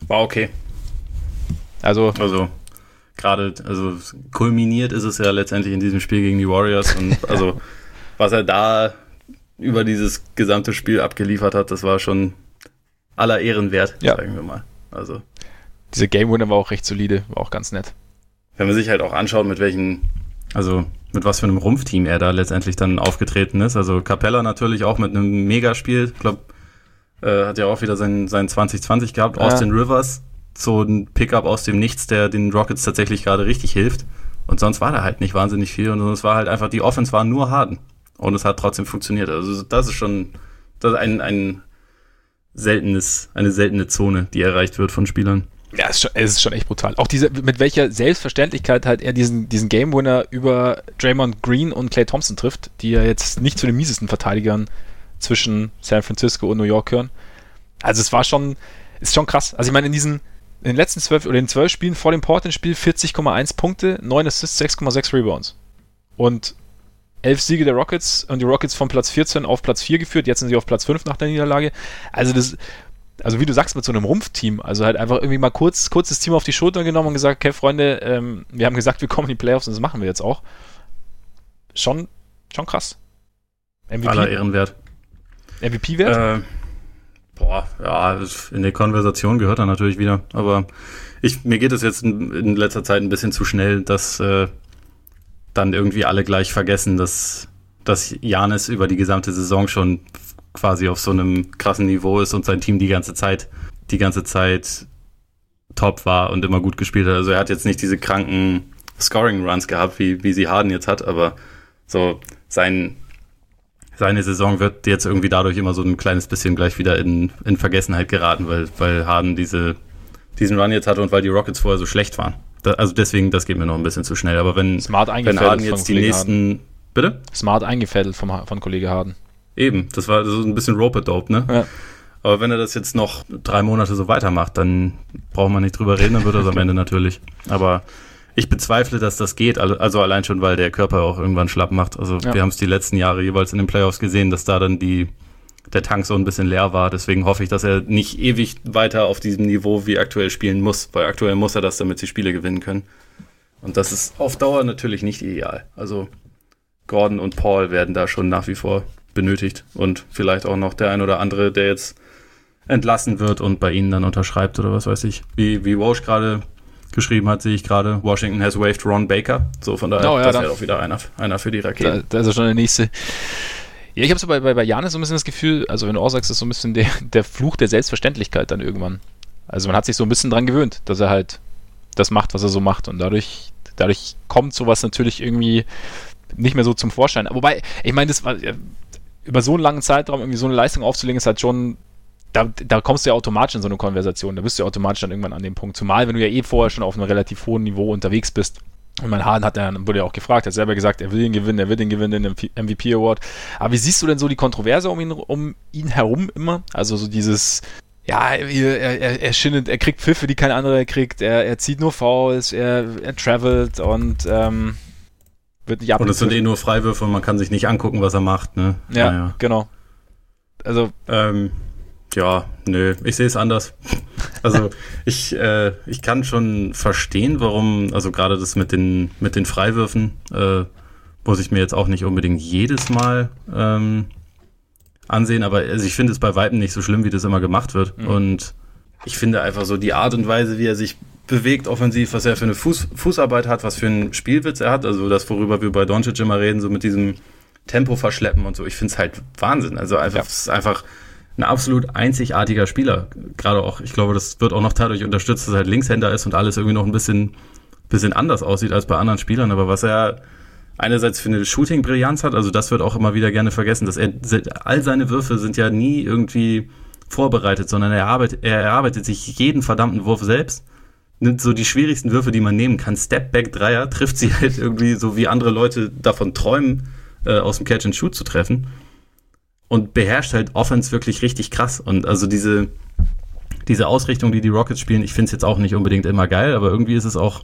War okay. Also. Also, gerade, also kulminiert ist es ja letztendlich in diesem Spiel gegen die Warriors und also, was er da über dieses gesamte Spiel abgeliefert hat, das war schon aller Ehren wert, ja. sagen wir mal. Also. Diese Game Winner war auch recht solide, war auch ganz nett. Wenn man sich halt auch anschaut, mit welchen, also mit was für einem Rumpfteam er da letztendlich dann aufgetreten ist. Also Capella natürlich auch mit einem Megaspiel. Ich glaube, äh, hat ja auch wieder sein, sein 2020 gehabt. Ja. Austin Rivers, so ein Pickup aus dem Nichts, der den Rockets tatsächlich gerade richtig hilft. Und sonst war da halt nicht wahnsinnig viel. Und es war halt einfach, die Offense war nur Harden. Und es hat trotzdem funktioniert. Also das ist schon das ist ein, ein seltenes, eine seltene Zone, die erreicht wird von Spielern. Ja, es ist, schon, es ist schon echt brutal. Auch diese, mit welcher Selbstverständlichkeit halt er diesen, diesen Game Winner über Draymond Green und Clay Thompson trifft, die ja jetzt nicht zu den miesesten Verteidigern zwischen San Francisco und New York hören. Also es war schon, ist schon krass. Also ich meine, in diesen, in den letzten zwölf oder in zwölf Spielen vor dem Portland-Spiel 40,1 Punkte, 9 Assists, 6,6 Rebounds. Und elf Siege der Rockets und die Rockets von Platz 14 auf Platz 4 geführt. Jetzt sind sie auf Platz 5 nach der Niederlage. Also das, also wie du sagst, mit so einem Rumpfteam, also halt einfach irgendwie mal kurz, kurz das Team auf die Schulter genommen und gesagt, okay, Freunde, ähm, wir haben gesagt, wir kommen in die Playoffs und das machen wir jetzt auch. Schon, schon krass. MVP? Aller Ehrenwert. MVP-Wert? Äh, boah, ja, in der Konversation gehört er natürlich wieder, aber ich, mir geht es jetzt in, in, letzter Zeit ein bisschen zu schnell, dass äh, dann irgendwie alle gleich vergessen, dass, dass Janis über die gesamte Saison schon quasi auf so einem krassen Niveau ist und sein Team die ganze Zeit, die ganze Zeit top war und immer gut gespielt hat. Also er hat jetzt nicht diese kranken Scoring-Runs gehabt, wie, wie sie Harden jetzt hat, aber so sein, seine Saison wird jetzt irgendwie dadurch immer so ein kleines bisschen gleich wieder in, in Vergessenheit geraten, weil, weil Harden diese, diesen Run jetzt hatte und weil die Rockets vorher so schlecht waren. Da, also deswegen, das geht mir noch ein bisschen zu schnell. Aber wenn, Smart wenn Harden jetzt die nächsten. Harden. Bitte? Smart eingefädelt vom, von Kollege Harden. Eben, das war so ein bisschen Rope-Dope, ne? Ja. Aber wenn er das jetzt noch drei Monate so weitermacht, dann braucht man nicht drüber reden, dann wird er es am Ende natürlich. Aber ich bezweifle, dass das geht. Also allein schon, weil der Körper auch irgendwann schlapp macht. Also ja. wir haben es die letzten Jahre jeweils in den Playoffs gesehen, dass da dann die, der Tank so ein bisschen leer war. Deswegen hoffe ich, dass er nicht ewig weiter auf diesem Niveau wie aktuell spielen muss, weil aktuell muss er das, damit sie Spiele gewinnen können. Und das ist auf Dauer natürlich nicht ideal. Also Gordon und Paul werden da schon nach wie vor benötigt und vielleicht auch noch der ein oder andere, der jetzt entlassen wird und bei ihnen dann unterschreibt oder was weiß ich. Wie, wie Walsh gerade geschrieben hat, sehe ich gerade, Washington has waived Ron Baker. So, von daher, oh, ja, das wäre auch wieder einer, einer für die Raketen. Da, da ist er schon der nächste. Ja, ich habe so bei, bei, bei Janis so ein bisschen das Gefühl, also wenn du auch sagst, ist so ein bisschen der, der Fluch der Selbstverständlichkeit dann irgendwann. Also man hat sich so ein bisschen dran gewöhnt, dass er halt das macht, was er so macht und dadurch, dadurch kommt sowas natürlich irgendwie nicht mehr so zum Vorschein. Wobei, ich meine, das war, über so einen langen Zeitraum irgendwie so eine Leistung aufzulegen, ist halt schon, da, da kommst du ja automatisch in so eine Konversation, da bist du ja automatisch dann irgendwann an dem Punkt. Zumal, wenn du ja eh vorher schon auf einem relativ hohen Niveau unterwegs bist. Und mein Hahn hat ja, wurde ja auch gefragt, hat selber gesagt, er will ihn gewinnen, er will den gewinnen, den MVP Award. Aber wie siehst du denn so die Kontroverse um ihn, um ihn herum immer? Also so dieses, ja, er, er, er schindet, er kriegt Pfiffe, die kein anderer kriegt, er, er zieht nur Fouls, er, er travelt und ähm, wird nicht Und es sind eh nur Freiwürfe und man kann sich nicht angucken, was er macht, ne? Ja, naja. genau. Also. Ähm, ja, nö, ich sehe es anders. Also ich, äh, ich kann schon verstehen, warum, also gerade das mit den, mit den Freiwürfen, äh, muss ich mir jetzt auch nicht unbedingt jedes Mal ähm, ansehen, aber also ich finde es bei Weitem nicht so schlimm, wie das immer gemacht wird. Mhm. Und ich finde einfach so die Art und Weise, wie er sich bewegt offensiv, was er für eine Fuß, Fußarbeit hat, was für einen Spielwitz er hat. Also das, worüber wir bei Doncic immer reden, so mit diesem Tempo verschleppen und so. Ich finde es halt Wahnsinn. Also einfach, ja. es ist einfach ein absolut einzigartiger Spieler. Gerade auch, ich glaube, das wird auch noch dadurch unterstützt, dass er halt Linkshänder ist und alles irgendwie noch ein bisschen, bisschen anders aussieht als bei anderen Spielern. Aber was er einerseits für eine Shooting-Brillanz hat, also das wird auch immer wieder gerne vergessen, dass er, all seine Würfe sind ja nie irgendwie vorbereitet, sondern er, arbeitet, er erarbeitet sich jeden verdammten Wurf selbst nimmt so die schwierigsten Würfe, die man nehmen kann. Step-Back-Dreier trifft sie halt irgendwie so, wie andere Leute davon träumen, äh, aus dem Catch-and-Shoot zu treffen. Und beherrscht halt Offense wirklich richtig krass. Und also diese, diese Ausrichtung, die die Rockets spielen, ich finde es jetzt auch nicht unbedingt immer geil, aber irgendwie ist es auch,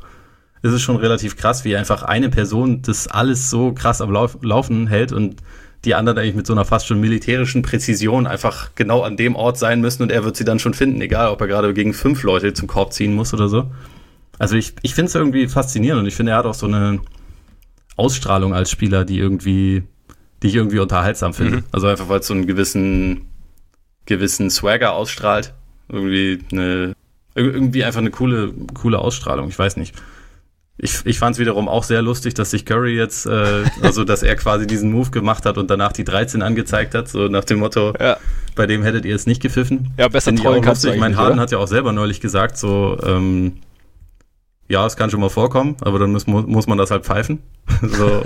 ist es schon relativ krass, wie einfach eine Person das alles so krass am Lauf, Laufen hält und die anderen eigentlich mit so einer fast schon militärischen Präzision einfach genau an dem Ort sein müssen und er wird sie dann schon finden, egal ob er gerade gegen fünf Leute zum Korb ziehen muss oder so. Also ich, ich finde es irgendwie faszinierend und ich finde, er hat auch so eine Ausstrahlung als Spieler, die irgendwie, die ich irgendwie unterhaltsam finde. Mhm. Also einfach, weil es so einen gewissen, gewissen Swagger ausstrahlt. Irgendwie eine, irgendwie einfach eine coole, coole Ausstrahlung. Ich weiß nicht. Ich, ich fand es wiederum auch sehr lustig, dass sich Curry jetzt, äh, also dass er quasi diesen Move gemacht hat und danach die 13 angezeigt hat, so nach dem Motto, ja. bei dem hättet ihr es nicht gepfiffen. Ja, besser trollen kannst du Ich meine, Harden hat ja auch selber neulich gesagt, so, ähm, ja, es kann schon mal vorkommen, aber dann muss, muss man das halt pfeifen. so.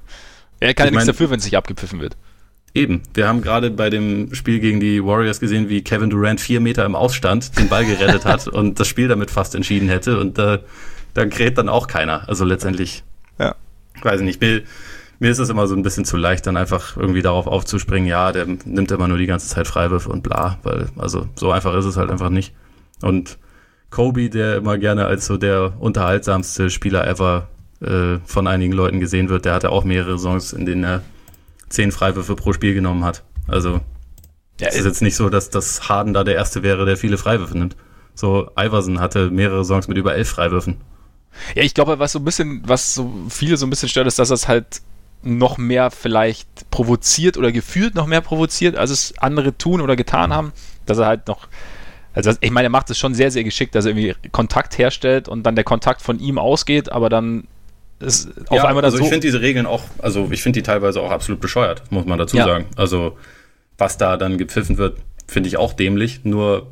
er kann ja nichts dafür, wenn es nicht abgepfiffen wird. Eben. Wir haben gerade bei dem Spiel gegen die Warriors gesehen, wie Kevin Durant vier Meter im Ausstand den Ball gerettet hat und das Spiel damit fast entschieden hätte. Und da, da kräht dann auch keiner. Also letztendlich, ja. weiß ich nicht, mir, mir ist es immer so ein bisschen zu leicht, dann einfach irgendwie darauf aufzuspringen, ja, der nimmt immer nur die ganze Zeit Freiwürfe und bla, weil, also so einfach ist es halt einfach nicht. Und Kobe, der immer gerne als so der unterhaltsamste Spieler ever äh, von einigen Leuten gesehen wird, der hatte auch mehrere Songs, in denen er zehn Freiwürfe pro Spiel genommen hat. Also ja, es ist jetzt nicht so, dass das Harden da der Erste wäre, der viele Freiwürfe nimmt. So, Iverson hatte mehrere Songs mit über elf Freiwürfen. Ja, ich glaube, was so ein bisschen, was so viele so ein bisschen stört, ist, dass das halt noch mehr vielleicht provoziert oder gefühlt noch mehr provoziert, als es andere tun oder getan haben. Dass er halt noch, also ich meine, er macht es schon sehr, sehr geschickt, dass er irgendwie Kontakt herstellt und dann der Kontakt von ihm ausgeht, aber dann ist auf ja, einmal das also so. Ich finde diese Regeln auch, also ich finde die teilweise auch absolut bescheuert, muss man dazu ja. sagen. Also was da dann gepfiffen wird, finde ich auch dämlich, nur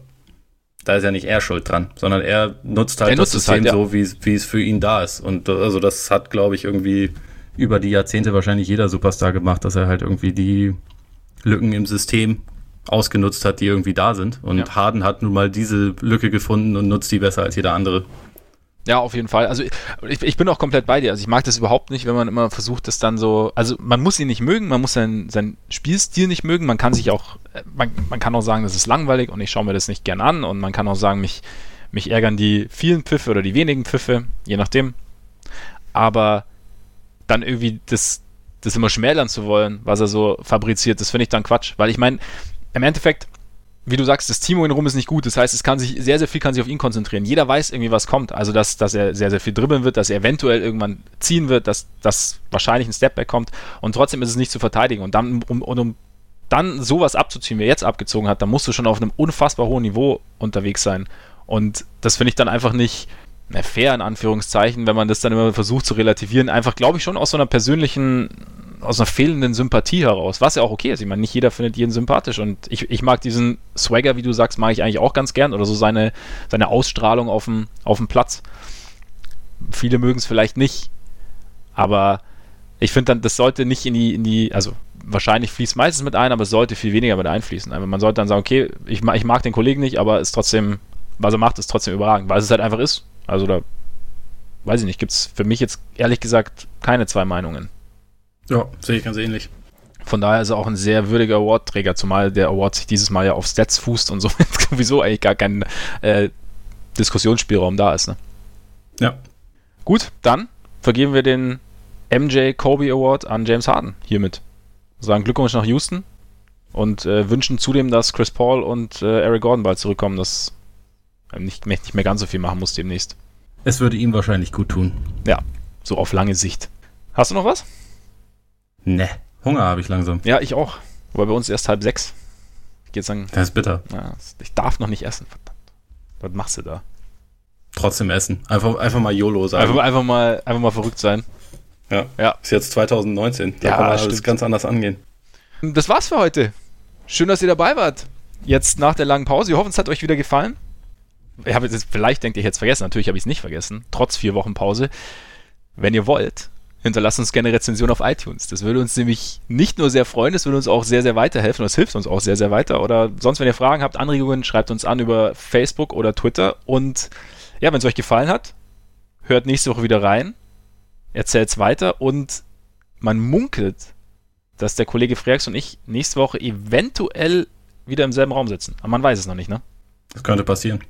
da ist ja nicht er schuld dran, sondern er nutzt halt er das nutzt System halt, ja. so, wie es für ihn da ist. Und also das hat, glaube ich, irgendwie über die Jahrzehnte wahrscheinlich jeder Superstar gemacht, dass er halt irgendwie die Lücken im System ausgenutzt hat, die irgendwie da sind. Und ja. Harden hat nun mal diese Lücke gefunden und nutzt die besser als jeder andere. Ja, auf jeden Fall. Also ich, ich bin auch komplett bei dir. Also ich mag das überhaupt nicht, wenn man immer versucht, das dann so. Also man muss ihn nicht mögen, man muss seinen, seinen Spielstil nicht mögen. Man kann sich auch, man, man kann auch sagen, das ist langweilig und ich schaue mir das nicht gern an. Und man kann auch sagen, mich, mich ärgern die vielen Pfiffe oder die wenigen Pfiffe, je nachdem. Aber dann irgendwie das, das immer schmälern zu wollen, was er so fabriziert, das finde ich dann Quatsch. Weil ich meine, im Endeffekt, wie du sagst, das um ihn rum ist nicht gut. Das heißt, es kann sich, sehr, sehr viel kann sich auf ihn konzentrieren. Jeder weiß irgendwie, was kommt. Also, dass, dass er sehr, sehr viel dribbeln wird, dass er eventuell irgendwann ziehen wird, dass, dass wahrscheinlich ein Stepback kommt. Und trotzdem ist es nicht zu verteidigen. Und dann, um, um, um dann sowas abzuziehen, wie er jetzt abgezogen hat, dann musst du schon auf einem unfassbar hohen Niveau unterwegs sein. Und das finde ich dann einfach nicht fair, in Anführungszeichen, wenn man das dann immer versucht zu relativieren. Einfach, glaube ich, schon aus so einer persönlichen aus einer fehlenden Sympathie heraus, was ja auch okay ist. Ich meine, nicht jeder findet jeden sympathisch und ich, ich mag diesen Swagger, wie du sagst, mag ich eigentlich auch ganz gern oder so seine, seine Ausstrahlung auf dem, auf dem Platz. Viele mögen es vielleicht nicht, aber ich finde dann, das sollte nicht in die, in die, also wahrscheinlich fließt meistens mit ein, aber es sollte viel weniger mit einfließen. Also man sollte dann sagen, okay, ich, ich mag den Kollegen nicht, aber ist trotzdem, was er macht, ist trotzdem überragend, weil es halt einfach ist. Also da, weiß ich nicht, gibt es für mich jetzt ehrlich gesagt keine zwei Meinungen. Ja, sehe ich ganz ähnlich. Von daher ist er auch ein sehr würdiger Awardträger, zumal der Award sich dieses Mal ja auf Stats fußt und so sowieso eigentlich gar kein äh, Diskussionsspielraum da ist. Ne? Ja. Gut, dann vergeben wir den MJ Kobe Award an James Harden hiermit. Sagen Glückwunsch nach Houston und äh, wünschen zudem, dass Chris Paul und äh, Eric Gordon bald zurückkommen, dass er nicht, nicht mehr ganz so viel machen muss demnächst. Es würde ihm wahrscheinlich gut tun. Ja, so auf lange Sicht. Hast du noch was? Ne, Hunger habe ich langsam. Ja, ich auch. Aber bei uns erst halb sechs. Ich gehe sagen. Das ist bitter. Ja, ich darf noch nicht essen, verdammt. Was machst du da? Trotzdem essen. Einfach, einfach mal YOLO sein. Einfach, einfach, mal, einfach mal verrückt sein. Ja. ja. Ist jetzt 2019. Da ja, kann man alles ganz anders angehen. Das war's für heute. Schön, dass ihr dabei wart. Jetzt nach der langen Pause. Wir hoffen, es hat euch wieder gefallen. Ich habe jetzt, vielleicht denkt ihr, ich hätte es vergessen. Natürlich habe ich es nicht vergessen. Trotz vier Wochen Pause. Wenn ihr wollt, hinterlasst uns gerne Rezension auf iTunes. Das würde uns nämlich nicht nur sehr freuen, das würde uns auch sehr, sehr weiterhelfen. Das hilft uns auch sehr, sehr weiter. Oder sonst, wenn ihr Fragen habt, Anregungen, schreibt uns an über Facebook oder Twitter. Und ja, wenn es euch gefallen hat, hört nächste Woche wieder rein, erzählt es weiter und man munkelt, dass der Kollege Freaks und ich nächste Woche eventuell wieder im selben Raum sitzen. Aber man weiß es noch nicht, ne? Das könnte passieren.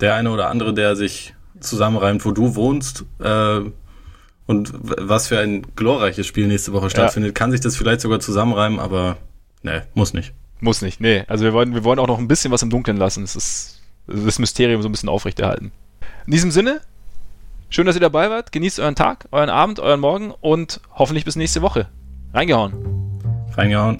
Der eine oder andere, der sich zusammenreimt, wo du wohnst, äh, und was für ein glorreiches Spiel nächste Woche stattfindet, ja. kann sich das vielleicht sogar zusammenreimen, aber ne, muss nicht. Muss nicht, nee. Also wir wollen, wir wollen auch noch ein bisschen was im Dunkeln lassen. Es ist das Mysterium so ein bisschen aufrechterhalten. In diesem Sinne, schön, dass ihr dabei wart. Genießt euren Tag, euren Abend, euren Morgen und hoffentlich bis nächste Woche. Reingehauen. Reingehauen.